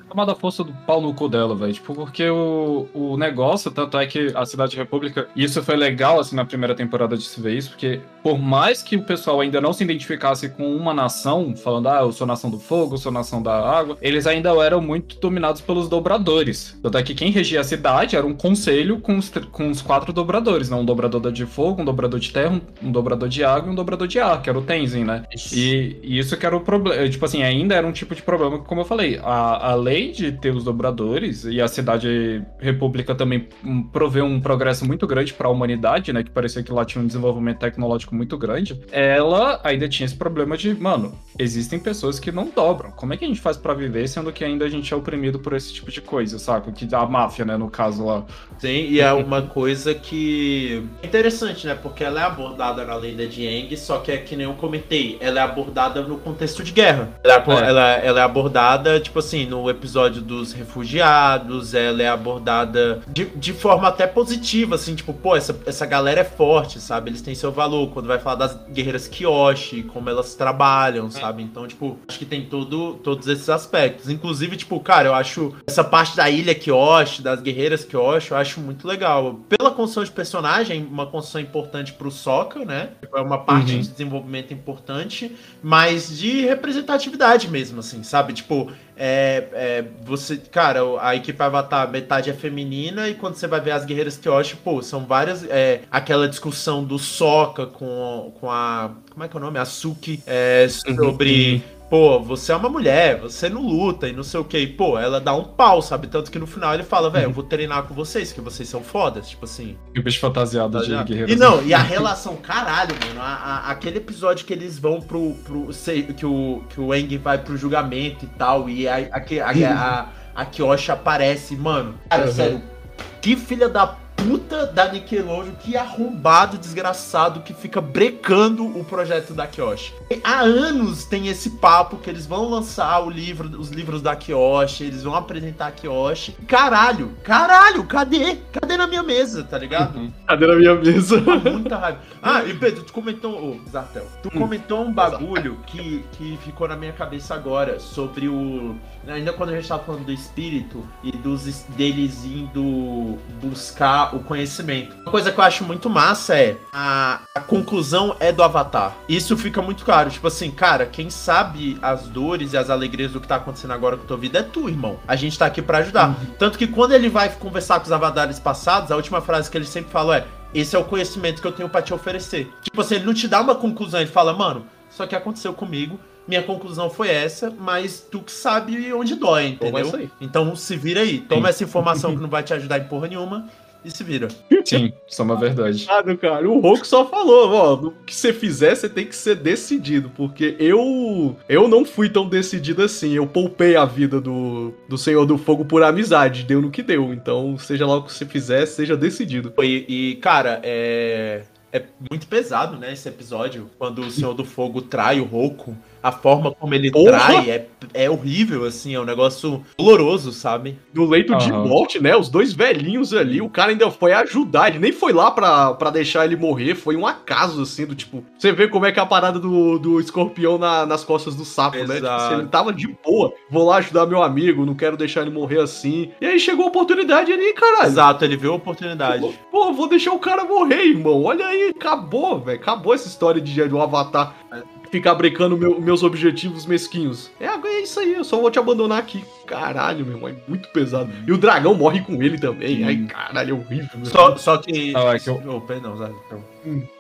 tomada a força do pau no cu dela, velho. Tipo, porque o, o negócio, tanto é que a Cidade República, e isso foi legal, assim, na primeira temporada de se ver isso, porque por mais que o pessoal ainda não se identificasse com uma nação, falando, ah, eu sou nação do fogo, eu sou nação da água, eles ainda eram muito dominados pelos dobradores. Tanto é que quem regia a cidade era um conselho com os, com os quatro dobradores, né? Um dobrador de fogo, um dobrador de terra, um, um dobrador de água e um dobrador de ar, que era o Tenzin, né? E, e isso que era o problema. Tipo assim, ainda era um tipo de problema que, como eu falei, a, a lei de ter os dobradores e a cidade república também hum, proveu um progresso muito grande para a humanidade, né? Que parecia que lá tinha um desenvolvimento tecnológico muito grande. Ela ainda tinha esse problema de, mano, existem pessoas que não dobram. Como é que a gente faz para viver sendo que ainda a gente é oprimido por esse tipo de coisa, saca? Que a máfia, né, no caso lá. Sim, e é uma coisa que é interessante, né? Porque ela é abordada na lenda de Aang, só que é que nem eu comentei, ela é abordada no contexto de guerra. Ela é, É. ela- ela é abordada, tipo assim, no episódio dos refugiados, ela é abordada de, de forma até positiva, assim, tipo, pô, essa, essa galera é forte, sabe? Eles têm seu valor. Quando vai falar das guerreiras Kyoshi, como elas trabalham, sabe? Então, tipo, acho que tem todo, todos esses aspectos. Inclusive, tipo, cara, eu acho essa parte da ilha Kyoshi, das guerreiras Kyoshi, eu acho muito legal. Pela construção de personagem, uma construção importante pro Sokka, né? É uma parte Uhum. de desenvolvimento importante, mas de representatividade mesmo, assim, sabe? Tipo, é, é, você, cara, a equipe Avatar, metade é feminina, e quando você vai ver as guerreiras Kyoshi, pô, são várias. É, aquela discussão do Sokka com, com a. Como é que é o nome? A Suki, é, sobre. Pô, você é uma mulher, você não luta e não sei o que. E, pô, ela dá um pau, sabe? Tanto que no final ele fala, velho, eu vou treinar com vocês, que vocês são fodas. Tipo assim. E o bicho fantasiado de guerreiro. E não, e a relação, caralho, mano, a- a- aquele episódio que eles vão pro. pro sei, que, o, que o Eng vai pro julgamento e tal, e a, a, a, a, a Kyoshi aparece, mano. Cara, Uhum. sério, que filha da puta da Nickelodeon, que arrombado desgraçado que fica brecando o projeto da Kyoshi. Há anos tem esse papo que eles vão lançar o livro, os livros da Kyoshi, eles vão apresentar a Kyoshi. Caralho, caralho, cadê? Cadê na minha mesa, tá ligado? Cadê na minha mesa? Muita raiva. Ah, e Pedro, tu comentou, ô, Zartel, tu Hum. comentou um bagulho que, que ficou na minha cabeça agora, sobre o. Ainda quando a gente tava falando do espírito e dos es- deles indo buscar o conhecimento. Uma coisa que eu acho muito massa é a, a conclusão é do Avatar. Isso fica muito claro. Tipo assim, cara, quem sabe as dores e as alegrias do que tá acontecendo agora com tua vida é tu, irmão. A gente tá aqui pra ajudar. Tanto que quando ele vai conversar com os avatares passados, a última frase que ele sempre fala é: esse é o conhecimento que eu tenho pra te oferecer. Tipo assim, ele não te dá uma conclusão, ele fala, mano, isso aqui aconteceu comigo, minha conclusão foi essa, mas tu que sabe onde dói, Toma entendeu? Então se vira aí, toma essa informação que não vai te ajudar em porra nenhuma e se vira. Sim, isso é uma verdade. Ah, cara, o Roku só falou, ó, o que você fizer, você tem que ser decidido, porque eu eu não fui tão decidido assim, eu poupei a vida do, do Senhor do Fogo por amizade, deu no que deu, então seja lá o que você fizer, seja decidido. E, e, cara, é. É muito pesado, né, esse episódio, quando o Senhor do Fogo trai o Roku. A forma como ele Porra! trai é, é horrível, assim, é um negócio doloroso, sabe? No leito de Aham. morte, né, os dois velhinhos ali, o cara ainda foi ajudar, ele nem foi lá pra, pra deixar ele morrer, foi um acaso, assim, do tipo, você vê como é que é a parada do, do escorpião na- nas costas do sapo, né, tipo, Exato. se ele tava de boa, vou lá ajudar meu amigo, não quero deixar ele morrer assim, e aí chegou a oportunidade ali, caralho. Exato, ele viu a oportunidade. Pô, vou deixar o cara morrer, irmão. Olha aí, acabou, velho. Acabou essa história de, de um avatar ficar brecando meu- meus objetivos mesquinhos. É, é isso aí, eu só vou te abandonar aqui. Caralho, meu irmão, é muito pesado. E o dragão morre com ele também. Ai, caralho, é horrível. meu Só, só que. Não, é que eu- Oh, perdão, Zé.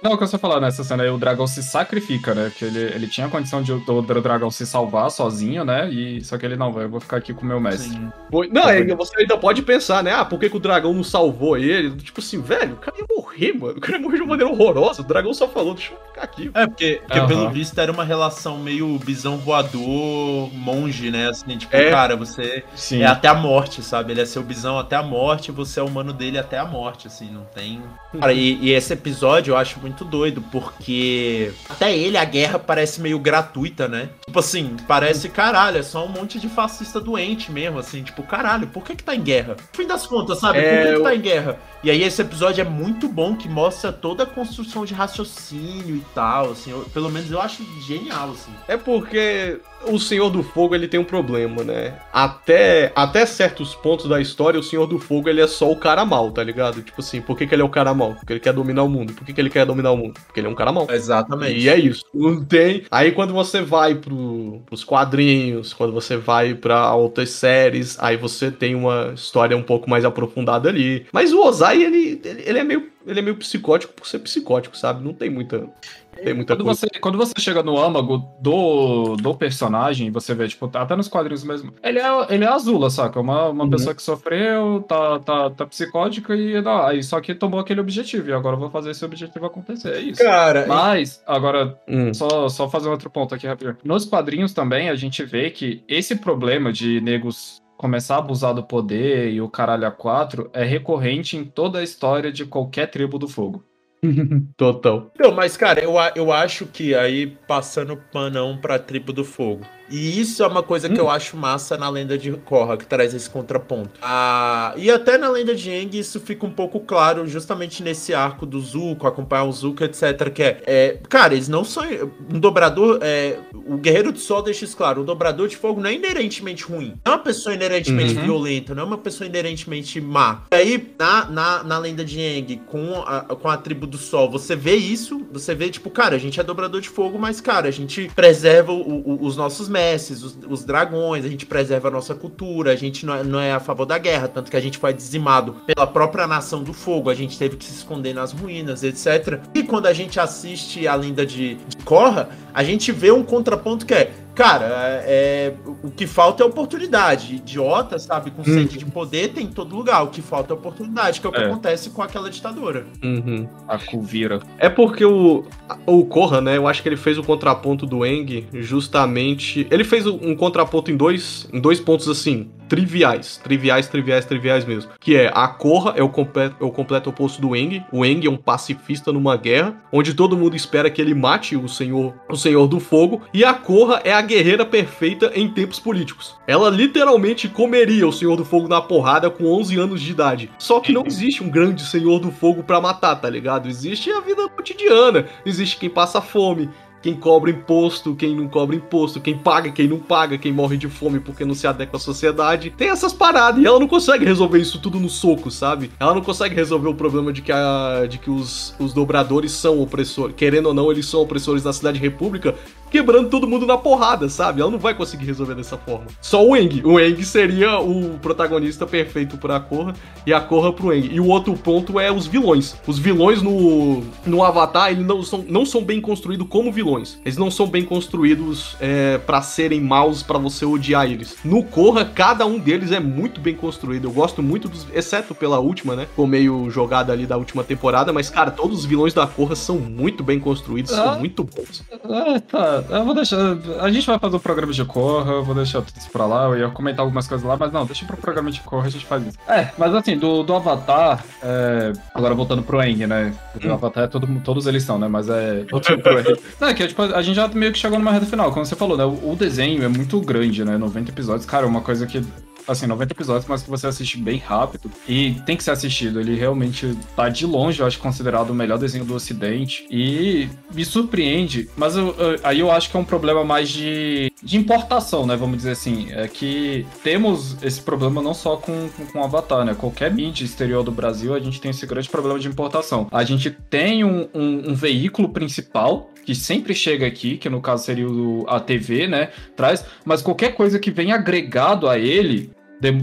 Não, o que você falar nessa cena aí, o dragão se sacrifica, né? Porque ele, ele tinha a condição de o dragão se salvar sozinho, né? E só que ele não, eu vou ficar aqui com o meu mestre. Sim. Não, é, você ainda pode pensar, né? Ah, por que, que o dragão não salvou ele? Tipo assim, velho, o cara ia morrer, mano. O cara ia morrer de uma maneira horrorosa. O dragão só falou, deixa eu ficar aqui. É, porque, porque Aham. pelo visto era uma relação meio bisão voador, monge, né? Assim, tipo, É. cara, você Sim. é até a morte, sabe? Ele é seu bisão até a morte, você é o humano dele até a morte, assim, não tem. Cara, e, e esse episódio eu acho muito doido, porque até ele, a guerra parece meio gratuita, né? Tipo assim, parece, caralho, é só um monte de fascista doente mesmo, assim, tipo, caralho, por que que tá em guerra? No fim das contas, sabe? Por É, que, que eu- tá em guerra? E aí esse episódio é muito bom, que mostra toda a construção de raciocínio e tal, assim, eu- pelo menos eu acho genial, assim. É porque o Senhor do Fogo ele tem um problema, né? Até, até certos pontos da história, o Senhor do Fogo ele é só o cara mal, tá ligado? Tipo assim, por que, que ele é o cara mal? Porque ele quer dominar o mundo. Por que, que ele quer dominar o mundo? Porque ele é um cara mal. Exatamente. E é isso. Não tem. Aí quando você vai pro, pros quadrinhos, quando você vai pra outras séries, aí você tem uma história um pouco mais aprofundada ali. Mas o Ozai, ele, ele, ele é meio. Ele é meio psicótico por ser psicótico, sabe? Não tem muita. Tem muita Quando coisa. você, quando você chega no âmago do, do personagem, você vê, tipo, até nos quadrinhos mesmo, ele é, ele é azula, saca? Uma, uma Uhum. pessoa que sofreu, tá, tá, tá psicótica e não, aí só que tomou aquele objetivo, e agora eu vou fazer esse objetivo acontecer, é isso. Cara, Mas, agora, Hum. só, só fazer outro ponto aqui rapidinho. Nos quadrinhos também, a gente vê que esse problema de negros começar a abusar do poder e o caralho a quatro é recorrente em toda a história de qualquer tribo do fogo. Total. Não, mas, cara, eu, eu acho que aí, passando panão pra tribo do fogo. E isso é uma coisa que eu acho massa na lenda de Korra, que traz esse contraponto. Ah, e até na lenda de Aang isso fica um pouco claro, justamente nesse arco do Zuko, acompanhar o Zuko, etc. Que é, é, cara, eles não são. Um dobrador. É, o Guerreiro do Sol deixa isso claro: o dobrador de fogo não é inerentemente ruim. Não é uma pessoa inerentemente Uhum. violenta, não é uma pessoa inerentemente má. E aí, na, na, na lenda de Aang, com a, com a tribo do Sol, você vê isso, você vê, tipo, cara, a gente é dobrador de fogo, mas, cara, a gente preserva o- o- os nossos mestres, os, os dragões, a gente preserva a nossa cultura, a gente não é, não é a favor da guerra, tanto que a gente foi dizimado pela própria nação do fogo, a gente teve que se esconder nas ruínas, etc. E quando a gente assiste a lenda de, de Korra, a gente vê um contraponto que é, cara, é, o que falta é oportunidade. Idiota, sabe, com sede de poder tem em todo lugar. O que falta é oportunidade, que é o que É. acontece com aquela ditadura. Uhum. A Kuvira. É porque o, o Korra, né? Eu acho que ele fez o contraponto do Eng justamente. Ele fez um contraponto em dois, em dois pontos assim. Triviais, triviais, triviais, triviais mesmo. Que é a Korra é o, completo, é o completo oposto do Eng. O Eng é um pacifista numa guerra, onde todo mundo espera que ele mate o senhor, o senhor do fogo. E a Korra é a guerreira perfeita em tempos políticos. Ela literalmente comeria o senhor do fogo na porrada com 11 anos de idade. Só que não existe um grande senhor do fogo pra matar, tá ligado? Existe a vida cotidiana. Existe quem passa fome, quem cobra imposto, quem não cobra imposto, quem paga, quem não paga, quem morre de fome porque não se adequa à sociedade. Tem essas paradas e ela não consegue resolver isso tudo no soco, sabe? Ela não consegue resolver o problema de que, a, de que os, os dobradores são opressores. Querendo ou não, eles são opressores na Cidade República, quebrando todo mundo na porrada, sabe? Ela não vai conseguir resolver dessa forma. Só o Eng. O Eng seria o protagonista perfeito pra Korra e a Korra pro Eng. E o outro ponto é os vilões. Os vilões no, no Avatar, eles não são, não são bem construídos como vilões. Eles não são bem construídos é, para serem maus, pra você odiar eles. No Korra, cada um deles é muito bem construído. Eu gosto muito dos. Exceto pela última, né? Ficou meio jogada ali da última temporada. Mas, cara, todos os vilões da Korra são muito bem construídos, Ah. são muito bons. Ah, tá. Eu vou deixar. A gente vai fazer o programa de Corra, eu vou deixar tudo isso pra lá. Eu ia comentar algumas coisas lá, mas não, deixa pro programa de Corra, a gente faz isso. É, mas assim, do, do Avatar, é, agora voltando pro Eng, né? O Avatar é todo, todos eles são, né? Mas é. Voltando pro Eng. Não, é que tipo, a gente já meio que chegou numa reta final, como você falou, né? O, o desenho é muito grande, né? 90 episódios. Cara, é uma coisa que assim, 90 episódios, mas que você assiste bem rápido. E tem que ser assistido. Ele realmente tá de longe, eu acho, considerado o melhor desenho do Ocidente. E me surpreende, mas eu- eu- aí eu acho que é um problema mais de, de importação, né? Vamos dizer assim. É que temos esse problema não só com, com, com Avatar, né? Qualquer mídia exterior do Brasil, a gente tem esse grande problema de importação. A gente tem um, um- um veículo principal que sempre chega aqui, que no caso seria o- a TV, né? Traz, mas qualquer coisa que venha agregado a ele,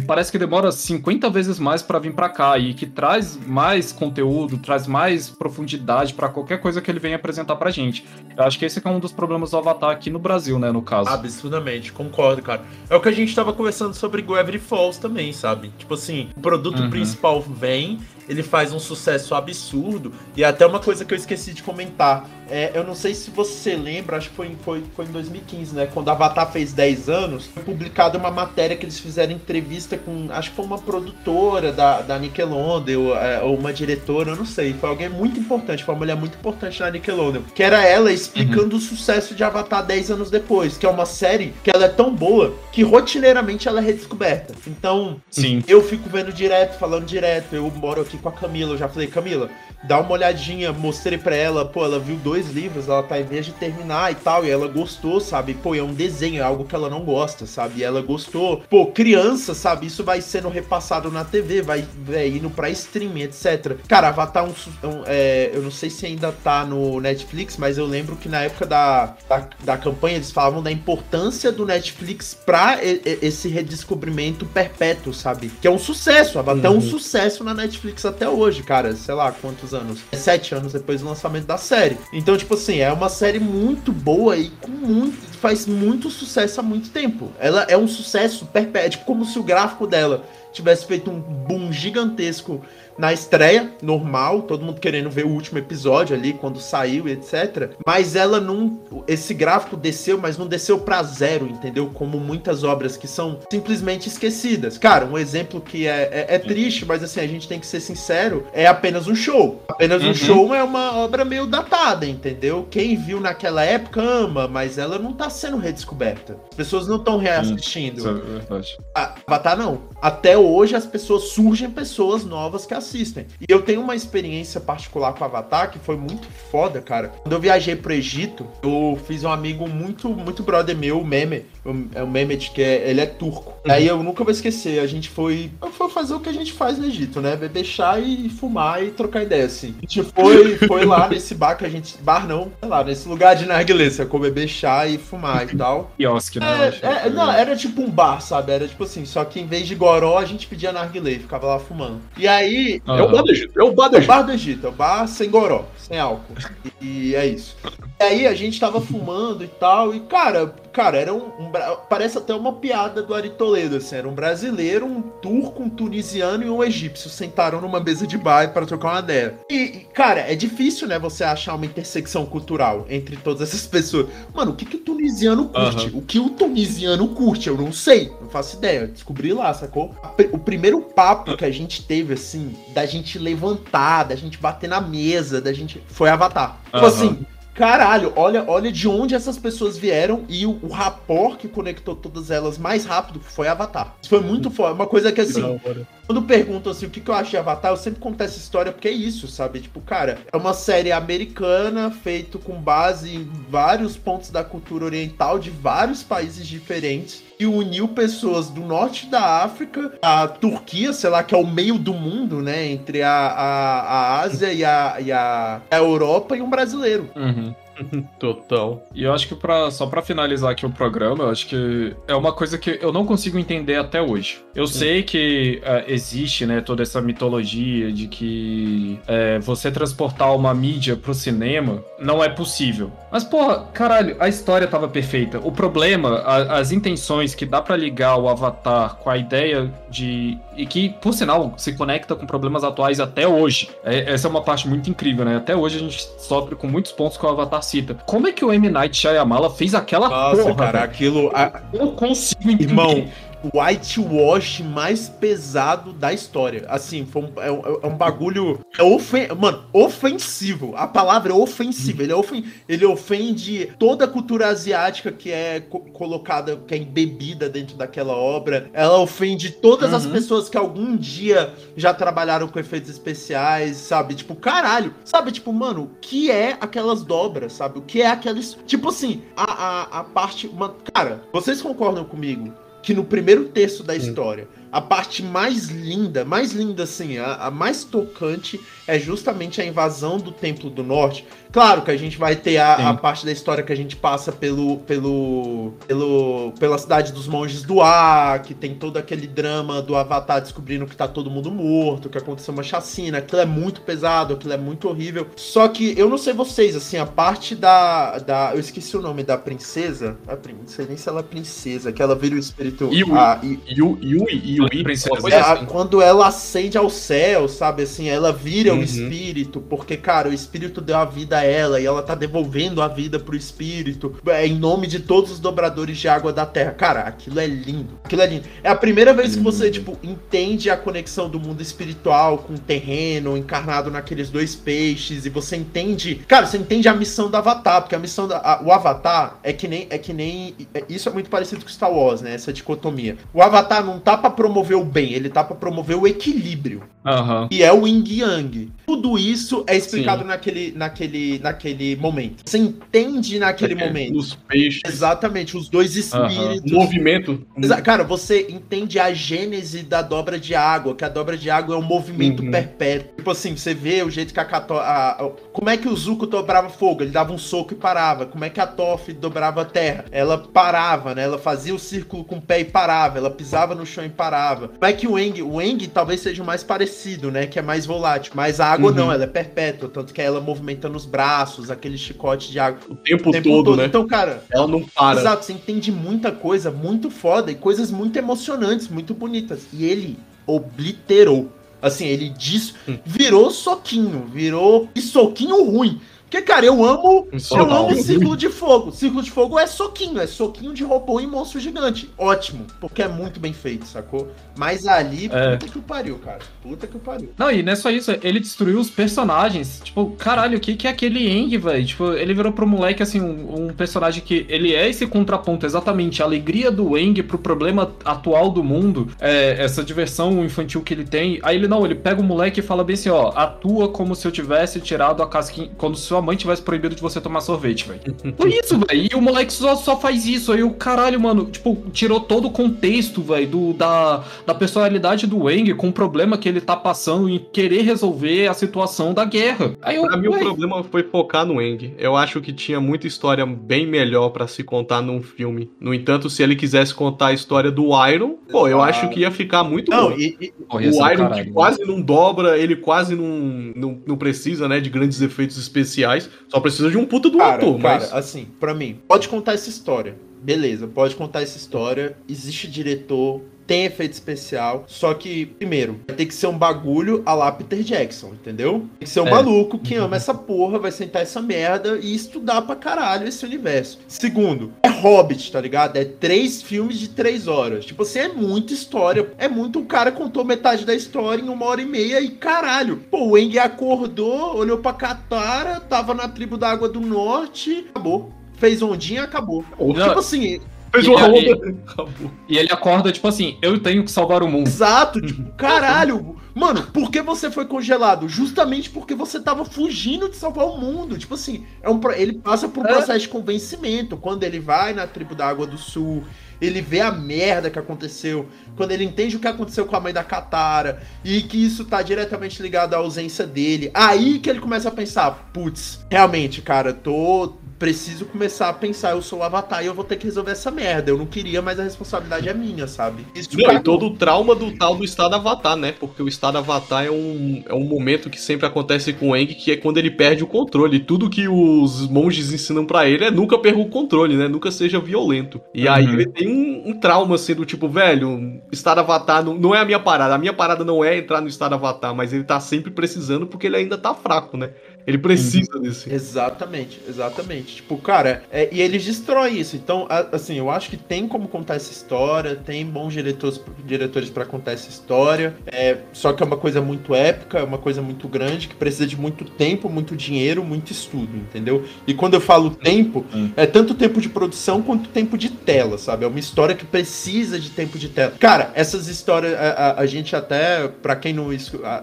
parece que demora 50 vezes mais para vir para cá e que traz mais conteúdo, traz mais profundidade para qualquer coisa que ele venha apresentar pra gente. Eu acho que esse é um dos problemas do Avatar aqui no Brasil, né, no caso. Absurdamente, concordo, cara. É o que a gente tava conversando sobre Gravity Falls também, sabe? Tipo assim, o produto Uhum. principal vem, ele faz um sucesso absurdo, e até uma coisa que eu esqueci de comentar. É, eu não sei se você lembra, acho que foi, em- foi, foi em 2015, né? Quando Avatar fez 10 anos, foi publicada uma matéria que eles fizeram entrevista com, acho que foi uma produtora da, da Nickelodeon, ou, é, ou uma diretora, eu não sei. Foi alguém muito importante, foi uma mulher muito importante na Nickelodeon. Que era ela explicando o sucesso de Avatar 10 anos depois, que é uma série que ela é tão boa que rotineiramente ela é redescoberta. Então, Sim. eu fico vendo direto, falando direto. Eu moro aqui com a Camila, eu já falei, Camila, dá uma olhadinha, mostrei pra ela, pô, ela viu dois livros, ela tá em vez de terminar e tal, e ela gostou, sabe? Pô, é um desenho, é algo que ela não gosta, sabe? E ela gostou. Pô, criança, sabe? Isso vai sendo repassado na TV, vai, vai indo pra streaming, etc. Cara, Avatar é um, é um- é, eu não sei se ainda tá no Netflix, mas eu lembro que na época da, da, da campanha eles falavam da importância do Netflix pra esse redescobrimento perpétuo, sabe? Que é um sucesso, Avatar é um sucesso na Netflix até hoje, cara. Sei lá quantos anos. É sete anos depois do lançamento da série. Então, tipo assim, é uma série muito boa e com muito. faz muito sucesso há muito tempo. Ela é um sucesso perpétuo. É tipo como se o gráfico dela tivesse feito um boom gigantesco na estreia, normal, todo mundo querendo ver o último episódio ali, quando saiu, etc. Mas ela não. Esse gráfico desceu, mas não desceu pra zero, entendeu? Como muitas obras que são simplesmente esquecidas. Cara, um exemplo que é, é, é triste, mas assim, a gente tem que ser sincero: é apenas um show. Apenas um Uhum. show é uma obra meio datada, entendeu? Quem viu naquela época ama, mas ela não tá sendo redescoberta. As pessoas não estão reassistindo. Isso é verdade. Ah, Avatar não. Até hoje as pessoas surgem pessoas novas que assistem. E eu tenho uma experiência particular com Avatar que foi muito foda, cara. Quando eu viajei pro Egito, eu fiz um amigo muito, muito brother meu, o Meme. É o Mehmet, que é, ele é turco. Aí eu nunca vou esquecer, a gente foi, foi fazer o que a gente faz no Egito, né? Beber chá e fumar e trocar ideia, assim. A gente foi, foi lá nesse bar que a gente. Bar não, sei lá, nesse lugar de narguilé, sacou? Beber chá e fumar e tal. Quiosque, né? É, é, não, era tipo um bar, sabe? Era tipo assim, só que em vez de goró, a gente pedia narguilé, ficava lá fumando. E aí, Ah. É o bar do Egito, é o bar do é o Egito. bar do Egito, é o bar sem goró, sem álcool. E, e é isso. E aí a gente tava fumando e tal, e cara, cara, era um, um parece até uma piada do Ari Toledo, assim, era um brasileiro, um turco, um tunisiano e um egípcio sentaram numa mesa de bar para trocar uma ideia. E, e, cara, é difícil, né, você achar uma intersecção cultural entre todas essas pessoas. Mano, o que que o tunisiano curte? O que o tunisiano curte? Eu não sei, não faço ideia, descobri lá, sacou? O primeiro papo que a gente teve, assim, da gente levantar, da gente bater na mesa, da gente. Foi Avatar. Tipo Aham. assim, caralho, olha, olha de onde essas pessoas vieram e o, o rapport que conectou todas elas mais rápido foi Avatar. Isso foi muito foda. Uma coisa que assim. Quando perguntam assim o que, que eu acho de Avatar, eu sempre conto essa história porque é isso, sabe? Tipo, cara, é uma série americana feito com base em vários pontos da cultura oriental de vários países diferentes e uniu pessoas do norte da África, a Turquia, sei lá, que é o meio do mundo, né? Entre a, a, a Ásia e a, e a, a Europa e um brasileiro. Uhum. Total. E eu acho que pra, só pra finalizar aqui o programa, eu acho que é uma coisa que eu não consigo entender até hoje. Eu sei que é, existe, né, toda essa mitologia de que é, você transportar uma mídia pro cinema não é possível. Mas, porra, caralho, a história tava perfeita. O problema, a- as intenções que dá pra ligar o Avatar com a ideia de. E que, por sinal, se conecta com problemas atuais até hoje. É- essa é uma parte muito incrível, né? Até hoje a gente sofre com muitos pontos que o Avatar cita. Como é que o M. Night Shyamala fez aquela Nossa, porra, cara, velho? aquilo. a- Eu não consigo entender. Irmão, whitewash mais pesado da história. Assim, foi um, é, um- é um bagulho. É ofen Mano, ofensivo. A palavra é ofensiva. Ele, é ofen ele ofende toda a cultura asiática que é co- colocada, que é embebida dentro daquela obra. Ela ofende todas as Uhum. pessoas que algum dia já trabalharam com efeitos especiais, sabe? Tipo, caralho. Sabe, tipo, mano, o que é aquelas dobras, sabe? O que é aquelas. Tipo assim, a, a, a parte. Mano, cara, vocês concordam comigo? Que no primeiro terço da história, a parte mais linda, mais linda assim, a, a mais tocante é justamente a invasão do Templo do Norte. Claro que a gente vai ter a, a parte da história que a gente passa pelo, pelo, pelo, pela cidade dos monges do ar, que tem todo aquele drama do Avatar descobrindo que tá todo mundo morto, que aconteceu uma chacina, aquilo é muito pesado, aquilo é muito horrível. Só que eu não sei vocês, assim, a parte da. da eu esqueci o nome da princesa. A não sei nem se ela é princesa, que ela vira o espírito. Yui. a- Yui, Yui. Princesa. É, a- assim. quando ela ascende ao céu, sabe assim, ela vira Uhum. o espírito, porque, cara, o espírito deu a vida a ela e ela tá devolvendo a vida pro espírito é, em nome de todos os dobradores de água da terra. Cara, aquilo é lindo. Aquilo é lindo. É a primeira vez que você, tipo, entende a conexão do mundo espiritual com o terreno, encarnado naqueles dois peixes, e você entende. Cara, você entende a missão do Avatar, porque a missão da. a- o Avatar é que nem. É que nem. é- Isso é muito parecido com Star Wars, né? Essa dicotomia. O Avatar não tá pra promover o bem, ele tá pra promover o equilíbrio. Aham. E é o Yin Yang. Tudo isso é explicado naquele, naquele, naquele momento. Você entende naquele É, momento. Os peixes, Exatamente, os dois espíritos. o movimento. Cara, você entende a gênese da dobra de água, que a dobra de água é um movimento Uhum. perpétuo. Tipo assim, você vê o jeito que a Kato... a- a- Como é que o Zuko dobrava fogo? Ele dava um soco e parava. Como é que a Toph dobrava a terra? Ela parava, né? Ela fazia o círculo com o pé e parava. Ela pisava no chão e parava. Como é que o Eng... O Eng talvez seja o mais parecido, né? Que é mais volátil. Mas a água Uhum. não, ela é perpétua. Tanto que é ela movimentando os braços, aquele chicote de água. O tempo, o tempo todo, né? Então, cara, Ela não para. Exato, você entende muita coisa muito foda e coisas muito emocionantes, muito bonitas. E ele obliterou. Assim, ele diz. Hum. Virou soquinho, virou. E soquinho ruim. Porque, cara, eu amo. Um Eu amo. Círculo de Fogo. Círculo de Fogo é soquinho, é soquinho de robô e monstro gigante. Ótimo, porque é muito bem feito, sacou? Mas ali, É. puta que o pariu, cara. Puta que o pariu. Não, e não é só isso, ele destruiu os personagens. Tipo, caralho, o que, que é aquele Eng, velho? Tipo, ele virou pro moleque, assim, um, um personagem que ele é esse contraponto, exatamente. A alegria do Eng pro problema atual do mundo, é, essa diversão infantil que ele tem. Aí ele não, ele pega o moleque e fala bem assim: ó, atua como se eu tivesse tirado a casquinha. Quando sua mãe tivesse proibido de você tomar sorvete, velho. Foi isso, velho. E o moleque só, só faz isso. Aí o caralho, mano, tipo, tirou todo o contexto, velho, do- da, da personalidade do Wang com o problema que ele tá passando em querer resolver a situação da guerra. Aí eu, Pra mim, o problema foi focar no Eng. Eu acho que tinha muita história bem melhor pra se contar num filme. No entanto, se ele quisesse contar a história do Iron, pô, eu acho que ia ficar muito Não, bom. e, e- O Iron caralho, quase não dobra, ele quase não, não, não precisa, né, de grandes efeitos especiais. Só precisa de um puta do Cara, ator, cara, mas... assim, pra mim, pode contar essa história. Beleza, pode contar essa história. Existe diretor, tem efeito especial. Só que, primeiro, vai ter que ser um bagulho a lá Peter Jackson, entendeu? Tem que ser um É. maluco que ama essa porra, vai sentar essa merda e estudar pra caralho esse universo. Segundo, é Hobbit, tá ligado? É três filmes de três horas. Tipo assim, é muita história. É muito. Um cara contou metade da história em uma hora e meia e caralho. Pô, o Eng acordou, olhou pra Katara, tava na tribo da Água do Norte, acabou. Fez ondinha, acabou. Não, Tipo assim, Fez e uma onda. Acabou. E ele acorda, tipo assim, eu tenho que salvar o mundo. exato, tipo, caralho. Mano, por que você foi congelado? Justamente porque você tava fugindo de salvar o mundo. Tipo assim, é um, ele passa por um É. processo de convencimento. Quando ele vai na tribo da Água do Sul, ele vê a merda que aconteceu. Quando ele entende o que aconteceu com a mãe da Katara e que isso tá diretamente ligado à ausência dele. Aí que ele começa a pensar, putz, realmente, cara, tô preciso começar a pensar, eu sou o Avatar e eu vou ter que resolver essa merda. Eu não queria, mas a responsabilidade é minha, sabe? Isso Não, e todo o trauma do tal do estado Avatar, né? Porque o estado Avatar é um, é um momento que sempre acontece com o Aang, que é quando ele perde o controle. Tudo que os monges ensinam pra ele é nunca perca o controle, né? Nunca seja violento. E aí Uhum. ele tem um, um trauma, assim, do tipo, velho, estado Avatar não, não é a minha parada. A minha parada não é entrar no estado Avatar, mas ele tá sempre precisando porque ele ainda tá fraco, né? Ele precisa desse. Exatamente, exatamente. Tipo, cara, é, e eles destroem isso. Então, a- assim, eu acho que tem como contar essa história, tem bons diretores, diretores para contar essa história. É, só que é uma coisa muito épica, é uma coisa muito grande, que precisa de muito tempo, muito dinheiro, muito estudo, entendeu? E quando eu falo tempo, Hum. é tanto tempo de produção quanto tempo de tela, sabe? É uma história que precisa de tempo de tela. Cara, essas histórias, a, a- a gente até, pra quem não.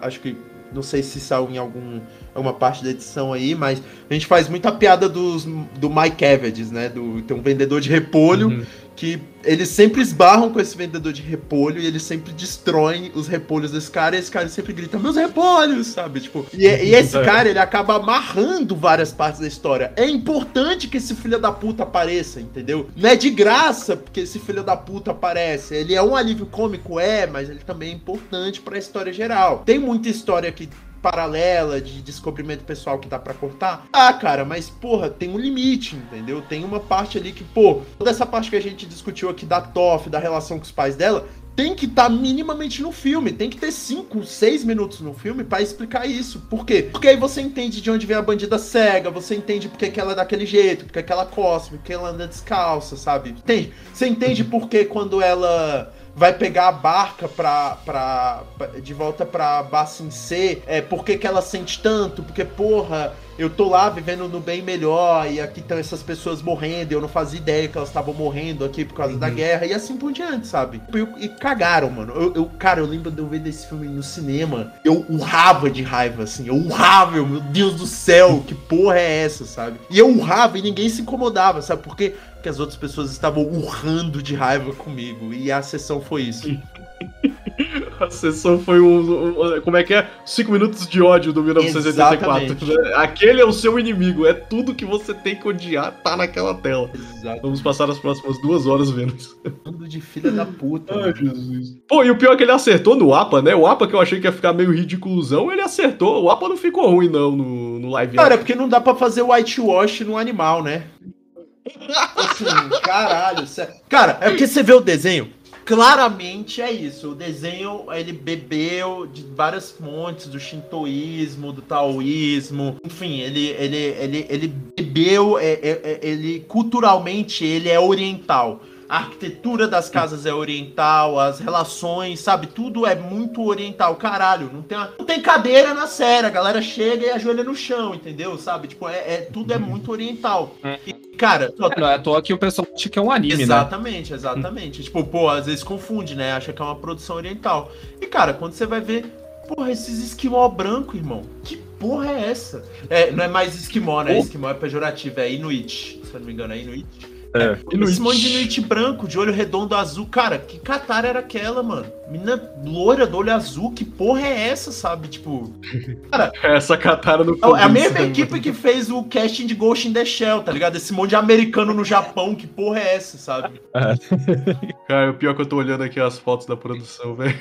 Acho que. Não sei se saiu em algum, alguma parte da edição aí, mas a gente faz muita piada dos, do Mike Evans, né? Do, tem um vendedor de repolho Uhum. Que eles sempre esbarram com esse vendedor de repolho e eles sempre destroem os repolhos desse cara e esse cara sempre grita, meus repolhos, sabe? Tipo, e, e esse É. cara, ele acaba amarrando várias partes da história. É importante que esse filho da puta apareça, entendeu? Não é de graça porque esse filho da puta aparece. Ele é um alívio cômico, é, mas ele também é importante pra história geral. Tem muita história que paralela de descobrimento pessoal que dá pra cortar? Ah, cara, mas porra, tem um limite, entendeu? Tem uma parte ali que, pô, toda essa parte que a gente discutiu aqui da Toff, da relação com os pais dela, tem que estar minimamente no filme. Tem que ter 5, 6 minutos no filme pra explicar isso. Por quê? Porque aí você entende de onde vem a bandida cega, você entende porque que ela é daquele jeito, porque que ela cospe, porque ela anda descalça, sabe? Entende? Você entende por que quando ela vai pegar a barca pra, pra, pra- de volta pra Bassin C, é, por que, que ela sente tanto? Porque, porra, eu tô lá vivendo no bem melhor e aqui estão essas pessoas morrendo, e eu não fazia ideia que elas estavam morrendo aqui por causa da guerra, e assim por diante, sabe? E, e cagaram, mano. Eu, eu- cara, eu lembro de eu ver desse filme no cinema, eu urrava de raiva, assim, eu urrava, eu, meu Deus do céu, que porra é essa, sabe? E eu urrava e ninguém se incomodava, sabe? Porque que as outras pessoas estavam urrando de raiva comigo. E a sessão foi isso. A sessão foi o, o- Como é que é? 5 minutos de ódio do 1984. Exatamente. né? Aquele é o seu inimigo. É tudo que você tem que odiar, tá naquela tela. Exato. Vamos passar as próximas duas horas vendo isso. Bando de filha da puta. Ai, mano. Jesus. Pô, e o pior é que ele acertou no APA, né? O APA que eu achei que ia ficar meio ridiculosão, ele acertou. O APA não ficou ruim, não, no, no live Cara, é porque não dá pra fazer whitewash no animal, né? Assim, caralho. sério. Cara, é porque você vê o desenho. Claramente é isso. O desenho, ele bebeu de várias fontes, do shintoísmo, do taoísmo. Enfim, ele, ele, ele, ele bebeu, é, é, é, ele culturalmente, ele é oriental. A arquitetura das casas é oriental, as relações, sabe? Tudo é muito oriental. Caralho, não tem, uma- não tem cadeira na série. A galera chega e ajoelha no chão, entendeu? Sabe? Tipo, é, é- tudo é muito oriental. E, cara, só- Não é à toa que o pessoal acha que é um anime, né? Exatamente, exatamente. tipo, pô, às vezes confunde, né? Acha que é uma produção oriental. E, cara, quando você vai ver, porra, esses esquimó branco, irmão. Que porra é essa? É, não é mais esquimó, né? Esquimó é pejorativo, é inuit. Se eu não me engano, é inuit. É. Esse monte de inuit branco, de olho redondo azul. Cara, que catar era aquela, mano? Menina loira do olho azul, que porra é essa, sabe? Tipo. Essa catara no É a mesma né, equipe que fez o casting de Ghost in the Shell, tá ligado? Esse monte de americano no Japão, que porra é essa, sabe? Cara, o pior é que eu tô olhando aqui as fotos da produção, velho.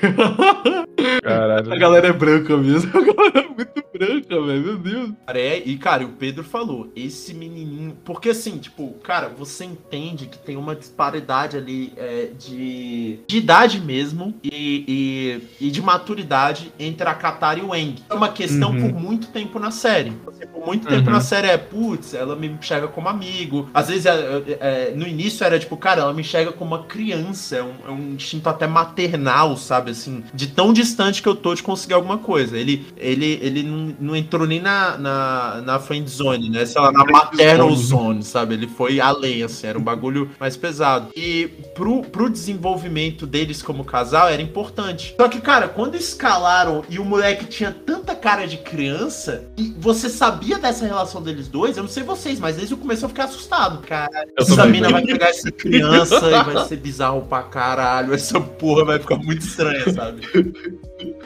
Caralho. A galera é branca mesmo. A galera é muito branca, velho. Meu Deus. Cara, é, e cara, o Pedro falou, esse menininho. Porque assim, tipo, cara, você entende que tem uma disparidade ali é, de, de idade mesmo e, e, e de maturidade entre a Katara e o Eng. É uma questão Uhum. por muito tempo na série. Assim, Por muito tempo Uhum. na série é, putz, ela me enxerga como amigo. Às vezes, é, é, é, no início era tipo, cara, ela me enxerga como uma criança. É um, é um instinto até maternal, sabe? Assim, de tão distante que eu tô de conseguir alguma coisa. Ele, ele, ele não, não entrou nem na, na, na friend zone, né? Sei lá, na maternal zone, sabe? Ele foi além, assim, era um bagulho mais pesado. E pro, pro desenvolvimento deles como casal era importante. Só que, cara, quando escalaram e o moleque tinha tanta cara de criança, e você sabia dessa relação deles dois, eu não sei vocês, mas desde o começo eu fiquei assustado. Cara, essa mina vai pegar essa criança e vai ser bizarro pra caralho. Essa porra vai ficar muito estranha, sabe?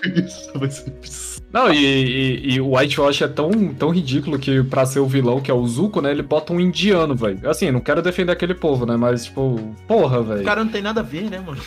Isso vai ser bizarro. Não, e, e, e o Whitewash é tão, tão ridículo que pra ser o vilão, que é o Zuko, né, ele bota um indiano, velho. Assim, não quero defender aquele povo, né, mas, tipo, porra, O velho. cara não tem nada a ver, né, mano?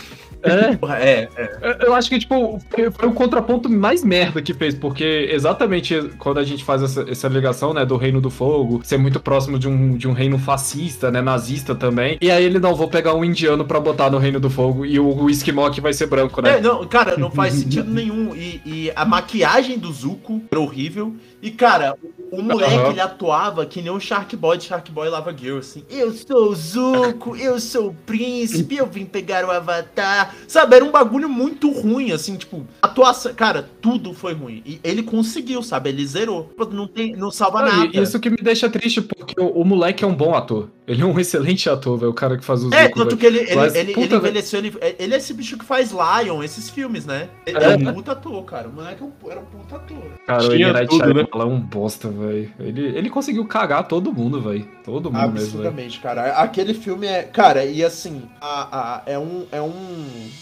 É, Porra, é, é. Eu- acho que, tipo, foi- foi o contraponto mais merda que fez, porque exatamente quando a gente faz essa, essa ligação, né, do Reino do Fogo, ser muito próximo de um, de um reino fascista, né, nazista também, e aí ele não, vou pegar um indiano pra botar no Reino do Fogo e o, o Esquimó que vai ser branco, né? É, não, cara, não faz sentido nenhum. E, e a maquiagem do Zuko era horrível. E, cara, o, o moleque, Aham. ele atuava que nem um Shark Boy de Shark Boy Lava Girl, assim. Eu sou o Zuko, eu sou o príncipe, eu vim pegar o Avatar. Sabe, era um bagulho muito ruim, assim, tipo, atuação. Cara, tudo foi ruim. E ele conseguiu, sabe? Ele zerou. Não, tem, não salva Não, nada. isso que me deixa triste, porque o, o moleque é um bom ator. Ele é um excelente ator, velho, o cara que faz o Zuko, É, tanto velho. que ele, ele, Mas, ele, puta, ele envelheceu, ele, ele é esse bicho que faz Lion, esses filmes, né? Ele é, É. um puta ator, cara. O moleque é um- era um puta ator. Cara, o Tinha M. Night tudo, né? É um bosta, velho. Ele, ele conseguiu cagar todo mundo, velho. Todo mundo mesmo, velho. Absurdamente, cara. Aquele filme é. Cara, e assim, a, a- é um. É um.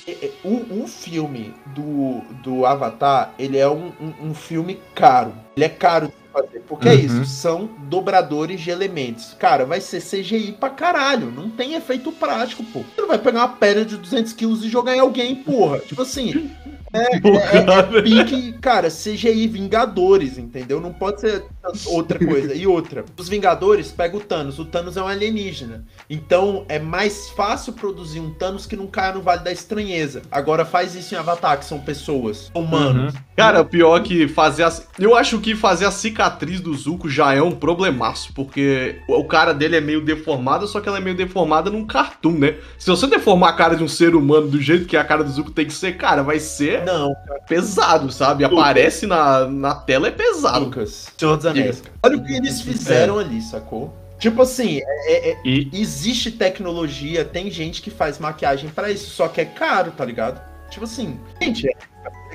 é- é- o, o filme do, do Avatar, ele é um, um, um filme caro. Ele é caro fazer. Porque é Uhum. isso, são dobradores de elementos. Cara, vai ser CGI pra caralho. Não tem efeito prático, pô. Você não vai pegar uma pedra de 200 quilos e jogar em alguém, porra. Tipo assim. É, é, é, é pique, cara, CGI Vingadores, entendeu? Não pode ser outra coisa. E outra, os Vingadores pegam o Thanos. O Thanos é um alienígena. Então é mais fácil produzir um Thanos que não caia no Vale da Estranheza. Agora faz isso em Avatar, que são pessoas, humanos. Cara, pior que fazer a... Eu acho que fazer a cicatriz do Zuko já é um problemaço, porque o cara dele é meio deformado, só que ela é meio deformada num cartoon, né? Se você deformar a cara de um ser humano do jeito que a cara do Zuko tem que ser, cara, vai ser Não, pesado, sabe? Aparece na, na tela, é pesado. Lucas. Senhor dos Cara. Olha o que eles fizeram ali, sacou? Tipo assim, é- é- E existe tecnologia, tem gente que faz maquiagem pra isso, só que é caro, tá ligado? Tipo assim, gente, é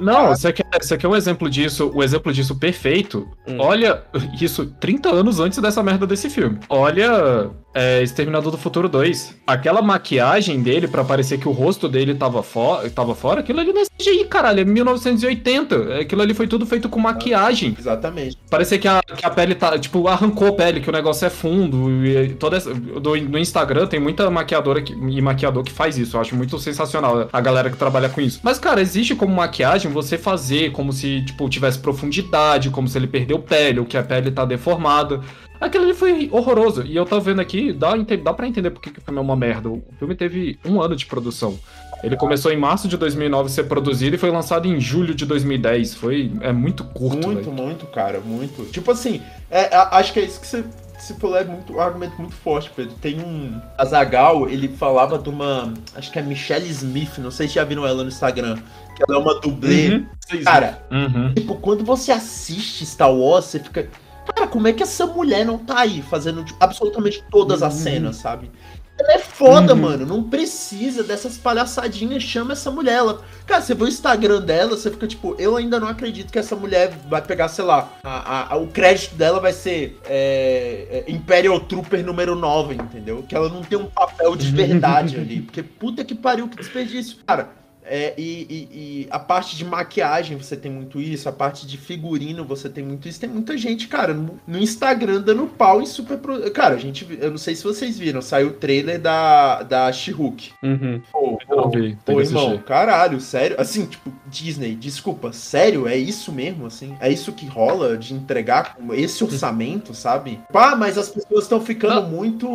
Não, você quer, você quer um exemplo disso, um exemplo disso perfeito? Hum. Olha, isso 30 anos antes dessa merda desse filme. Olha é, Exterminador do Futuro 2. Aquela maquiagem dele pra parecer que o rosto dele tava, fo tava fora, aquilo ali não é CGI, caralho, é 1980. Aquilo ali foi tudo feito com maquiagem. exatamente. Parecia que a, que a pele tá. Tipo, arrancou a pele, que o negócio é fundo. E toda essa, do- no Instagram tem muita maquiadora que- e maquiador que faz isso. Eu acho muito sensacional a galera que trabalha com isso. Mas, cara, existe como maquiagem você fazer como se, tipo, tivesse profundidade, como se ele perdeu pele, ou que a pele tá deformada. Aquilo ali foi horroroso. E eu tô vendo aqui, dá, dá pra entender por que o filme é uma merda. O filme teve um ano de produção. Ele começou em março de 2009 a ser produzido e foi lançado em julho de 2010. Foi, é muito curto, muito, velho. muito, cara, muito. Tipo assim, é, a- acho que é isso que você, você falou, é muito, um argumento muito forte, Pedro. Tem um. Azagal, ele falava de uma. Acho que é Michelle Smith, não sei se já viram ela no Instagram. Que ela é uma dublê. Uhum. Cara, Uhum. Tipo, quando você assiste Star Wars, você fica. Cara, como é que essa mulher não tá aí fazendo tipo, absolutamente todas as cenas, sabe? Ela é foda, Uhum. mano. Não precisa dessas palhaçadinhas. Chama essa mulher. Ela... Cara, você vê o Instagram dela, você fica tipo, eu ainda não acredito que essa mulher vai pegar, sei lá, a- a- a- o crédito dela vai ser é, é, Imperial Trooper número 9, entendeu? Que ela não tem um papel de verdade ali. Porque puta que pariu, que desperdício. Cara, é, e, e- e a parte de maquiagem você tem muito isso, a parte de figurino você tem muito isso. Tem muita gente, cara, no, no Instagram dando pau em super. pro- Cara, a gente, eu não sei se vocês viram, saiu o trailer da, da She-Hulk. Uhum. Pô, pô, vi, pô, irmão, caralho, sério? Assim, tipo, Disney, desculpa, sério? É isso mesmo, assim? É isso que rola de entregar esse orçamento, sabe? Pá, mas as pessoas estão ficando muito.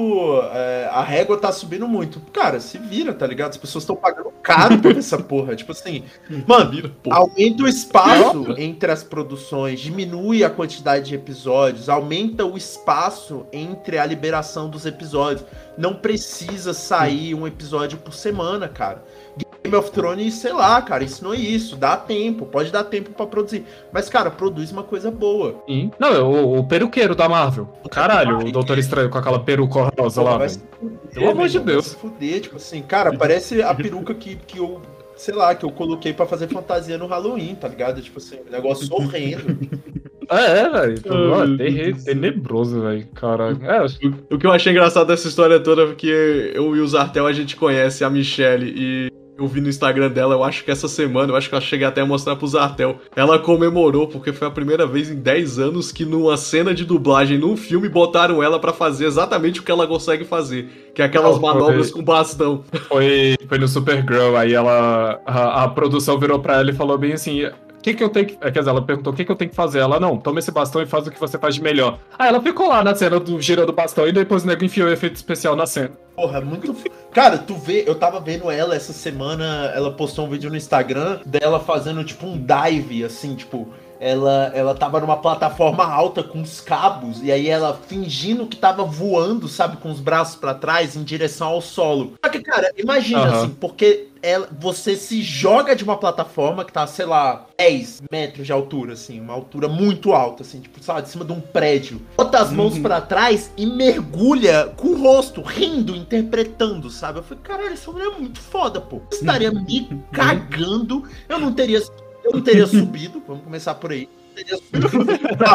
é, a régua tá subindo muito. Cara, se vira, tá ligado? As pessoas estão pagando caro por essa porra. Tipo assim, mano, aumenta o espaço entre as produções, diminui a quantidade de episódios, aumenta o espaço entre a liberação dos episódios. Não precisa sair um episódio por semana, cara. Game of Thrones, sei lá, cara, ensinou isso. Dá tempo, pode dar tempo pra produzir. Mas, cara, produz uma coisa boa. Sim. Não, é o, o peruqueiro da Marvel. Caralho, o Doutor Estranho com aquela peruca rosa Porra, lá, vai velho. Pelo amor meu de Deus. Se fuder, tipo assim, cara, parece a peruca que, que eu, sei lá, que eu coloquei pra fazer fantasia no Halloween, tá ligado? Tipo assim, um negócio horrendo. É, é, velho. Deus. tenebroso, velho. Caralho. É, O que eu achei engraçado dessa história toda é que eu e o Zartel a gente conhece a Michelle e eu vi no Instagram dela, eu acho que essa semana, eu acho que eu cheguei até a mostrar pro Zartel. Ela comemorou porque foi a primeira vez em 10 anos que numa cena de dublagem num filme botaram ela pra fazer exatamente o que ela consegue fazer, que é aquelas Não, manobras com bastão. foi, foi no Supergirl, aí ela. A, a produção virou pra ela e falou bem assim. O que, que eu tenho que. Quer dizer, ela perguntou o que, que eu tenho que fazer. Ela, não, toma esse bastão e faz o que você faz de melhor. Aí ela ficou lá na cena do girando o bastão e depois o nego enfiou o efeito especial na cena. Porra, muito. f- Cara, tu vê, eu tava vendo ela essa semana, ela postou um vídeo no Instagram dela fazendo tipo um dive, assim, tipo. Ela, ela tava numa plataforma alta com os cabos, e aí ela fingindo que tava voando, sabe, com os braços pra trás em direção ao solo. Só que, cara, imagina Aham. assim, porque ela, você se joga de uma plataforma que tá, sei lá, 10 metros de altura, assim, uma altura muito alta, assim, tipo, sabe, de cima de um prédio. Bota as mãos pra trás e mergulha com o rosto, rindo, interpretando, sabe? Eu falei, caralho, essa mulher é muito foda, pô. Eu estaria me cagando, eu não teria, eu não teria subido, vamos começar por aí. Eu teria?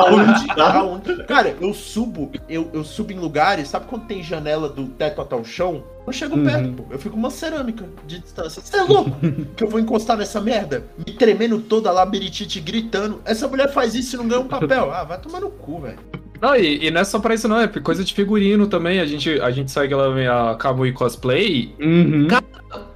Aonde? Cara, eu subo, eu, eu subo em lugares, sabe quando tem janela do teto até o chão? Eu não chego perto, pô. Eu fico uma cerâmica de distância. Você é louco que eu vou encostar nessa merda? Me tremendo toda lá, beritite gritando. Essa mulher faz isso e não ganha um papel. Ah, vai tomar no cu, velho. Não, e, e não é só pra isso, não, é coisa de figurino também. A gente, a gente segue ela a Kamui Cosplay. Uhum.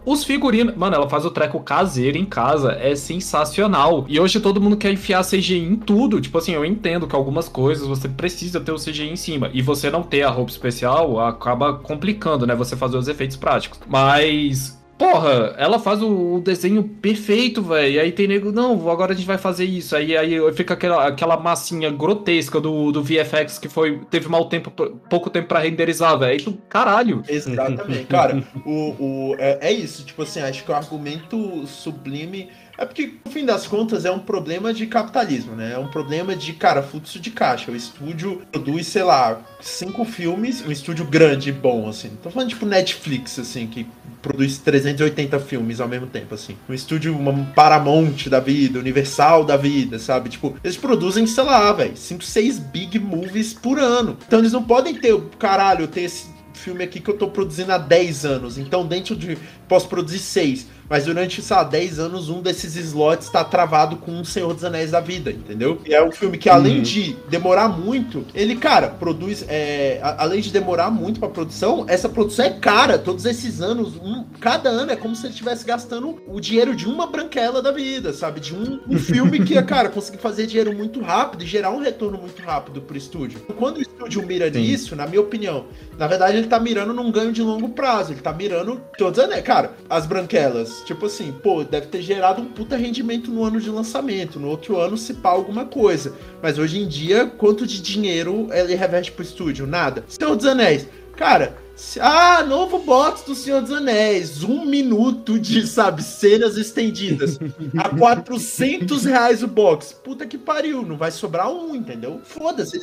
Os figurinos. Mano, ela faz o treco caseiro em casa. É sensacional. E hoje todo mundo quer enfiar CGI em tudo. Tipo assim, eu entendo que algumas coisas você precisa ter o CGI em cima. E você não ter a roupa especial acaba complicando, né? Você fazer os efeitos práticos. Mas. Porra, ela faz o, desenho perfeito, velho. Aí tem nego, não, agora a gente vai fazer isso. Aí, aí fica aquela, aquela massinha grotesca do, do VFX que foi teve mal tempo, pouco tempo pra renderizar, velho. Tu, caralho. Exatamente. Cara, o, o, é, é isso. Tipo assim, acho que o argumento sublime. É porque, no fim das contas, é um problema de capitalismo, né? É um problema de, cara, fluxo de caixa. O estúdio produz, sei lá, cinco filmes, um estúdio grande e bom, assim. Tô falando tipo Netflix, assim, que produz 380 filmes ao mesmo tempo, assim. Um estúdio, uma Paramount da vida, Universal da vida, sabe? Tipo, eles produzem, sei lá, velho, 5, 6 big movies por ano. Então eles não podem ter, caralho, ter esse filme aqui que eu tô produzindo há 10 anos. Então, dentro de. Posso produzir 6 mas durante, sei lá, 10 anos, um desses slots tá travado com um Senhor dos Anéis da vida, entendeu? E é um filme que, além uhum. de demorar muito, ele, cara, produz. É, além de demorar muito pra produção, essa produção é cara. Todos esses anos, um, cada ano é como se ele estivesse gastando o dinheiro de uma branquela da vida, sabe? De um, um filme que, cara, conseguir fazer dinheiro muito rápido e gerar um retorno muito rápido pro estúdio. Quando o estúdio mira Sim. nisso, na minha opinião, na verdade ele tá mirando num ganho de longo prazo. Ele tá mirando. Dizendo, é, cara, as branquelas tipo assim, pô, deve ter gerado um puta rendimento no ano de lançamento. No outro ano se pá alguma coisa. Mas hoje em dia, quanto de dinheiro ele reveste pro estúdio? Nada. Senhor dos Anéis. Cara, ah, novo box do Senhor dos Anéis. Um minuto de, sabe, cenas estendidas. A 400 reais o box. Puta que pariu, não vai sobrar um, entendeu? Foda-se.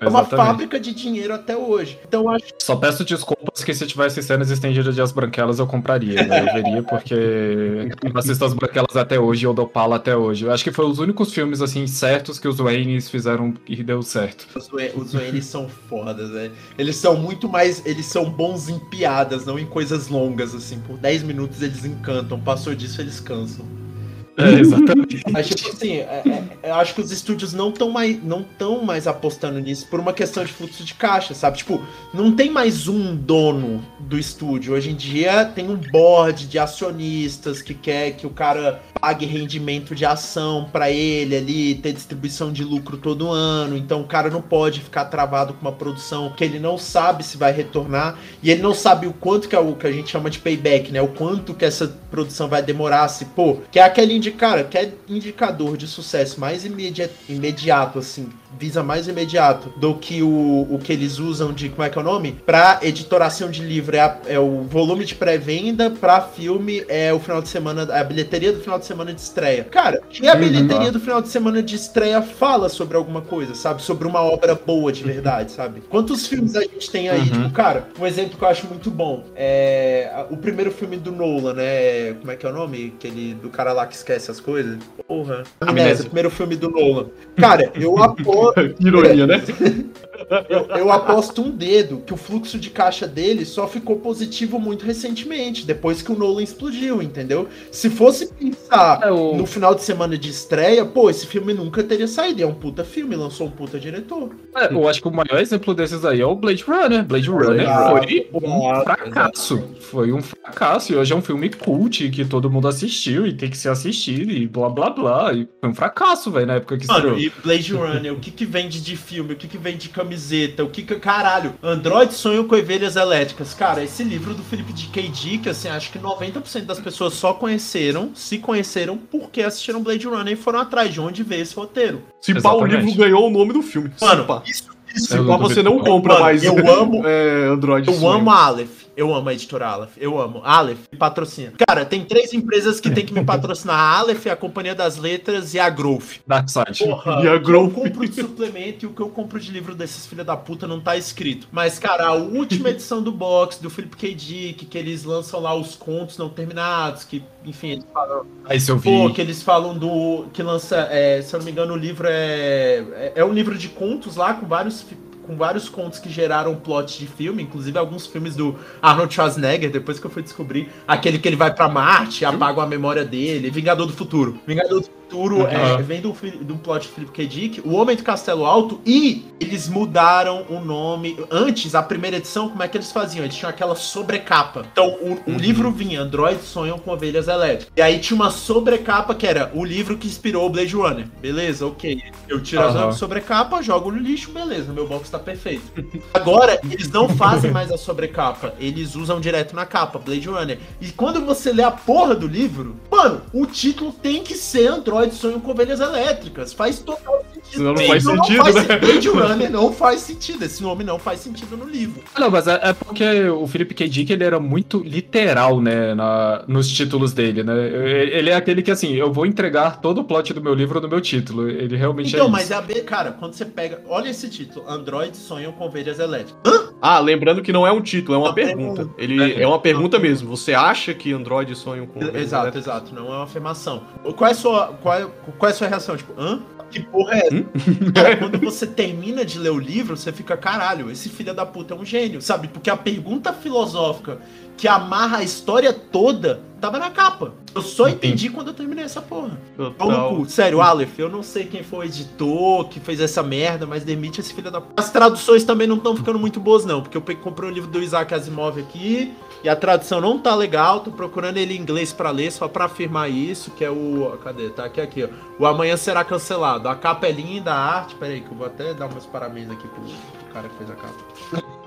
É uma fábrica de dinheiro até hoje. Então acho. Só peço desculpas que se tivesse cenas estendidas de As Branquelas eu compraria. Né? Eu veria porque eu assisto As Branquelas até hoje e eu dou pala até hoje. Eu acho que foi os únicos filmes assim certos que os Waynes fizeram e deu certo. Os Waynes são fodas, né? Eles são muito mais. Eles são bons em piadas, não em coisas longas, assim. Por 10 minutos eles encantam. Passou disso, eles cansam. É, exatamente. Mas, tipo assim, é, é, eu acho que os estúdios não estão mais, não tão mais apostando nisso por uma questão de fluxo de caixa, sabe? Tipo, não tem mais um dono do estúdio. Hoje em dia tem um board de acionistas que quer que o cara pague rendimento de ação para ele ali, ter distribuição de lucro todo ano. Então o cara não pode ficar travado com uma produção que ele não sabe se vai retornar e ele não sabe o quanto que é o que a gente chama de payback, né? O quanto que essa produção vai demorar se, pô, que é aquele cara, quer indicador de sucesso mais imedi imediato, assim, visa mais imediato do que o, o que eles usam de, como é que é o nome? Pra editoração de livro, é, a, é o volume de pré-venda, pra filme é o final de semana, a bilheteria do final de semana de estreia. Cara, e a uhum. bilheteria do final de semana de estreia fala sobre alguma coisa, sabe? Sobre uma obra boa de verdade, sabe? Quantos filmes a gente tem aí? Uhum. Tipo, cara, um exemplo que eu acho muito bom é o primeiro filme do Nolan, né? Como é que é o nome? Aquele do cara lá que esquece as coisas. Porra. Amnésia, primeiro filme do Nolan. Cara, eu apoio Ironia, né? Eu, eu, aposto um dedo que o fluxo de caixa dele só ficou positivo muito recentemente, depois que o Nolan explodiu, entendeu? Se fosse pensar é o... no final de semana de estreia, pô, esse filme nunca teria saído. É um puta filme, lançou um puta diretor. É, eu acho que o maior exemplo desses aí é o Blade Runner. Blade Runner foi um fracasso. Foi um fracasso. E hoje é um filme cult que todo mundo assistiu e tem que ser assistido e blá blá blá. E foi um fracasso, velho, na época que Mano, estreou. e Blade Runner, o que que vende de filme? O que que vende de camiseta? O que que. Caralho, Android sonho com ovelhas elétricas. Cara, esse livro do Felipe de K. Dick, assim, acho que 90% das pessoas só conheceram, se conheceram porque assistiram Blade Runner e foram atrás de onde veio esse roteiro. Se pá, o livro ganhou o nome do filme. Mano, isso, isso. Se pá, você não compra Mano, mais. Eu amo. É, Android. Eu sonho. amo Aleph. Eu amo a editora Aleph. Eu amo. Aleph me patrocina. Cara, tem três empresas que tem que me patrocinar: a Aleph, a Companhia das Letras e a Growth. Darkside. Porra, e a Growth. eu compro de suplemento e o que eu compro de livro desses filha da puta não tá escrito. Mas, cara, a última edição do box, do Philip K. Dick, que eles lançam lá os contos não terminados, que, enfim, eles falam. Aí se eu vi. Pô, que eles falam do. Que lança, é, se eu não me engano, o livro é. É, é um livro de contos lá com vários com vários contos que geraram plot de filme, inclusive alguns filmes do Arnold Schwarzenegger, depois que eu fui descobrir, aquele que ele vai pra Marte, apaga a memória dele, Vingador do Futuro. Vingador do Futuro é, vem do, do plot de Philip K. Dick, O Homem do Castelo Alto, e eles mudaram o nome. Antes, a primeira edição, como é que eles faziam? Eles tinham aquela sobrecapa. Então, o, o livro vinha Androids Sonham com Ovelhas Elétricas. E aí tinha uma sobrecapa que era o livro que inspirou o Blade Runner. Beleza, ok. Eu tiro Aham. a sobrecapa, jogo no lixo, beleza, meu box tá perfeito. Agora, eles não fazem mais a sobrecapa, eles usam direto na capa, Blade Runner. E quando você lê a porra do livro, mano, o título tem que ser Android Sonho com Ovelhas Elétricas. Faz total sentido. Senão não faz sentido, faz né? Blade Runner não faz sentido, esse nome não faz sentido no livro. Não, mas é, é porque o Philip K. Dick ele era muito literal, né, na- nos títulos dele, né? Ele é aquele que, assim, eu vou entregar todo o plot do meu livro no meu título. Ele realmente Então, é mas isso. é a B, cara, quando você pega, olha esse título, Android Sonham com Ovelhas Elétricas. Ah, lembrando que não é um título, é uma Uma pergunta. pergunta. Ele é uma pergunta mesmo. Você acha que Android sonham com. Exato, elétricas? exato. Não é uma afirmação. Qual é a sua, qual é, qual é a sua reação? Tipo, hã? Que porra é essa? Hum? Cara, quando você termina de ler o livro, você fica, caralho, esse filho da puta é um gênio, sabe? Porque a pergunta filosófica que amarra a história toda tava na capa. Eu só entendi quando eu terminei essa porra. Total. Sério, Aleph, eu não sei quem foi o editor que fez essa merda, mas demite esse filho da puta. As traduções também não estão ficando muito boas, não, porque eu comprei um livro do Isaac Asimov aqui e a tradução não tá legal. Tô procurando ele em inglês pra ler, só pra afirmar isso, que é o. Cadê? Tá aqui, aqui, ó. O Amanhã Será Cancelado. A capa é linda, a arte. Pera aí, que eu vou até dar meus parabéns aqui pro cara que fez a capa.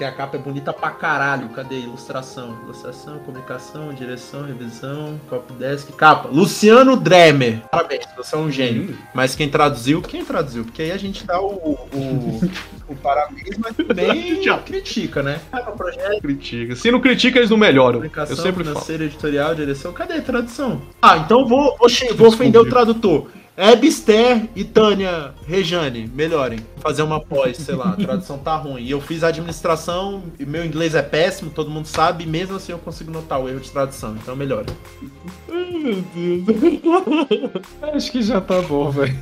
Porque a capa é bonita pra caralho. Cadê? Ilustração. Ilustração, comunicação, direção, revisão, copy desk, capa. Luciano Dremer. Parabéns, você é um gênio. Mas quem traduziu, quem traduziu? Porque aí a gente dá o, o, o parabéns, mas também critica, né? O projeto, Critica. Se não critica, eles não melhoram. Eu comunicação, sempre falo. financeira, editorial, direção. Cadê a tradução? Ah, então vou, vou, vou ofender o tradutor. Ebster e Tânia Rejane, melhorem. Fazer uma pós, sei lá, a tradução tá ruim. E eu fiz administração, e meu inglês é péssimo, todo mundo sabe, e mesmo assim eu consigo notar o erro de tradução, então melhore. Acho que já tá bom, velho.